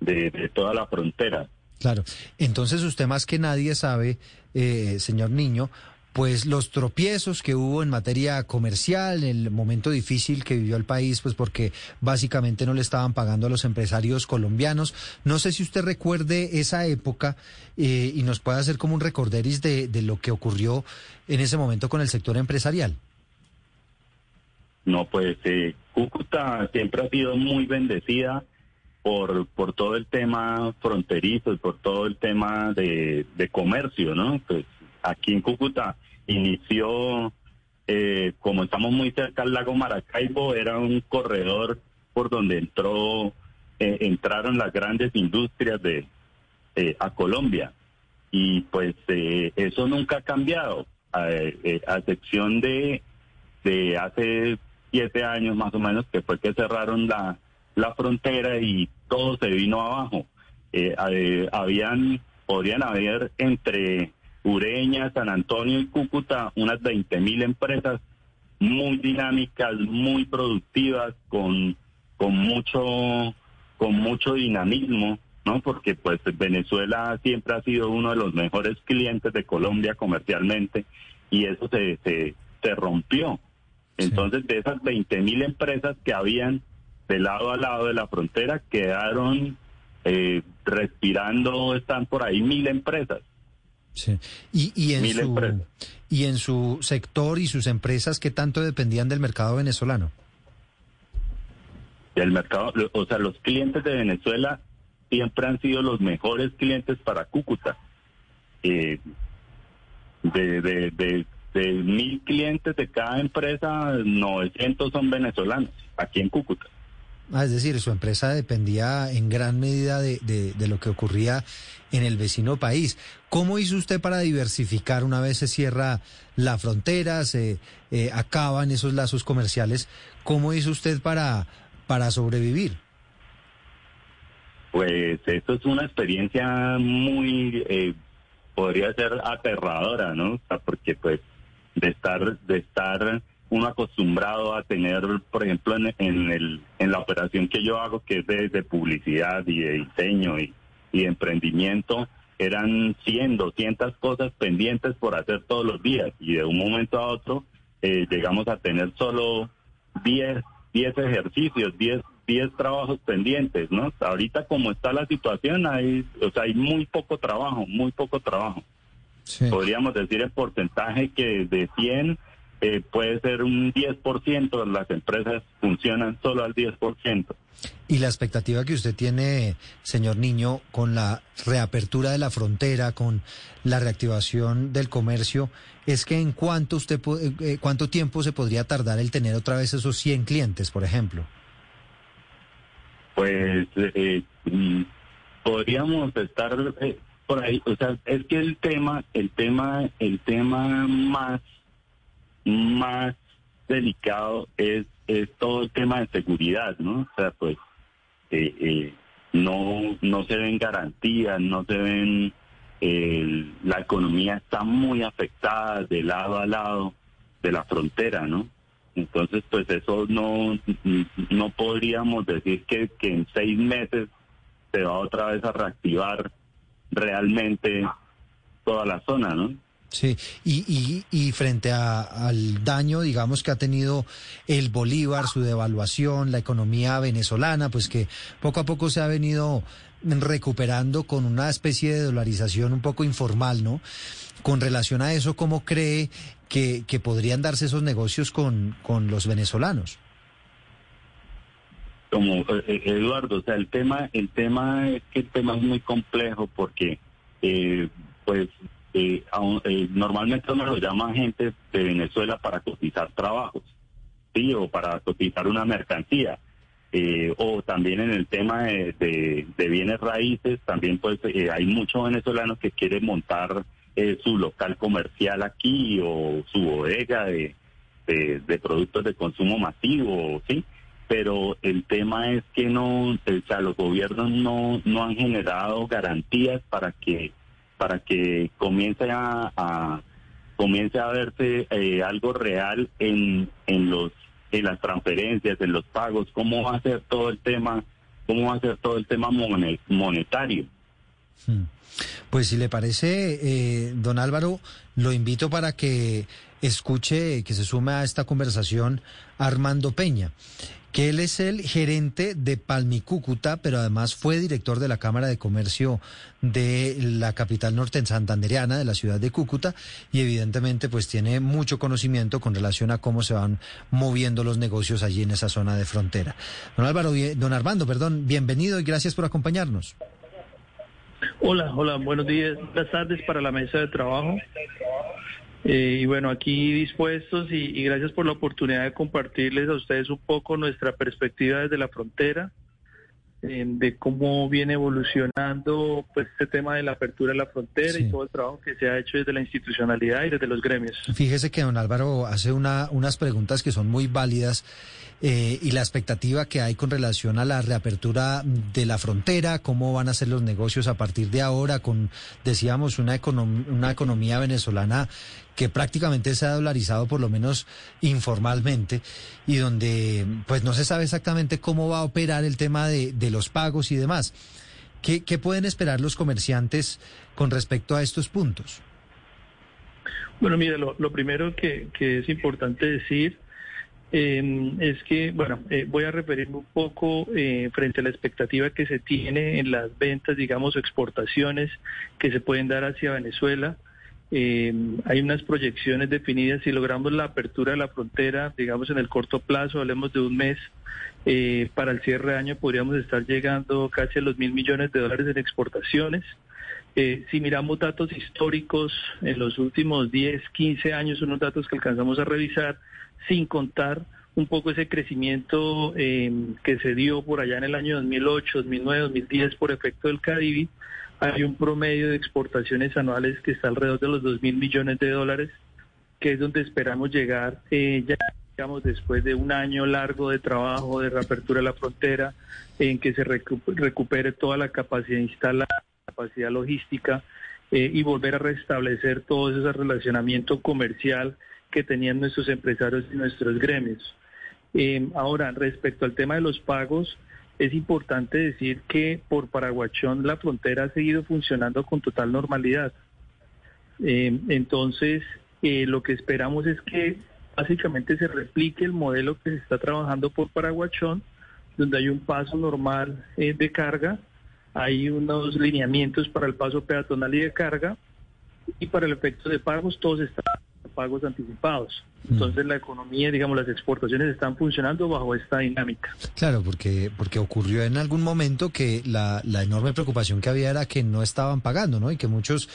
de, toda la frontera. Claro, entonces usted más que nadie sabe, eh, señor Niño, pues los tropiezos que hubo en materia comercial, el momento difícil que vivió el país, pues porque básicamente no le estaban pagando a los empresarios colombianos. No sé si usted recuerde esa época eh, y nos puede hacer como un recorderis de, de lo que ocurrió en ese momento con el sector empresarial. No, pues eh, Cúcuta siempre ha sido muy bendecida por, por todo el tema fronterizo y por todo el tema de, de comercio, ¿no? Pues aquí en Cúcuta inició, eh, como estamos muy cerca al lago Maracaibo, era un corredor por donde entró, eh, entraron las grandes industrias de eh, a Colombia. Y pues eso nunca ha cambiado, a, excepción de, de hace siete años más o menos, que fue que cerraron la, la frontera y todo se vino abajo. habían, podrían haber entre Ureña, San Antonio y Cúcuta, unas 20 mil empresas muy dinámicas, muy productivas, con, con mucho, con mucho dinamismo, ¿no? Porque pues Venezuela siempre ha sido uno de los mejores clientes de Colombia comercialmente y eso se, se, se rompió. Entonces, de esas 20 mil empresas que habían de lado a lado de la frontera, quedaron eh, respirando, están por ahí mil empresas. Sí. Y, y, en su, y en su sector y sus empresas, ¿qué tanto dependían del mercado venezolano? El mercado, o sea, los clientes de Venezuela siempre han sido los mejores clientes para Cúcuta. Eh, de, de, de, de mil clientes de cada empresa, 900 son venezolanos, aquí en Cúcuta. Ah, es decir, su empresa dependía en gran medida de, de, lo que ocurría en el vecino país. ¿Cómo hizo usted para diversificar una vez se cierra la frontera, se eh, acaban esos lazos comerciales? ¿Cómo hizo usted para, para sobrevivir? Pues esto es una experiencia muy, eh, podría ser aterradora, ¿no? porque pues de estar, de estar uno acostumbrado a tener, por ejemplo, en, en, el, en la operación que yo hago, que es de, publicidad y de diseño y, y de emprendimiento, eran 100, 200 cosas pendientes por hacer todos los días y de un momento a otro eh, llegamos a tener solo 10, 10 ejercicios, 10, 10 trabajos pendientes, ¿no? Ahorita como está la situación, hay, o sea, hay muy poco trabajo, muy poco trabajo. Podríamos decir el porcentaje que de 100 eh, puede ser un 10%, las empresas funcionan solo al 10%. Y la expectativa que usted tiene, señor Niño, con la reapertura de la frontera, con la reactivación del comercio, es que en cuánto usted eh, eh, cuánto tiempo se podría tardar el tener otra vez esos 100 clientes, por ejemplo. Pues mm, podríamos estar por ahí, o sea, es que el tema, el tema, el tema más más delicado es, es todo el tema de seguridad, ¿no? O sea, pues eh, eh, no, no se ven garantías, no se ven, la economía está muy afectada de lado a lado de la frontera, ¿no? Entonces, pues eso no, no podríamos decir que, que en seis meses se va otra vez a reactivar realmente toda la zona, ¿no? Sí, y, y, frente al daño, digamos, que ha tenido el Bolívar, su devaluación, la economía venezolana, pues que poco a poco se ha venido recuperando con una especie de dolarización un poco informal, ¿no? Con relación a eso, ¿cómo cree que, que podrían darse esos negocios con, con los venezolanos? Como eh, eh, Eduardo, o sea, el tema, el tema es que el tema es muy complejo porque, eh, pues, eh, eh, normalmente uno lo llama gente de Venezuela para cotizar trabajos, sí, o para cotizar una mercancía. Eh, o también en el tema de, bienes raíces, también pues eh, hay muchos venezolanos que quieren montar su local comercial aquí o su bodega de, de, productos de consumo masivo, sí. Pero el tema es que no, o sea, los gobiernos no, no han generado garantías para que para que comience a, comience a verse eh, algo real en, en los en las transferencias, en los pagos, cómo va a ser todo el tema, cómo va a ser todo el tema monetario. Hmm. Pues si le parece, eh, don Álvaro, lo invito para que escuche, que se sume a esta conversación Armando Peña que él es el gerente de Palmicúcuta, pero además fue director de la Cámara de Comercio de la capital norte santandereana, de la ciudad de Cúcuta, y evidentemente pues tiene mucho conocimiento con relación a cómo se van moviendo los negocios allí en esa zona de frontera. Don Álvaro, don Armando, perdón, bienvenido y gracias por acompañarnos. Hola, hola, buenos días, buenas tardes para la mesa de trabajo. Eh, y bueno, aquí dispuestos y, gracias por la oportunidad de compartirles a ustedes un poco nuestra perspectiva desde la frontera, eh, de cómo viene evolucionando pues este tema de la apertura de la frontera y todo el trabajo que se ha hecho desde la institucionalidad y desde los gremios. Fíjese que don Álvaro hace una, unas preguntas que son muy válidas eh, y la expectativa que hay con relación a la reapertura de la frontera, cómo van a ser los negocios a partir de ahora, con, decíamos, una, una economía venezolana que prácticamente se ha dolarizado, por lo menos informalmente, y donde pues no se sabe exactamente cómo va a operar el tema de, de los pagos y demás. ¿Qué, ¿Qué pueden esperar los comerciantes con respecto a estos puntos? Bueno, mire, lo, lo primero que, que, es importante decir eh, es que, bueno, eh, voy a referirme un poco eh, frente a la expectativa que se tiene en las ventas, digamos, exportaciones que se pueden dar hacia Venezuela. Hay unas proyecciones definidas. Si logramos la apertura de la frontera, digamos, en el corto plazo, hablemos de un mes, para el cierre de año podríamos estar llegando casi a los mil millones de dólares en exportaciones. si miramos datos históricos en los últimos 10, 15 años, unos datos que alcanzamos a revisar, sin contar un poco ese crecimiento em, que se dio por allá en el año 2008, 2009, 2010 por efecto del Caribe. Hay un promedio de exportaciones anuales que está alrededor de los 2 mil millones de dólares, que es donde esperamos llegar eh, ya digamos después de un año largo de trabajo de reapertura de la frontera, en que se recupere toda la capacidad instalada, capacidad logística eh, y volver a restablecer todo ese relacionamiento comercial que tenían nuestros empresarios y nuestros gremios. Eh, ahora, respecto al tema de los pagos, es importante decir que por Paraguachón la frontera ha seguido funcionando con total normalidad. Eh, entonces, eh, lo que esperamos es que básicamente se replique el modelo que se está trabajando por Paraguachón, donde hay un paso normal de carga, hay unos lineamientos para el paso peatonal y de carga, y para el efecto de pagos todos están pagos anticipados. Mm. Entonces la economía, digamos, las exportaciones están funcionando bajo esta dinámica. Claro, porque porque ocurrió en algún momento que la, la enorme preocupación que había era que no estaban pagando, ¿no? Y que muchos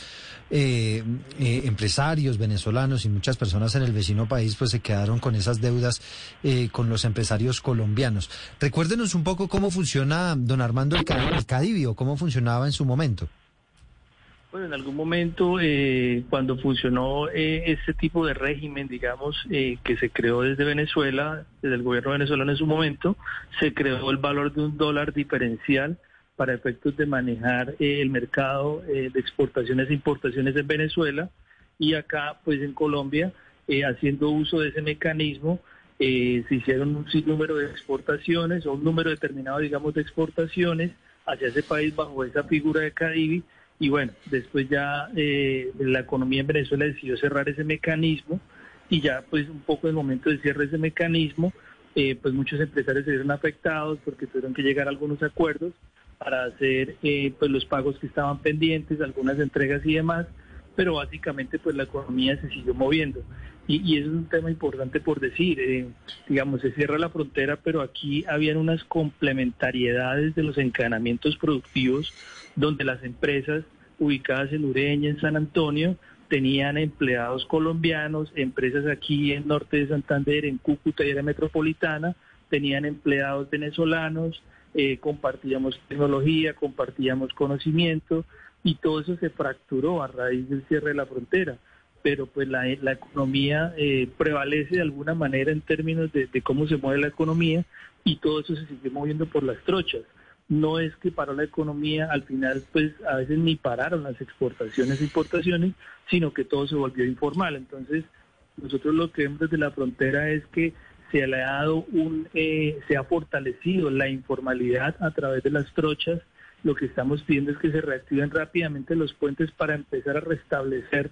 eh, eh, empresarios venezolanos y muchas personas en el vecino país pues se quedaron con esas deudas eh, con los empresarios colombianos. Recuérdenos un poco cómo funciona, don Armando, el, el Cadivio, cómo funcionaba en su momento. Bueno, en algún momento, eh, cuando funcionó eh, ese tipo de régimen, digamos, eh, que se creó desde Venezuela, desde el gobierno venezolano en su momento, se creó el valor de un dólar diferencial para efectos de manejar el mercado de exportaciones e importaciones en Venezuela y acá, pues en Colombia, haciendo uso de ese mecanismo, se hicieron un sinnúmero de exportaciones o un número determinado, digamos, de exportaciones hacia ese país bajo esa figura de Cadivi y bueno, después ya eh, la economía en Venezuela decidió cerrar ese mecanismo y ya pues un poco en el momento de cierre ese mecanismo, eh, pues muchos empresarios se vieron afectados porque tuvieron que llegar a algunos acuerdos para hacer eh, pues los pagos que estaban pendientes, algunas entregas y demás, pero básicamente pues la economía se siguió moviendo. Y, y eso es un tema importante por decir, digamos, se cierra la frontera, pero aquí habían unas complementariedades de los encadenamientos productivos donde las empresas ubicadas en Ureña, en San Antonio, tenían empleados colombianos, empresas aquí en norte de Santander, en Cúcuta y la metropolitana, tenían empleados venezolanos, eh, compartíamos tecnología, compartíamos conocimiento y todo eso se fracturó a raíz del cierre de la frontera. Pero pues la, economía eh, prevalece de alguna manera en términos de cómo se mueve la economía y todo eso se sigue moviendo por las trochas no es que paró la economía, al final pues a veces ni pararon las exportaciones e importaciones, sino que todo se volvió informal. Entonces, nosotros lo que vemos desde la frontera es que se le ha dado un, eh, se ha fortalecido la informalidad a través de las trochas. Lo que estamos pidiendo es que se reactiven rápidamente los puentes para empezar a restablecer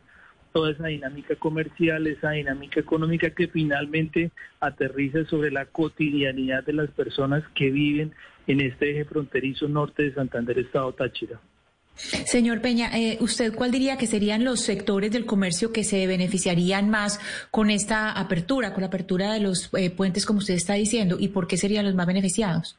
toda esa dinámica comercial, esa dinámica económica que finalmente aterriza sobre la cotidianidad de las personas que viven en este eje fronterizo norte de Santander, Estado Táchira. Señor Peña, eh, ¿usted cuál diría que serían los sectores del comercio que se beneficiarían más con esta apertura, con la apertura de los eh, puentes, como usted está diciendo, y por qué serían los más beneficiados?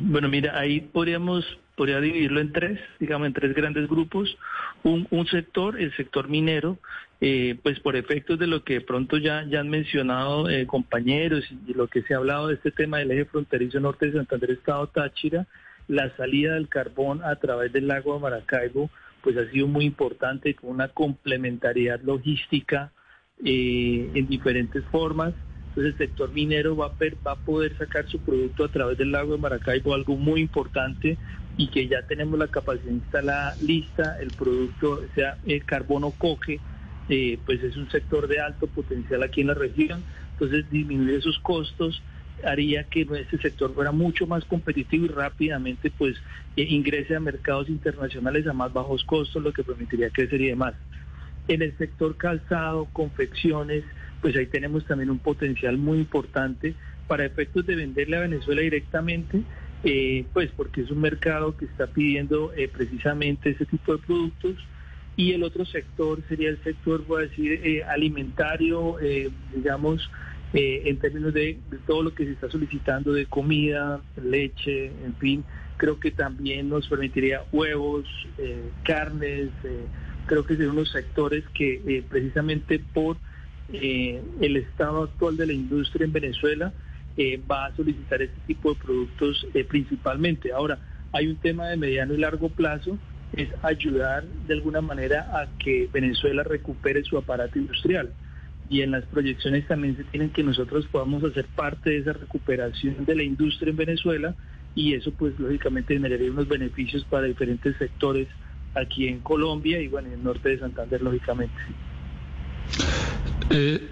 Bueno, mira, ahí podríamos podría dividirlo en tres, digamos, en tres grandes grupos. Un, un sector, el sector minero, eh, pues por efectos de lo que de pronto ya, ya han mencionado eh, compañeros y lo que se ha hablado de este tema del eje fronterizo norte de Santander, Estado Táchira, la salida del carbón a través del lago de Maracaibo, pues ha sido muy importante con una complementariedad logística eh, en diferentes formas. Entonces el sector minero va a, va a poder sacar su producto a través del lago de Maracaibo, algo muy importante y que ya tenemos la capacidad instalada lista, el producto, sea, el carbono coge, eh, pues es un sector de alto potencial aquí en la región, entonces disminuir esos costos haría que este sector fuera mucho más competitivo y rápidamente pues eh, ingrese a mercados internacionales a más bajos costos, lo que permitiría crecer y demás. En el sector calzado, confecciones, pues ahí tenemos también un potencial muy importante para efectos de venderle a Venezuela directamente eh, pues porque es un mercado que está pidiendo eh, precisamente ese tipo de productos. Y el otro sector sería el sector, voy a decir, eh, alimentario, digamos, en términos de, todo lo que se está solicitando de comida, leche, en fin. Creo que también nos permitiría huevos, carnes, creo que son unos sectores que precisamente por el estado actual de la industria en Venezuela, eh, va a solicitar este tipo de productos eh, principalmente. Ahora, hay un tema de mediano y largo plazo, es ayudar de alguna manera a que Venezuela recupere su aparato industrial. Y en las proyecciones también se tienen que nosotros podamos hacer parte de esa recuperación de la industria en Venezuela y eso pues lógicamente generaría unos beneficios para diferentes sectores aquí en Colombia y bueno, en el norte de Santander lógicamente. Eh,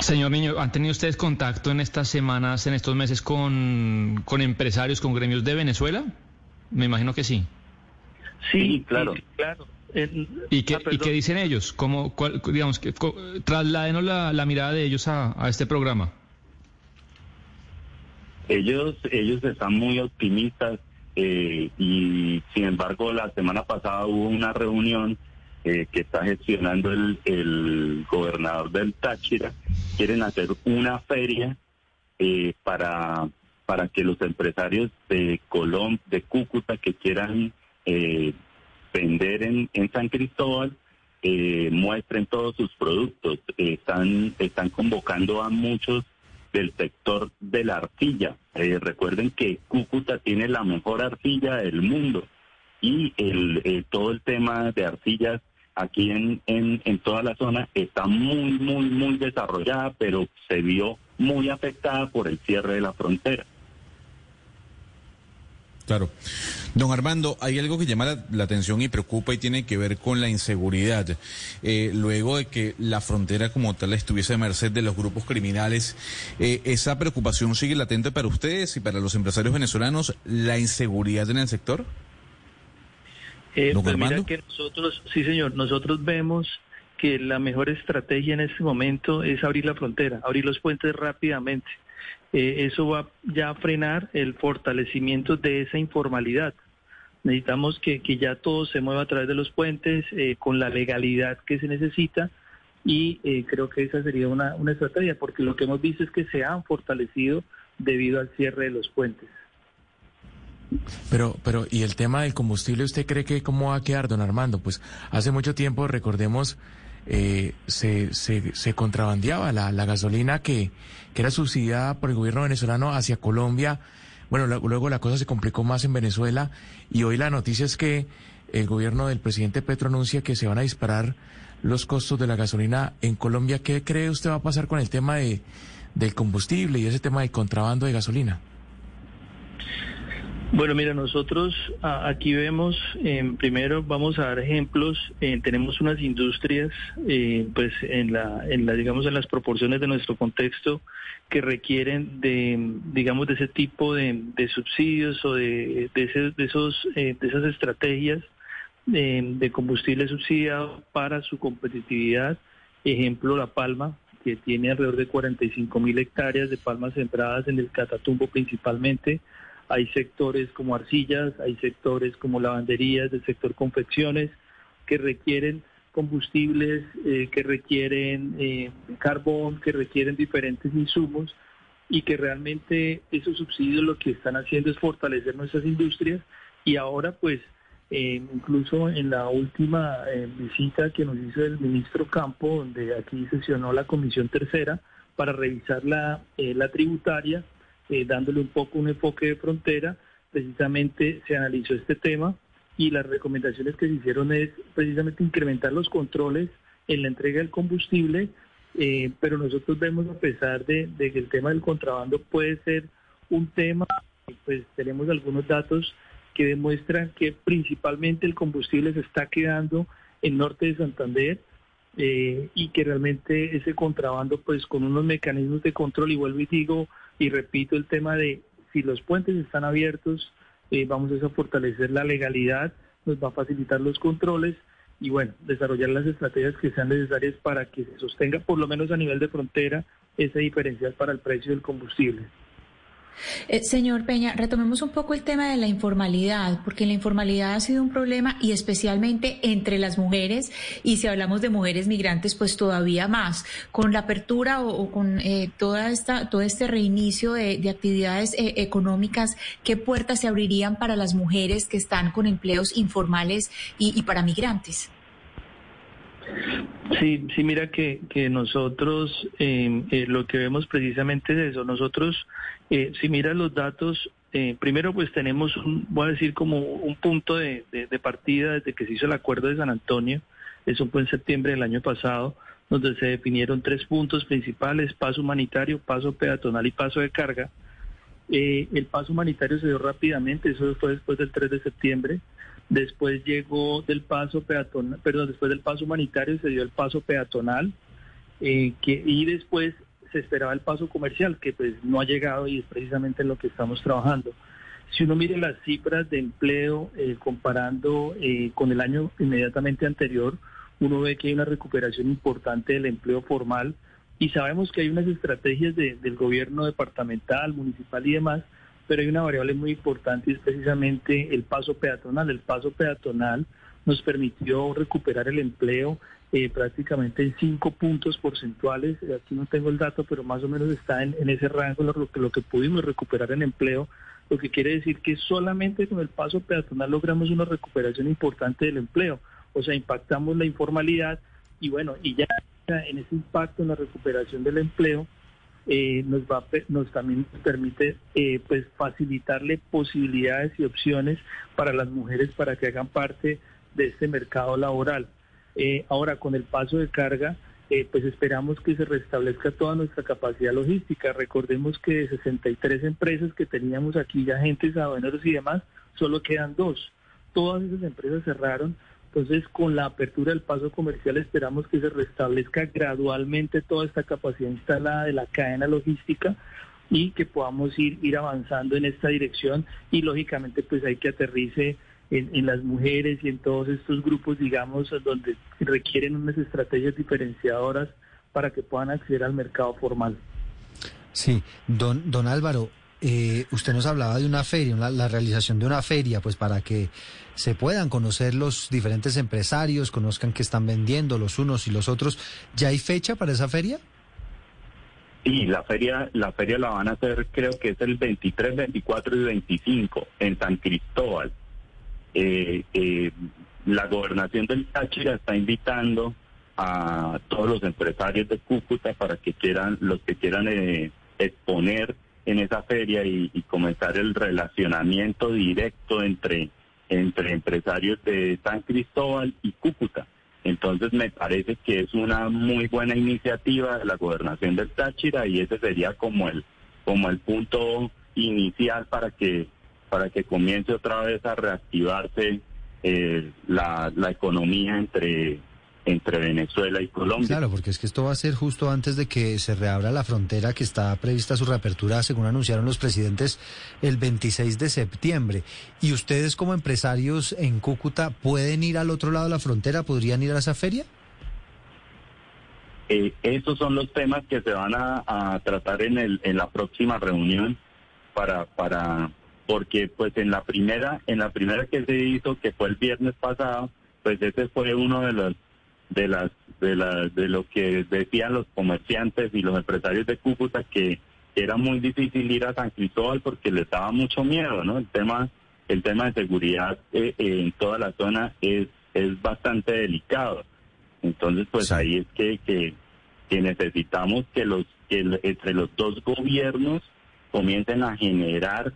Señor Niño, ¿han tenido ustedes contacto en estas semanas, en estos meses, con, con empresarios, con gremios de Venezuela? Me imagino que sí. Sí, claro. claro. ¿Y, qué, ¿Y qué dicen ellos? ¿Cómo, cuál, digamos, que, trasládenos la, la, mirada de ellos a, a este programa. Ellos, ellos están muy optimistas eh, y sin embargo la semana pasada hubo una reunión eh, que está gestionando el, el, gobernador del Táchira. Quieren hacer una feria eh, para, para que los empresarios de Colón, de Cúcuta que quieran eh, vender en, en San Cristóbal eh, muestren todos sus productos. están, están convocando a muchos del sector de la arcilla. Eh, recuerden que Cúcuta tiene la mejor arcilla del mundo y el, eh, todo el tema de arcillas aquí en, en, en toda la zona está muy, muy, muy desarrollada, pero se vio muy afectada por el cierre de la frontera. Claro. Don Armando, hay algo que llama la, atención y preocupa y tiene que ver con la inseguridad. Eh, luego de que la frontera como tal estuviese a merced de los grupos criminales, eh, ¿esa preocupación sigue latente para ustedes y para los empresarios venezolanos, la inseguridad en el sector? Eh, pues Armando. que nosotros, sí señor, nosotros vemos que la mejor estrategia en este momento es abrir la frontera, abrir los puentes rápidamente. Eh, eso va ya a frenar el fortalecimiento de esa informalidad. Necesitamos que, que ya todo se mueva a través de los puentes eh, con la legalidad que se necesita y eh, creo que esa sería una, una estrategia porque lo que hemos visto es que se han fortalecido debido al cierre de los puentes. Pero, pero, ¿y el tema del combustible usted cree que cómo va a quedar, don Armando? Pues hace mucho tiempo, recordemos, eh, se, se, se, contrabandeaba la, la gasolina que, que, era subsidiada por el gobierno venezolano hacia Colombia. Bueno, luego la cosa se complicó más en Venezuela y hoy la noticia es que el gobierno del presidente Petro anuncia que se van a disparar los costos de la gasolina en Colombia. ¿Qué cree usted va a pasar con el tema de, del combustible y ese tema del contrabando de gasolina? Bueno, mira, nosotros aquí vemos, eh, primero vamos a dar ejemplos, eh, tenemos unas industrias, eh, pues en la, en la, digamos, en las proporciones de nuestro contexto que requieren de, digamos, de ese tipo de, subsidios o de, de, esos, de esas estrategias de combustible subsidiado para su competitividad. Ejemplo, La Palma, que tiene alrededor de 45 mil hectáreas de palmas sembradas en el Catatumbo principalmente hay sectores como arcillas, hay sectores como lavanderías, del sector confecciones, que requieren combustibles, eh, que requieren eh, carbón, que requieren diferentes insumos y que realmente esos subsidios lo que están haciendo es fortalecer nuestras industrias. Y ahora pues eh, incluso en la última visita que nos hizo el ministro Campo, donde aquí sesionó la comisión tercera para revisar la, la tributaria, eh, dándole un poco un enfoque de frontera, precisamente se analizó este tema y las recomendaciones que se hicieron es precisamente incrementar los controles en la entrega del combustible, eh, pero nosotros vemos a pesar de, que el tema del contrabando puede ser un tema, pues tenemos algunos datos que demuestran que principalmente el combustible se está quedando en norte de Santander eh, y que realmente ese contrabando pues con unos mecanismos de control y vuelvo y digo y repito el tema de si los puentes están abiertos, eh, vamos a fortalecer la legalidad, nos va a facilitar los controles y bueno, desarrollar las estrategias que sean necesarias para que se sostenga por lo menos a nivel de frontera ese diferencial para el precio del combustible. Eh, señor Peña, retomemos un poco el tema de la informalidad, porque la informalidad ha sido un problema y especialmente entre las mujeres, y si hablamos de mujeres migrantes, pues todavía más. Con la apertura o, con eh, toda esta, todo este reinicio de, actividades eh, económicas, ¿qué puertas se abrirían para las mujeres que están con empleos informales y, para migrantes? Sí, sí, mira que, que nosotros lo que vemos precisamente es eso. Nosotros eh, si miras los datos, eh, primero pues tenemos, un, voy a decir como un punto de, partida desde que se hizo el acuerdo de San Antonio, eso fue en septiembre del año pasado, donde se definieron tres puntos principales, paso humanitario, paso peatonal y paso de carga. Eh, el paso humanitario se dio rápidamente, eso fue después del 3 de septiembre. Después llegó del paso peatonal, perdón, después del paso humanitario se dio el paso peatonal, que, y después se esperaba el paso comercial, que pues no ha llegado y es precisamente en lo que estamos trabajando. Si uno mire las cifras de empleo eh, comparando eh, con el año inmediatamente anterior, uno ve que hay una recuperación importante del empleo formal y sabemos que hay unas estrategias del gobierno departamental, municipal y demás, pero hay una variable muy importante y es precisamente el paso peatonal. El paso peatonal nos permitió recuperar el empleo eh, prácticamente en cinco puntos porcentuales. Aquí no tengo el dato, pero más o menos está en, ese rango lo, lo que pudimos recuperar en empleo, lo que quiere decir que solamente con el paso peatonal logramos una recuperación importante del empleo. O sea, impactamos la informalidad y bueno, y ya en ese impacto en la recuperación del empleo, eh, nos va nos también permite eh, pues facilitarle posibilidades y opciones para las mujeres para que hagan parte de este mercado laboral. Eh, ahora con el paso de carga pues esperamos que se restablezca toda nuestra capacidad logística. Recordemos que de 63 empresas que teníamos aquí, ya agentes aduaneros y demás, solo quedan dos. Todas esas empresas cerraron entonces, con la apertura del paso comercial esperamos que se restablezca gradualmente toda esta capacidad instalada de la cadena logística y que podamos ir, ir avanzando en esta dirección y lógicamente pues hay que aterrice en, en, las mujeres y en todos estos grupos, digamos, donde requieren unas estrategias diferenciadoras para que puedan acceder al mercado formal. Sí, don, don Álvaro, eh, usted nos hablaba de una feria, la realización de una feria, pues para que se puedan conocer los diferentes empresarios, conozcan qué están vendiendo los unos y los otros. ¿Ya hay fecha para esa feria? Sí, la feria, la feria la van a hacer, creo que es el 23, 24 y 25 en San Cristóbal. Eh, eh, la gobernación del Táchira está invitando a todos los empresarios de Cúcuta para que quieran, los que quieran exponer en esa feria y, comenzar el relacionamiento directo entre, entre empresarios de San Cristóbal y Cúcuta. Entonces me parece que es una muy buena iniciativa de la gobernación del Táchira y ese sería como el, como el punto inicial para que, para que comience otra vez a reactivarse eh, la, la economía entre entre Venezuela y Colombia. Claro, porque es que esto va a ser justo antes de que se reabra la frontera que está prevista su reapertura, según anunciaron los presidentes, el 26 de septiembre. ¿Y ustedes como empresarios en Cúcuta pueden ir al otro lado de la frontera? ¿Podrían ir a esa feria? Eh, esos son los temas que se van a, tratar en, el, en la próxima reunión para, para, porque pues en la primera, en la primera que se hizo, que fue el viernes pasado, pues ese fue uno de los de las de la, de lo que decían los comerciantes y los empresarios de Cúcuta que era muy difícil ir a San Cristóbal porque les daba mucho miedo, ¿no? El tema el tema de seguridad eh, eh, en toda la zona es es bastante delicado. Entonces, pues ahí es que, que, que necesitamos que los que entre los dos gobiernos comiencen a generar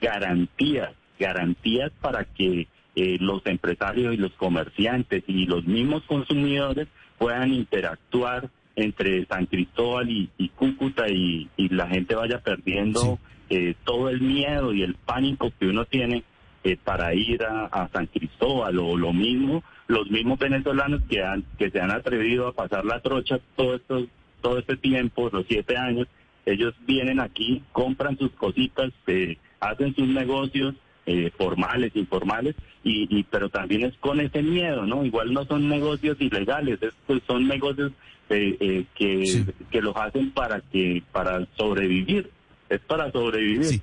garantías, garantías para que eh, los empresarios y los comerciantes y los mismos consumidores puedan interactuar entre San Cristóbal y, Cúcuta y, la gente vaya perdiendo eh, todo el miedo y el pánico que uno tiene eh, para ir a, San Cristóbal o lo mismo los mismos venezolanos que han que se han atrevido a pasar la trocha todo esto todo este tiempo los siete años ellos vienen aquí compran sus cositas hacen sus negocios eh, formales, informales, y, pero también es con ese miedo, ¿no? Igual no son negocios ilegales, pues son negocios eh, eh, que, que los hacen para que para sobrevivir, es para sobrevivir.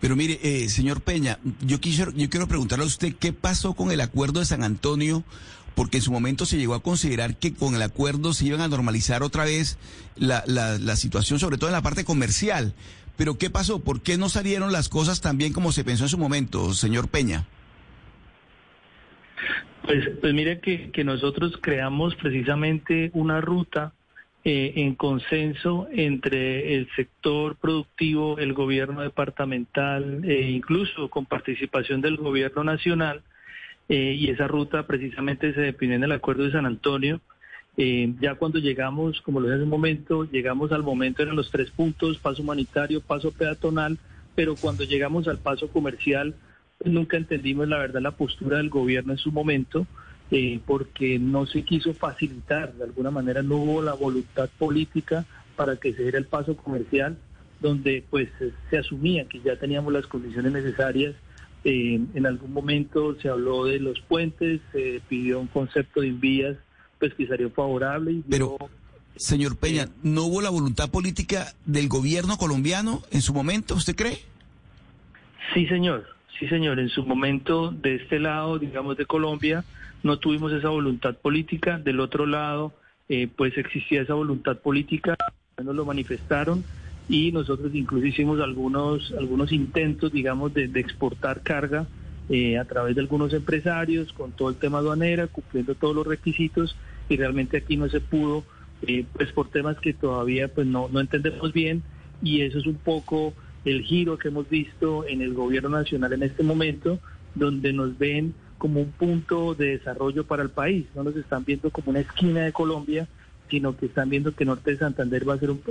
Pero mire, señor Peña, yo, quisiera, yo quiero preguntarle a usted qué pasó con el acuerdo de San Antonio, porque en su momento se llegó a considerar que con el acuerdo se iban a normalizar otra vez la, la, la situación, sobre todo en la parte comercial. Pero ¿qué pasó? ¿Por qué no salieron las cosas tan bien como se pensó en su momento, señor Peña? Pues, pues mire que, nosotros creamos precisamente una ruta eh, en consenso entre el sector productivo, el gobierno departamental e incluso con participación del gobierno nacional. Eh, y esa ruta precisamente se define en el Acuerdo de San Antonio, eh, ya cuando llegamos, como lo dije hace un momento, llegamos al momento eran los tres puntos, paso humanitario, paso peatonal, pero cuando llegamos al paso comercial, nunca entendimos la verdad la postura del gobierno en su momento, eh, porque no se quiso facilitar, de alguna manera no hubo la voluntad política para que se diera el paso comercial, donde pues se asumía que ya teníamos las condiciones necesarias. Eh, en algún momento se habló de los puentes, se pidió un concepto de vías pues que salió favorable. Y Pero, señor Peña, ¿no hubo la voluntad política del gobierno colombiano en su momento, usted cree? Sí, señor. Sí, señor. En su momento, de este lado, digamos, de Colombia, no tuvimos esa voluntad política. Del otro lado, eh, pues existía esa voluntad política, nos lo manifestaron y nosotros incluso hicimos algunos, algunos intentos, digamos, de, exportar carga eh, a través de algunos empresarios con todo el tema aduanera, cumpliendo todos los requisitos y realmente aquí no se pudo, eh, pues por temas que todavía pues no, no entendemos bien y eso es un poco el giro que hemos visto en el gobierno nacional en este momento, donde nos ven como un punto de desarrollo para el país, no nos están viendo como una esquina de Colombia, sino que están viendo que Norte de Santander va a ser un,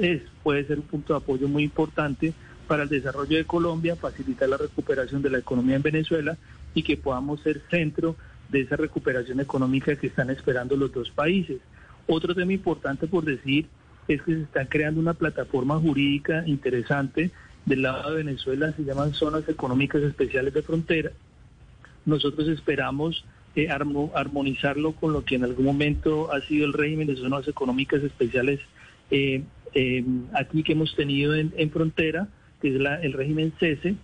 puede ser un punto de apoyo muy importante para el desarrollo de Colombia, facilitar la recuperación de la economía en Venezuela y que podamos ser centro de esa recuperación económica que están esperando los dos países. Otro tema importante por decir es que se está creando una plataforma jurídica interesante del lado de Venezuela, se llaman zonas económicas especiales de frontera. Nosotros esperamos eh, armonizarlo con lo que en algún momento ha sido el régimen de zonas económicas especiales eh, eh, aquí que hemos tenido en, frontera, que es el régimen CESE,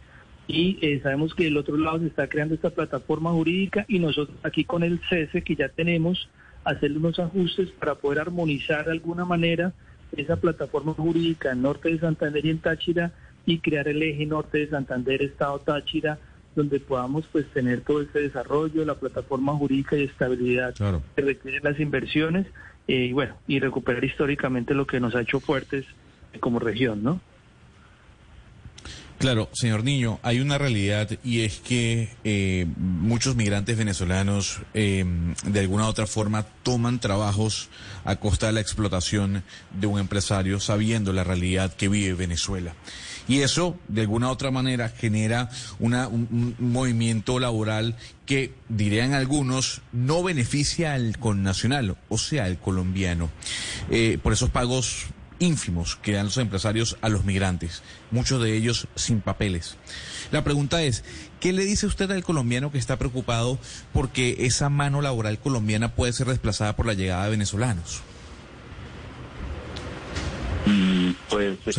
y sabemos que del otro lado se está creando esta plataforma jurídica y nosotros aquí con el CESE que ya tenemos, hacer unos ajustes para poder armonizar de alguna manera esa plataforma jurídica en norte de Santander y en Táchira y crear el eje norte de Santander, Estado Táchira, donde podamos pues tener todo ese desarrollo, la plataforma jurídica y estabilidad que requieren las inversiones eh, y bueno, y recuperar históricamente lo que nos ha hecho fuertes como región, ¿no? Claro, señor Niño, hay una realidad y es que eh, muchos migrantes venezolanos eh, de alguna u otra forma toman trabajos a costa de la explotación de un empresario sabiendo la realidad que vive Venezuela. Y eso, de alguna otra manera, genera una, un, movimiento laboral que, dirían algunos, no beneficia al connacional, o sea, al colombiano, eh, por esos pagos ínfimos que dan los empresarios a los migrantes, muchos de ellos sin papeles. La pregunta es, ¿qué le dice usted al colombiano que está preocupado porque esa mano laboral colombiana puede ser desplazada por la llegada de venezolanos? Mm, pues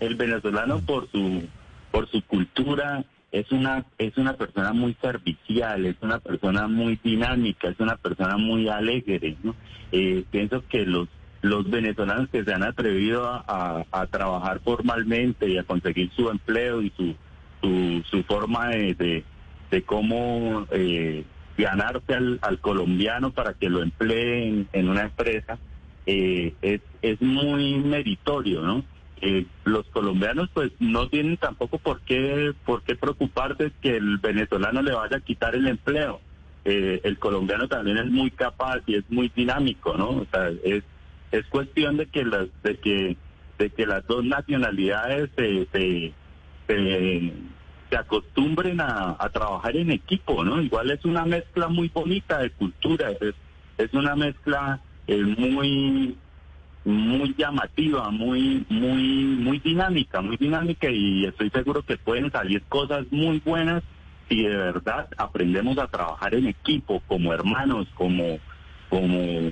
el venezolano por su por su cultura es una es una persona muy servicial, es una persona muy dinámica, es una persona muy alegre. ¿no? Eh, pienso que los los venezolanos que se han atrevido a, trabajar formalmente y a conseguir su empleo y su su, su forma de, de, cómo eh, ganarse al, al colombiano para que lo empleen en una empresa eh, es, es muy meritorio, ¿no? Eh, los colombianos pues no tienen tampoco por qué, por qué preocuparse que el venezolano le vaya a quitar el empleo. Eh, el colombiano también es muy capaz y es muy dinámico, ¿no? O sea, es, es cuestión de que las, de que, de que las dos nacionalidades se, se, se, acostumbren a, a, trabajar en equipo, ¿no? Igual es una mezcla muy bonita de cultura, es, es una mezcla es muy muy llamativa, muy muy muy dinámica, muy dinámica y estoy seguro que pueden salir cosas muy buenas si de verdad aprendemos a trabajar en equipo, como hermanos, como como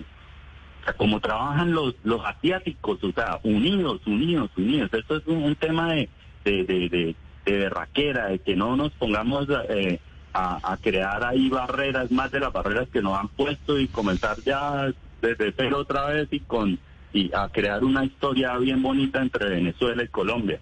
como trabajan los los asiáticos, o sea, unidos, unidos, unidos. Esto es un, tema de de, de, de, de berraquera, de que no nos pongamos eh, a, a, crear ahí barreras, más de las barreras que nos han puesto y comenzar ya desde cero otra vez y con y a crear una historia bien bonita entre Venezuela y Colombia.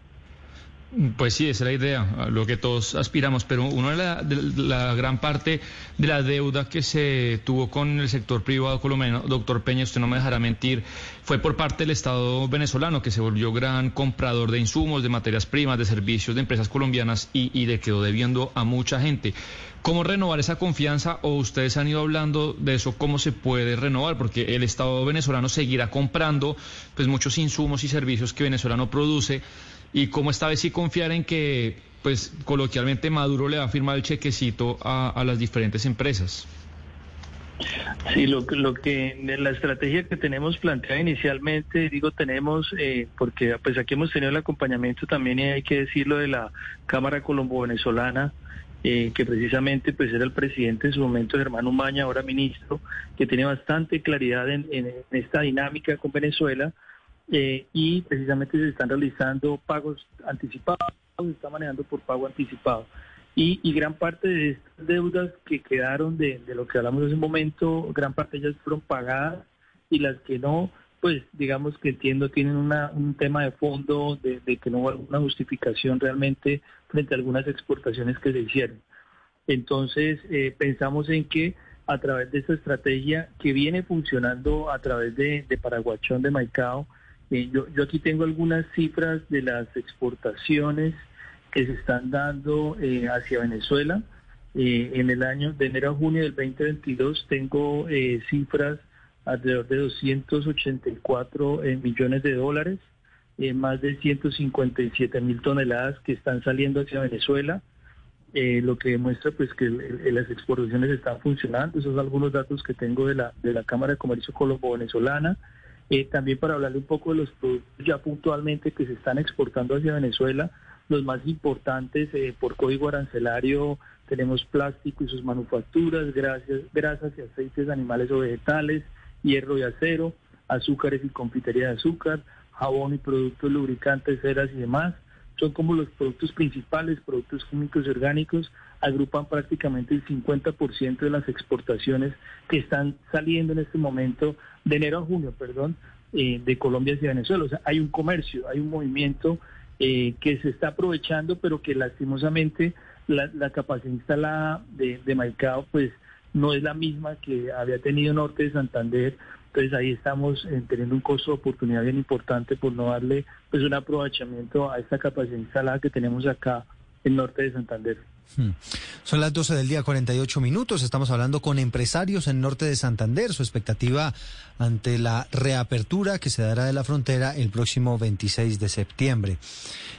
Pues sí, esa es la idea, lo que todos aspiramos, pero una de la, gran parte de la deuda que se tuvo con el sector privado colombiano, doctor Peña, usted no me dejará mentir, fue por parte del Estado venezolano, que se volvió gran comprador de insumos, de materias primas, de servicios de empresas colombianas y, y le quedó debiendo a mucha gente. ¿Cómo renovar esa confianza o ustedes han ido hablando de eso, cómo se puede renovar? Porque el Estado venezolano seguirá comprando pues muchos insumos y servicios que Venezuela no produce y cómo esta vez sí confiar en que pues coloquialmente Maduro le va a firmar el chequecito a, las diferentes empresas. Sí, lo, lo que la estrategia que tenemos planteada inicialmente, digo tenemos, eh, porque pues aquí hemos tenido el acompañamiento también y hay que decirlo de la Cámara Colombo-Venezolana, eh, que precisamente pues era el presidente en su momento, Germán Umaña, ahora ministro, que tiene bastante claridad en, esta dinámica con Venezuela eh, y precisamente se están realizando pagos anticipados, se está manejando por pago anticipado. Y, gran parte de estas deudas que quedaron de, lo que hablamos hace un momento, gran parte de ellas fueron pagadas y las que no, pues digamos que entiendo tienen un tema de fondo de, que no hubo alguna justificación realmente frente a algunas exportaciones que se hicieron. Entonces eh, pensamos en que a través de esta estrategia que viene funcionando a través de, Paraguachón de Maicao, yo, yo aquí tengo algunas cifras de las exportaciones que se están dando eh, hacia Venezuela. Eh, en el año de enero a junio del 2022 tengo eh, cifras alrededor de 284 millones de dólares, más de 157 mil toneladas que están saliendo hacia Venezuela, lo que demuestra pues que las exportaciones están funcionando. Esos son algunos datos que tengo de la, de la Cámara de Comercio Colombo-Venezolana. También para hablarle un poco de los productos ya puntualmente que se están exportando hacia Venezuela, los más importantes eh, por código arancelario tenemos plástico y sus manufacturas, grasas, grasas y aceites animales o vegetales, hierro y acero, azúcares y confitería de azúcar, jabón y productos lubricantes, ceras y demás. Son como los productos principales, productos químicos y orgánicos, agrupan prácticamente el 50% de las exportaciones que están saliendo en este momento, de enero a junio, perdón, eh, de Colombia hacia Venezuela. O sea, hay un comercio, hay un movimiento eh, que se está aprovechando, pero que lastimosamente la, capacidad instalada de, de Maicao pues no es la misma que había tenido Norte de Santander. Entonces ahí estamos eh, teniendo un costo de oportunidad bien importante por no darle pues un aprovechamiento a esta capacidad instalada que tenemos acá en Norte de Santander. Hmm. Son las 12 del día, 48 minutos. Estamos hablando con empresarios en norte de Santander. Su expectativa ante la reapertura que se dará de la frontera el próximo 26 de septiembre.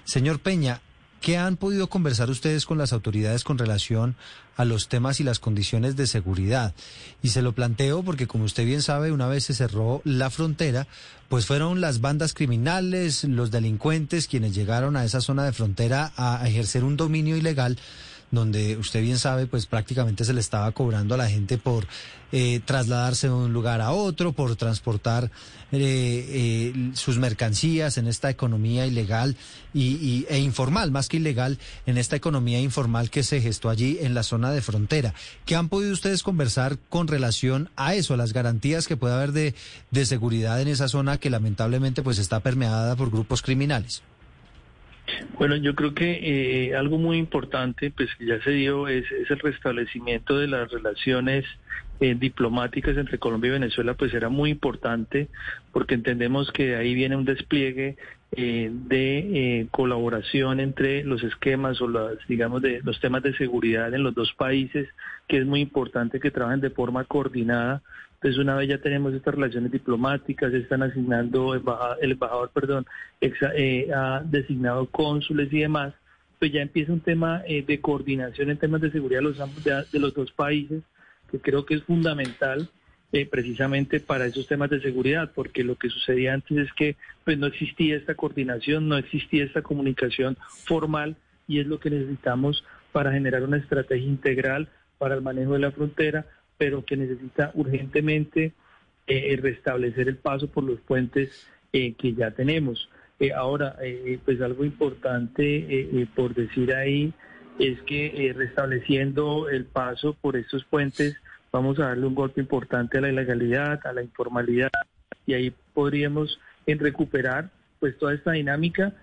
Señor Peña, ¿Qué han podido conversar ustedes con las autoridades con relación a los temas y las condiciones de seguridad? Y se lo planteo porque, como usted bien sabe, una vez se cerró la frontera, pues fueron las bandas criminales, los delincuentes quienes llegaron a esa zona de frontera a ejercer un dominio ilegal donde usted bien sabe, pues prácticamente se le estaba cobrando a la gente por eh, trasladarse de un lugar a otro, por transportar eh, eh, sus mercancías en esta economía ilegal y, e informal, más que ilegal, en esta economía informal que se gestó allí en la zona de frontera. ¿Qué han podido ustedes conversar con relación a eso, a las garantías que puede haber de, de seguridad en esa zona que lamentablemente pues está permeada por grupos criminales? Bueno, yo creo que eh, algo muy importante, pues que ya se dio, es, el restablecimiento de las relaciones eh, diplomáticas entre Colombia y Venezuela, pues era muy importante porque entendemos que ahí viene un despliegue eh, de colaboración entre los esquemas o las, digamos, de los temas de seguridad en los dos países, que es muy importante que trabajen de forma coordinada entonces, una vez ya tenemos estas relaciones diplomáticas, están asignando, el embajador, perdón, eh, ha designado cónsules y demás, pues ya empieza un tema eh, de coordinación en temas de seguridad de los, de, los dos países, que creo que es fundamental eh, precisamente para esos temas de seguridad, porque lo que sucedía antes es que pues no existía esta coordinación, no existía esta comunicación formal y es lo que necesitamos para generar una estrategia integral para el manejo de la frontera, pero que necesita urgentemente eh, restablecer el paso por los puentes eh, que ya tenemos. Eh, ahora, pues algo importante por decir ahí es que restableciendo el paso por estos puentes vamos a darle un golpe importante a la ilegalidad, a la informalidad y ahí podríamos recuperar pues toda esta dinámica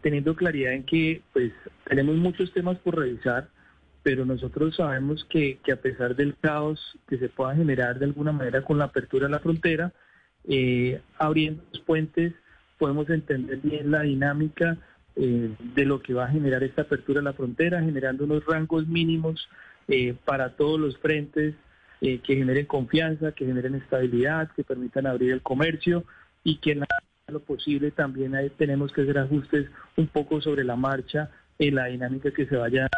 teniendo claridad en que pues tenemos muchos temas por revisar pero nosotros sabemos que, a pesar del caos que se pueda generar de alguna manera con la apertura de la frontera, eh, abriendo los puentes podemos entender bien la dinámica eh, de lo que va a generar esta apertura de la frontera, generando unos rangos mínimos eh, para todos los frentes que generen confianza, que generen estabilidad, que permitan abrir el comercio y que en lo posible también tenemos que hacer ajustes un poco sobre la marcha en la dinámica que se vaya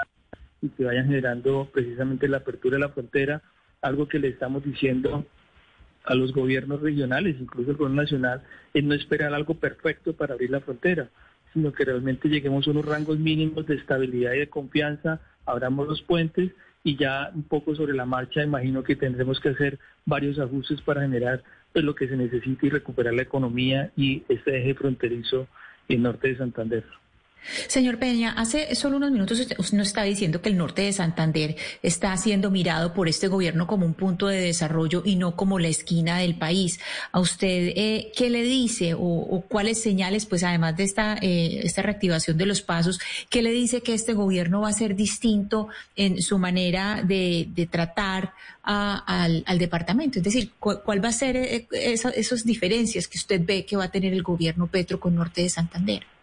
y que vayan generando precisamente la apertura de la frontera algo que le estamos diciendo a los gobiernos regionales, incluso el gobierno nacional, es no esperar algo perfecto para abrir la frontera, sino que realmente lleguemos a unos rangos mínimos de estabilidad y de confianza, abramos los puentes y ya un poco sobre la marcha imagino que tendremos que hacer varios ajustes para generar pues, lo que se necesita y recuperar la economía y este eje fronterizo en norte de Santander. Señor Peña, hace solo unos minutos usted nos está diciendo que el norte de Santander está siendo mirado por este gobierno como un punto de desarrollo y no como la esquina del país. ¿A usted eh, qué le dice o, cuáles señales, pues además de esta, eh, esta reactivación de los pasos, qué le dice que este gobierno va a ser distinto en su manera de, tratar al, departamento? Es decir, ¿cuál va a ser eh, esas diferencias que usted ve que va a tener el gobierno Petro con norte de Santander?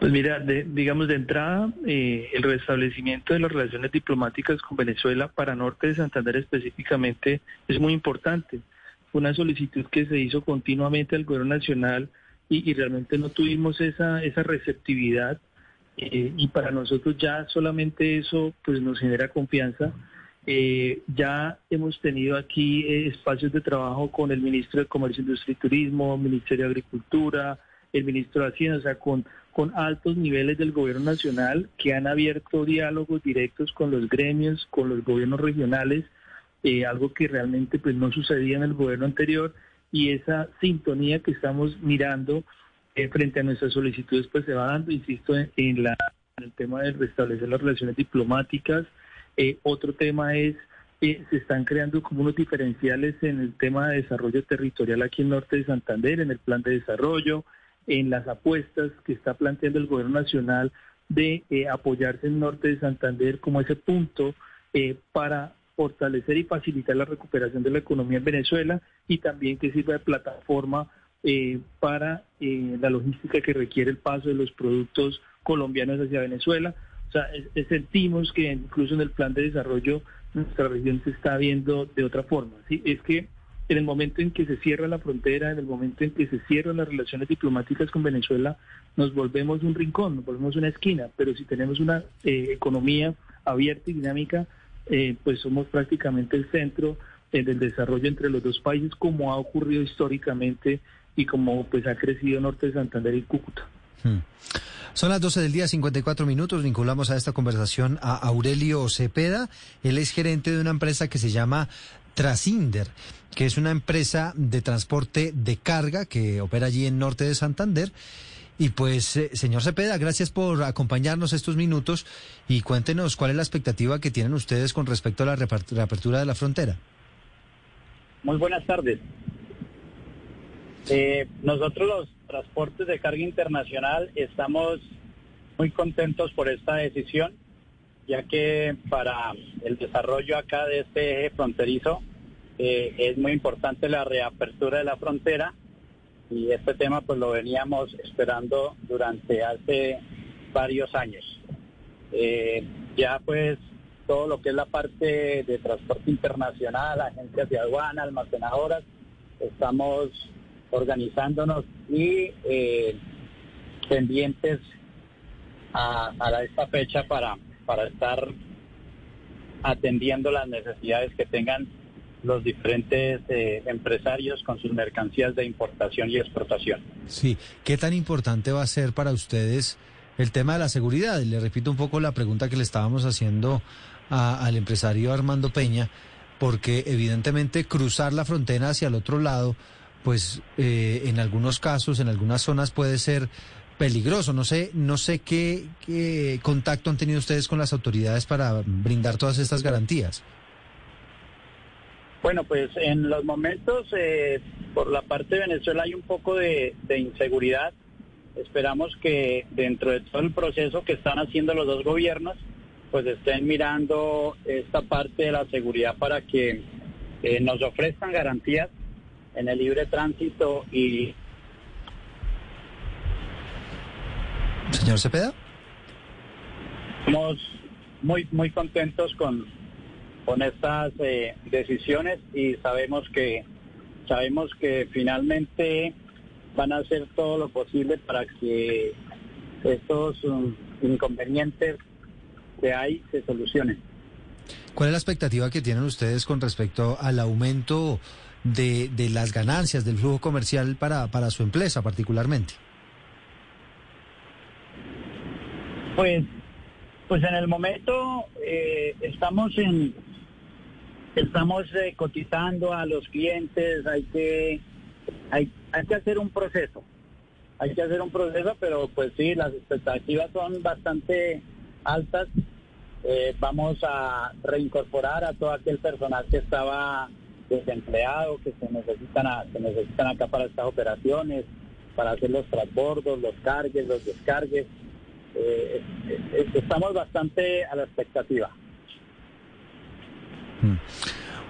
Pues mira, digamos de entrada, eh, el restablecimiento de las relaciones diplomáticas con Venezuela para Norte de Santander específicamente es muy importante. Fue una solicitud que se hizo continuamente al gobierno nacional y, realmente no tuvimos esa, esa receptividad eh, y para nosotros ya solamente eso pues nos genera confianza. Eh, ya hemos tenido aquí espacios de trabajo con el ministro de Comercio, Industria y Turismo, Ministerio de Agricultura, el ministro de Hacienda, o sea, con, con altos niveles del gobierno nacional que han abierto diálogos directos con los gremios, con los gobiernos regionales, eh, algo que realmente pues no sucedía en el gobierno anterior y esa sintonía que estamos mirando eh, frente a nuestras solicitudes pues se va dando, insisto, en, la, el tema de restablecer las relaciones diplomáticas. Eh, otro tema es se están creando como unos diferenciales en el tema de desarrollo territorial aquí en Norte de Santander, en el plan de desarrollo, en las apuestas que está planteando el gobierno nacional de eh, apoyarse en norte de Santander como ese punto eh, para fortalecer y facilitar la recuperación de la economía en Venezuela y también que sirva de plataforma eh, para la logística que requiere el paso de los productos colombianos hacia Venezuela. O sea, sentimos que incluso en el plan de desarrollo nuestra región se está viendo de otra forma. ¿sí? Es que en el momento en que se cierra la frontera, en el momento en que se cierran las relaciones diplomáticas con Venezuela, nos volvemos un rincón, nos volvemos una esquina, pero si tenemos una eh, economía abierta y dinámica, eh, pues somos prácticamente el centro eh, del desarrollo entre los dos países, como ha ocurrido históricamente y como pues ha crecido Norte de Santander y Cúcuta. Hmm. Son las 12 del día, 54 minutos. Vinculamos a esta conversación a Aurelio Cepeda. Él es gerente de una empresa que se llama Trasinder, que es una empresa de transporte de carga que opera allí en norte de Santander. Y pues, eh, señor Cepeda, gracias por acompañarnos estos minutos y cuéntenos cuál es la expectativa que tienen ustedes con respecto a la reapertura de la frontera. Muy buenas tardes. Eh, nosotros los transportes de carga internacional estamos muy contentos por esta decisión ya que para el desarrollo acá de este eje fronterizo eh, es muy importante la reapertura de la frontera y este tema pues lo veníamos esperando durante hace varios años. Eh, ya pues todo lo que es la parte de transporte internacional, agencias de aduana, almacenadoras, estamos organizándonos y eh, pendientes a, a esta fecha para para estar atendiendo las necesidades que tengan los diferentes eh, empresarios con sus mercancías de importación y exportación. Sí, ¿qué tan importante va a ser para ustedes el tema de la seguridad? le repito un poco la pregunta que le estábamos haciendo al empresario Armando Peña, porque evidentemente cruzar la frontera hacia el otro lado, pues eh, en algunos casos, en algunas zonas puede ser peligroso. No sé, no sé qué, contacto han tenido ustedes con las autoridades para brindar todas estas garantías. Bueno, pues en los momentos eh, por la parte de Venezuela hay un poco de, inseguridad. Esperamos que dentro de todo el proceso que están haciendo los dos gobiernos, pues estén mirando esta parte de la seguridad para que eh, nos ofrezcan garantías en el libre tránsito y Señor Cepeda. Estamos muy, muy contentos con, con estas eh, decisiones y sabemos que, sabemos que finalmente van a hacer todo lo posible para que estos um, inconvenientes que hay se solucionen. ¿Cuál es la expectativa que tienen ustedes con respecto al aumento de, de las ganancias del flujo comercial para, para su empresa particularmente? Pues, pues en el momento eh, estamos en estamos eh, cotizando a los clientes, hay que hay, hay que hacer un proceso, hay que hacer un proceso, pero pues sí, las expectativas son bastante altas. Eh, vamos a reincorporar a todo aquel personal que estaba desempleado, que se necesitan, a, se necesitan acá para estas operaciones, para hacer los transbordos, los cargues, los descargues. Eh, eh, estamos bastante a la expectativa. Mm.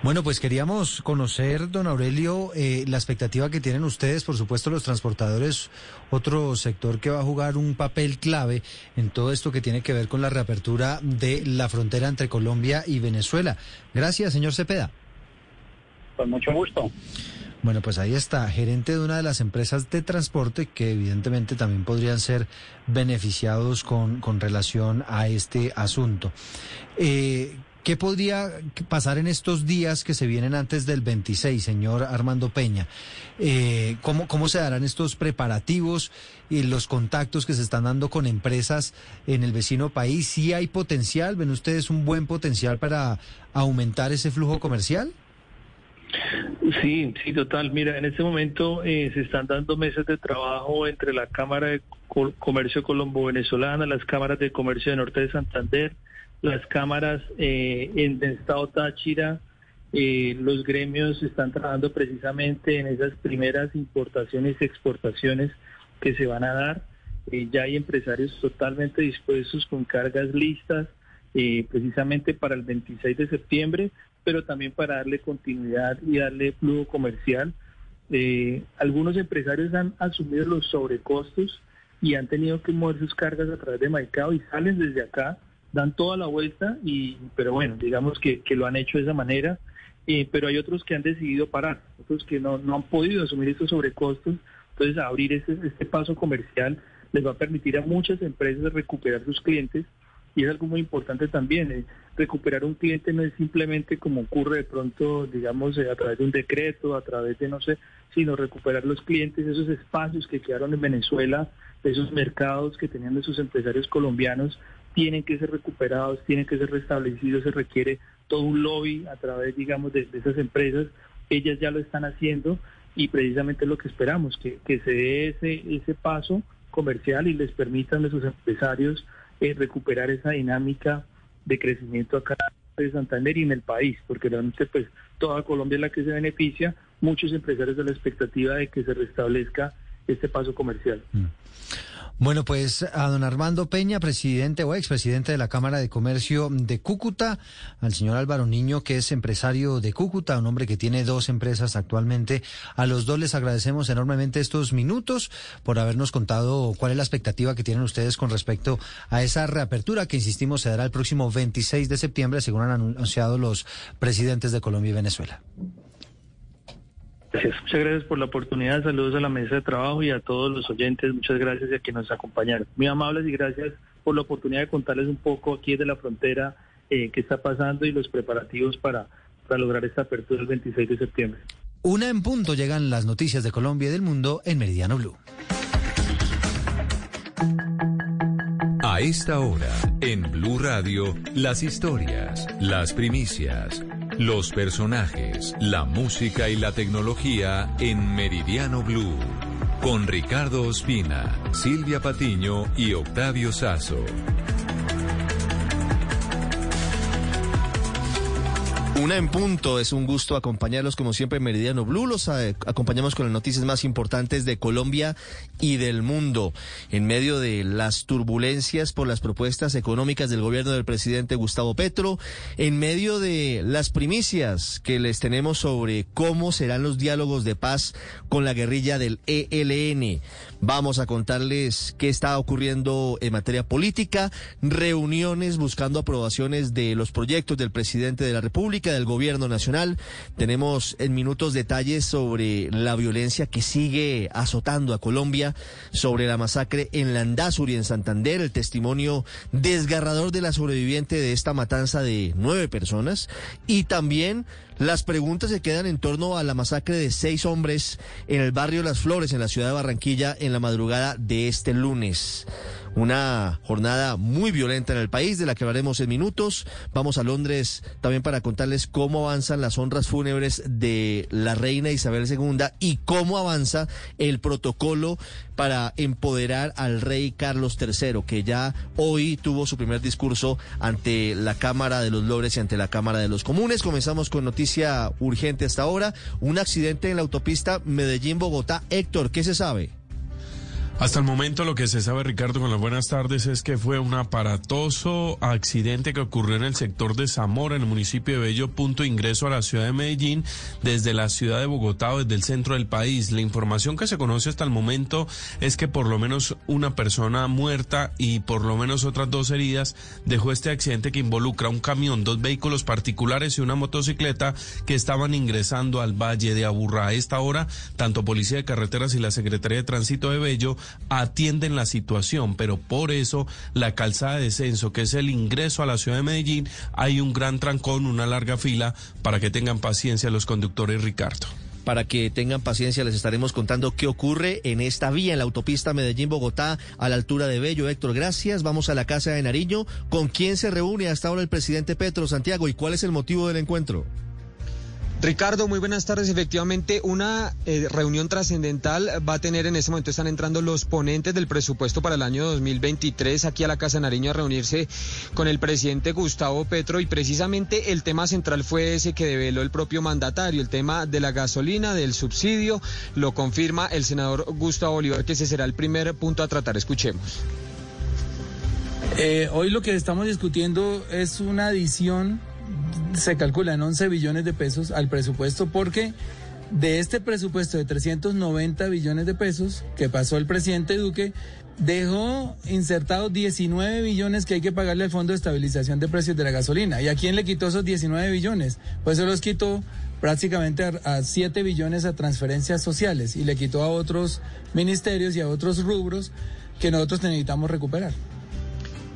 Bueno, pues queríamos conocer, don Aurelio, eh, la expectativa que tienen ustedes, por supuesto los transportadores, otro sector que va a jugar un papel clave en todo esto que tiene que ver con la reapertura de la frontera entre Colombia y Venezuela. Gracias, señor Cepeda. Con mucho gusto. Bueno, pues ahí está, gerente de una de las empresas de transporte que evidentemente también podrían ser beneficiados con, con relación a este asunto. Eh, ¿Qué podría pasar en estos días que se vienen antes del 26, señor Armando Peña? Eh, ¿cómo, ¿Cómo se darán estos preparativos y los contactos que se están dando con empresas en el vecino país? ¿Sí hay potencial? ¿Ven ustedes un buen potencial para aumentar ese flujo comercial? Sí, sí, total. Mira, en este momento eh, se están dando meses de trabajo entre la Cámara de Comercio Colombo-Venezolana, las cámaras de comercio de Norte de Santander, las cámaras eh, en el estado Táchira, eh, los gremios están trabajando precisamente en esas primeras importaciones y exportaciones que se van a dar. Ya hay empresarios totalmente dispuestos con cargas listas precisamente para el 26 de septiembre, pero también para darle continuidad y darle flujo comercial. algunos empresarios han asumido los sobrecostos y han tenido que mover sus cargas a través de Maicao y salen desde acá dan toda la vuelta, y pero bueno, digamos que, que lo han hecho de esa manera, eh, pero hay otros que han decidido parar, otros que no, no han podido asumir estos sobrecostos, entonces abrir este, este paso comercial les va a permitir a muchas empresas recuperar sus clientes y es algo muy importante también. Eh, recuperar un cliente no es simplemente como ocurre de pronto, digamos, eh, a través de un decreto, a través de no sé, sino recuperar los clientes, esos espacios que quedaron en Venezuela, esos mercados que tenían de sus empresarios colombianos, tienen que ser recuperados, tienen que ser restablecidos, se requiere todo un lobby a través, digamos, de, esas empresas. Ellas ya lo están haciendo y precisamente es lo que esperamos, que, que se dé ese, ese paso comercial y les permitan a sus empresarios eh, recuperar esa dinámica de crecimiento acá en Santander y en el país, porque realmente pues toda Colombia es la que se beneficia, muchos empresarios de la expectativa de que se restablezca este paso comercial. Mm. Bueno, pues a don Armando Peña, presidente o expresidente de la Cámara de Comercio de Cúcuta, al señor Álvaro Niño, que es empresario de Cúcuta, un hombre que tiene dos empresas actualmente. A los dos les agradecemos enormemente estos minutos por habernos contado cuál es la expectativa que tienen ustedes con respecto a esa reapertura que, insistimos, se dará el próximo 26 de septiembre, según han anunciado los presidentes de Colombia y Venezuela. Muchas gracias por la oportunidad. Saludos a la mesa de trabajo y a todos los oyentes. Muchas gracias y a quienes nos acompañaron. Muy amables y gracias por la oportunidad de contarles un poco aquí desde la frontera eh, qué está pasando y los preparativos para, para lograr esta apertura el 26 de septiembre. Una en punto llegan las noticias de Colombia y del mundo en Meridiano Blue. A esta hora, en Blue Radio, las historias, las primicias los personajes, la música y la tecnología en Meridiano Blue. Con Ricardo Ospina, Silvia Patiño y Octavio Sazo. Una en punto, es un gusto acompañarlos como siempre en Meridiano Blue. Los eh, acompañamos con las noticias más importantes de Colombia y del mundo. En medio de las turbulencias por las propuestas económicas del gobierno del presidente Gustavo Petro, en medio de las primicias que les tenemos sobre cómo serán los diálogos de paz con la guerrilla del ELN. Vamos a contarles qué está ocurriendo en materia política, reuniones buscando aprobaciones de los proyectos del presidente de la República del gobierno nacional. Tenemos en minutos detalles sobre la violencia que sigue azotando a Colombia, sobre la masacre en Landazuri, en Santander, el testimonio desgarrador de la sobreviviente de esta matanza de nueve personas y también las preguntas se quedan en torno a la masacre de seis hombres en el barrio Las Flores, en la ciudad de Barranquilla, en la madrugada de este lunes. Una jornada muy violenta en el país, de la que hablaremos en minutos. Vamos a Londres también para contarles cómo avanzan las honras fúnebres de la reina Isabel II y cómo avanza el protocolo para empoderar al rey Carlos III, que ya hoy tuvo su primer discurso ante la Cámara de los Lores y ante la Cámara de los Comunes. Comenzamos con noticia urgente hasta ahora. Un accidente en la autopista Medellín-Bogotá. Héctor, ¿qué se sabe? Hasta el momento lo que se sabe, Ricardo, con las buenas tardes, es que fue un aparatoso accidente que ocurrió en el sector de Zamora, en el municipio de Bello, punto ingreso a la ciudad de Medellín, desde la ciudad de Bogotá o desde el centro del país. La información que se conoce hasta el momento es que por lo menos una persona muerta y por lo menos otras dos heridas dejó este accidente que involucra un camión, dos vehículos particulares y una motocicleta que estaban ingresando al Valle de Aburrá. A esta hora, tanto Policía de Carreteras y la Secretaría de Tránsito de Bello atienden la situación, pero por eso la calzada de descenso, que es el ingreso a la ciudad de Medellín, hay un gran trancón, una larga fila, para que tengan paciencia los conductores, Ricardo para que tengan paciencia, les estaremos contando qué ocurre en esta vía, en la autopista Medellín-Bogotá, a la altura de Bello. Héctor, gracias. Vamos a la Casa de Nariño. ¿Con quién se reúne hasta ahora el presidente Petro Santiago y cuál es el motivo del encuentro? Ricardo, muy buenas tardes. Efectivamente, una eh, reunión trascendental va a tener en este momento, están entrando los ponentes del presupuesto para el año 2023 aquí a la Casa Nariño a reunirse con el presidente Gustavo Petro y precisamente el tema central fue ese que develó el propio mandatario, el tema de la gasolina, del subsidio, lo confirma el senador Gustavo Bolívar que ese será el primer punto a tratar. Escuchemos. Eh, hoy lo que estamos discutiendo es una adición se calcula en 11 billones de pesos al presupuesto porque de este presupuesto de 390 billones de pesos que pasó el presidente Duque, dejó insertados 19 billones que hay que pagarle al Fondo de Estabilización de Precios de la Gasolina. ¿Y a quién le quitó esos 19 billones? Pues se los quitó prácticamente a, a 7 billones a transferencias sociales y le quitó a otros ministerios y a otros rubros que nosotros necesitamos recuperar.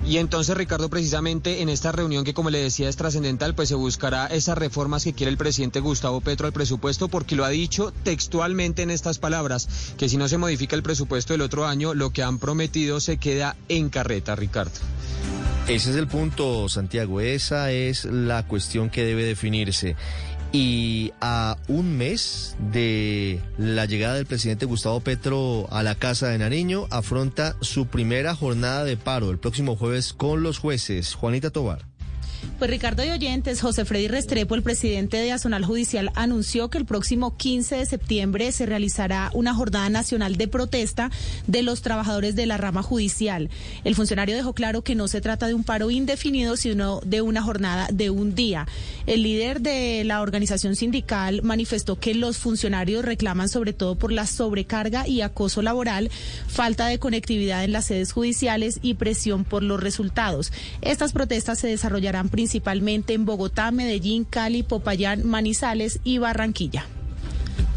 Y entonces, Ricardo, precisamente en esta reunión que, como le decía, es trascendental, pues se buscará esas reformas que quiere el presidente Gustavo Petro al presupuesto, porque lo ha dicho textualmente en estas palabras, que si no se modifica el presupuesto del otro año, lo que han prometido se queda en carreta, Ricardo. Ese es el punto, Santiago. Esa es la cuestión que debe definirse. Y a un mes de la llegada del presidente Gustavo Petro a la Casa de Nariño, afronta su primera jornada de paro el próximo jueves con los jueces. Juanita Tobar. Pues Ricardo de Oyentes, José Freddy Restrepo, el presidente de Azonal Judicial, anunció que el próximo 15 de septiembre se realizará una jornada nacional de protesta de los trabajadores de la rama judicial. El funcionario dejó claro que no se trata de un paro indefinido, sino de una jornada de un día. El líder de la organización sindical manifestó que los funcionarios reclaman sobre todo por la sobrecarga y acoso laboral, falta de conectividad en las sedes judiciales y presión por los resultados. Estas protestas se desarrollarán principalmente en Bogotá, Medellín, Cali, Popayán, Manizales y Barranquilla.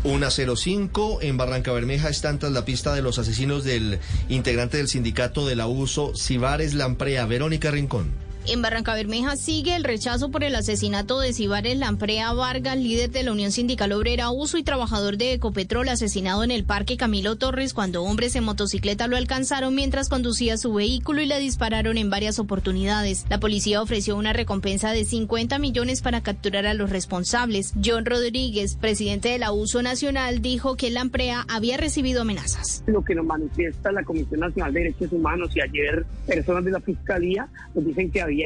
Una 05 en Barranca Bermeja están tras la pista de los asesinos del integrante del sindicato del abuso, Cibares Lamprea, Verónica Rincón. En Barranca Bermeja sigue el rechazo por el asesinato de Cibares Lamprea Vargas, líder de la Unión Sindical Obrera Uso y trabajador de Ecopetrol, asesinado en el Parque Camilo Torres cuando hombres en motocicleta lo alcanzaron mientras conducía su vehículo y le dispararon en varias oportunidades. La policía ofreció una recompensa de 50 millones para capturar a los responsables. John Rodríguez, presidente de la Uso Nacional, dijo que Lamprea había recibido amenazas. Lo que nos manifiesta la Comisión Nacional de Derechos Humanos y ayer personas de la Fiscalía nos dicen que había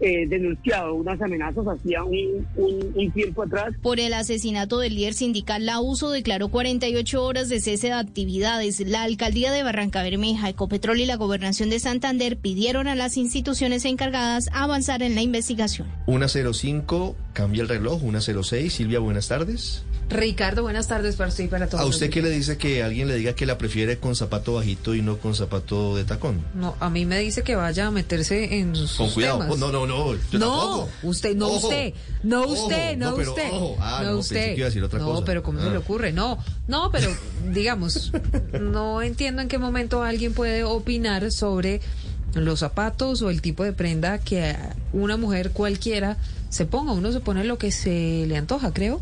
eh, denunciado unas amenazas hacía un, un, tiempo atrás. Por el asesinato del líder sindical, la USO declaró 48 horas de cese de actividades. La alcaldía de Barranca Bermeja, Ecopetrol y la gobernación de Santander pidieron a las instituciones encargadas avanzar en la investigación. Una 05, cambia el reloj, una 06. Silvia, buenas tardes. Ricardo, buenas tardes para usted y para todos. ¿A usted qué le dice que alguien le diga que la prefiere con zapato bajito y no con zapato de tacón? No, a mí me dice que vaya a meterse en sus Con cuidado. temas. Oh, no, no, no. yo No, tampoco. usted, no Ojo, usted, no ojo, usted, no, pero usted, ojo. Ah, no no, pensé usted. que iba a decir otra no, cosa. pero ¿cómo se Ah. le ocurre? No, no, pero digamos, no entiendo en qué momento alguien puede opinar sobre los zapatos o el tipo de prenda que una mujer cualquiera se ponga. Uno se pone lo que se le antoja, creo.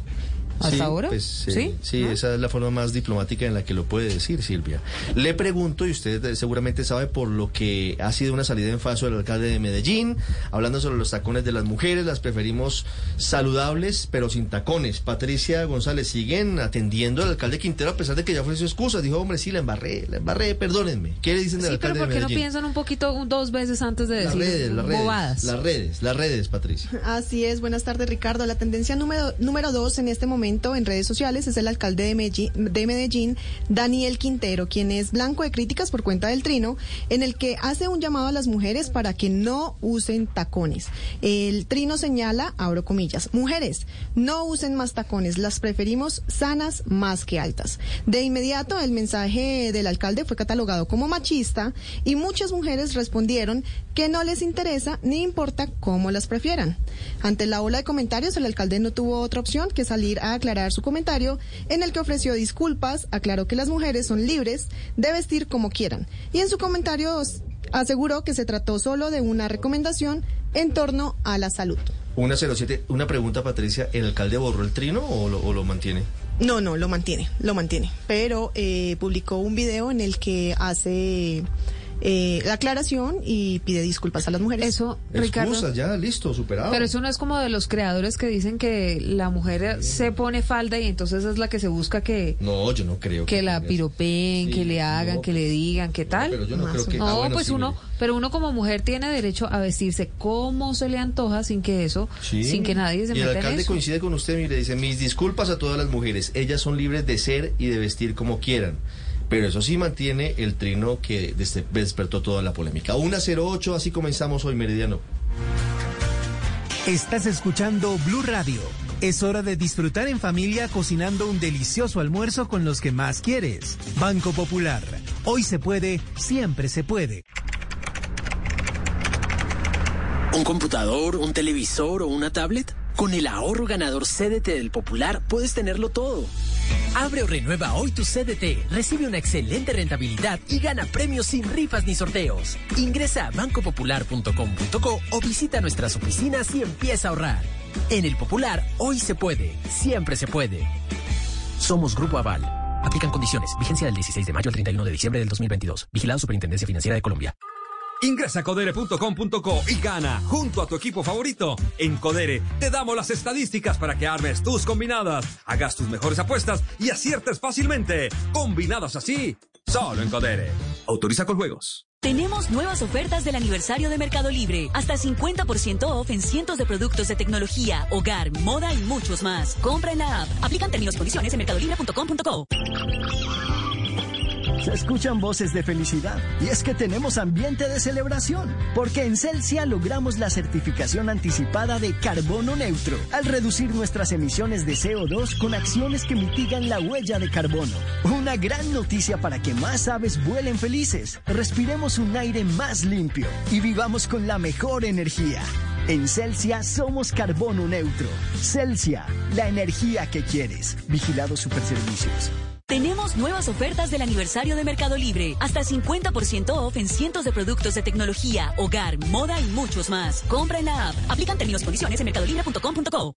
¿Hasta Sí, ahora? pues, eh, sí. sí, esa es la forma más diplomática en la que lo puede decir Silvia. Le pregunto, y usted eh, seguramente sabe por lo que ha sido una salida en falso del alcalde de Medellín, hablando sobre los tacones de las mujeres, las preferimos saludables, pero sin tacones. Patricia González, siguen atendiendo al alcalde Quintero a pesar de que ya ofreció excusas. Dijo, hombre, sí, la embarré, la embarré, perdónenme. ¿Qué le dicen del Sí, pero alcalde ¿por de qué no Medellín? piensan un poquito, un- dos veces antes de las decir redes, las redes, bobadas? las redes, las redes, Patricia. Así es, buenas tardes Ricardo. La tendencia número, número dos en este momento en redes sociales es el alcalde de Medellín, de Medellín, Daniel Quintero, quien es blanco de críticas por cuenta del trino, en el que hace un llamado a las mujeres para que no usen tacones. El trino señala, abro comillas, mujeres, no usen más tacones, las preferimos sanas más que altas. De inmediato el mensaje del alcalde fue catalogado como machista y muchas mujeres respondieron que no les interesa ni importa cómo las prefieran. Ante la ola de comentarios, el alcalde no tuvo otra opción que salir a aclarar su comentario en el que ofreció disculpas, aclaró que las mujeres son libres de vestir como quieran y en su comentario aseguró que se trató solo de una recomendación en torno a la salud. Una 07, una pregunta, Patricia, ¿el alcalde borró el trino o lo, o lo mantiene? No, no, lo mantiene, lo mantiene. Pero eh, publicó un video en el que hace eh, la aclaración y pide disculpas a las mujeres. Eso, Ricardo. Excusas, ya, listo, superado. Pero eso no es como de los creadores que dicen que la mujer se pone falda y entonces es la que se busca que, No, yo no creo que la tenga eso. piropeen, que le hagan, que le digan, ¿qué tal? pero yo no creo que- No, ah, bueno, pues sí, uno, pero uno como mujer tiene derecho a vestirse como se le antoja sin que eso, Sí. sin que nadie se y el meta en alcalde eso. coincide con usted, mire, dice, mis disculpas a todas las mujeres, ellas son libres de ser y de vestir como quieran. Pero eso sí mantiene el trino que des- despertó toda la polémica. 108, así comenzamos hoy, Meridiano. Estás escuchando Blue Radio. Es hora de disfrutar en familia cocinando un delicioso almuerzo con los que más quieres. Banco Popular. Hoy se puede, siempre se puede. ¿Un computador, un televisor o una tablet? Con el ahorro ganador CDT del Popular puedes tenerlo todo. Abre o renueva hoy tu CDT, recibe una excelente rentabilidad y gana premios sin rifas ni sorteos. Ingresa a bancopopular.com.co o visita nuestras oficinas y empieza a ahorrar. En el Popular, hoy se puede, siempre se puede. Somos Grupo Aval. Aplican condiciones. Vigencia del 16 de mayo al 31 de diciembre del 2022. Vigilado Superintendencia Financiera de Colombia. Ingresa a codere.com.co y gana junto a tu equipo favorito. En Codere te damos las estadísticas para que armes tus combinadas, hagas tus mejores apuestas y aciertes fácilmente. Combinadas así, solo en Codere. Autoriza con juegos. Tenemos nuevas ofertas del aniversario de Mercado Libre. Hasta 50% off en cientos de productos de tecnología, hogar, moda y muchos más. Compra en la app. Aplican términos y condiciones en mercadolibre.com.co. Se escuchan voces de felicidad y es que tenemos ambiente de celebración, porque en Celsia logramos la certificación anticipada de carbono neutro al reducir nuestras emisiones de CO2 con acciones que mitigan la huella de carbono. Una gran noticia para que más aves vuelen felices, respiremos un aire más limpio y vivamos con la mejor energía. En Celsia somos carbono neutro. Celsia, la energía que quieres. Vigilado Superservicios. Tenemos nuevas ofertas del aniversario de Mercado Libre. Hasta 50% off en cientos de productos de tecnología, hogar, moda y muchos más. Compra en la app. Aplican términos y condiciones en mercadolibre.com.co.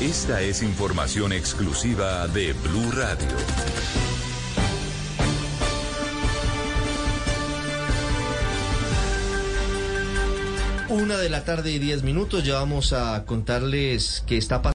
Esta es información exclusiva de Blue Radio. Una de la tarde y diez minutos, ya vamos a contarles qué está pasando.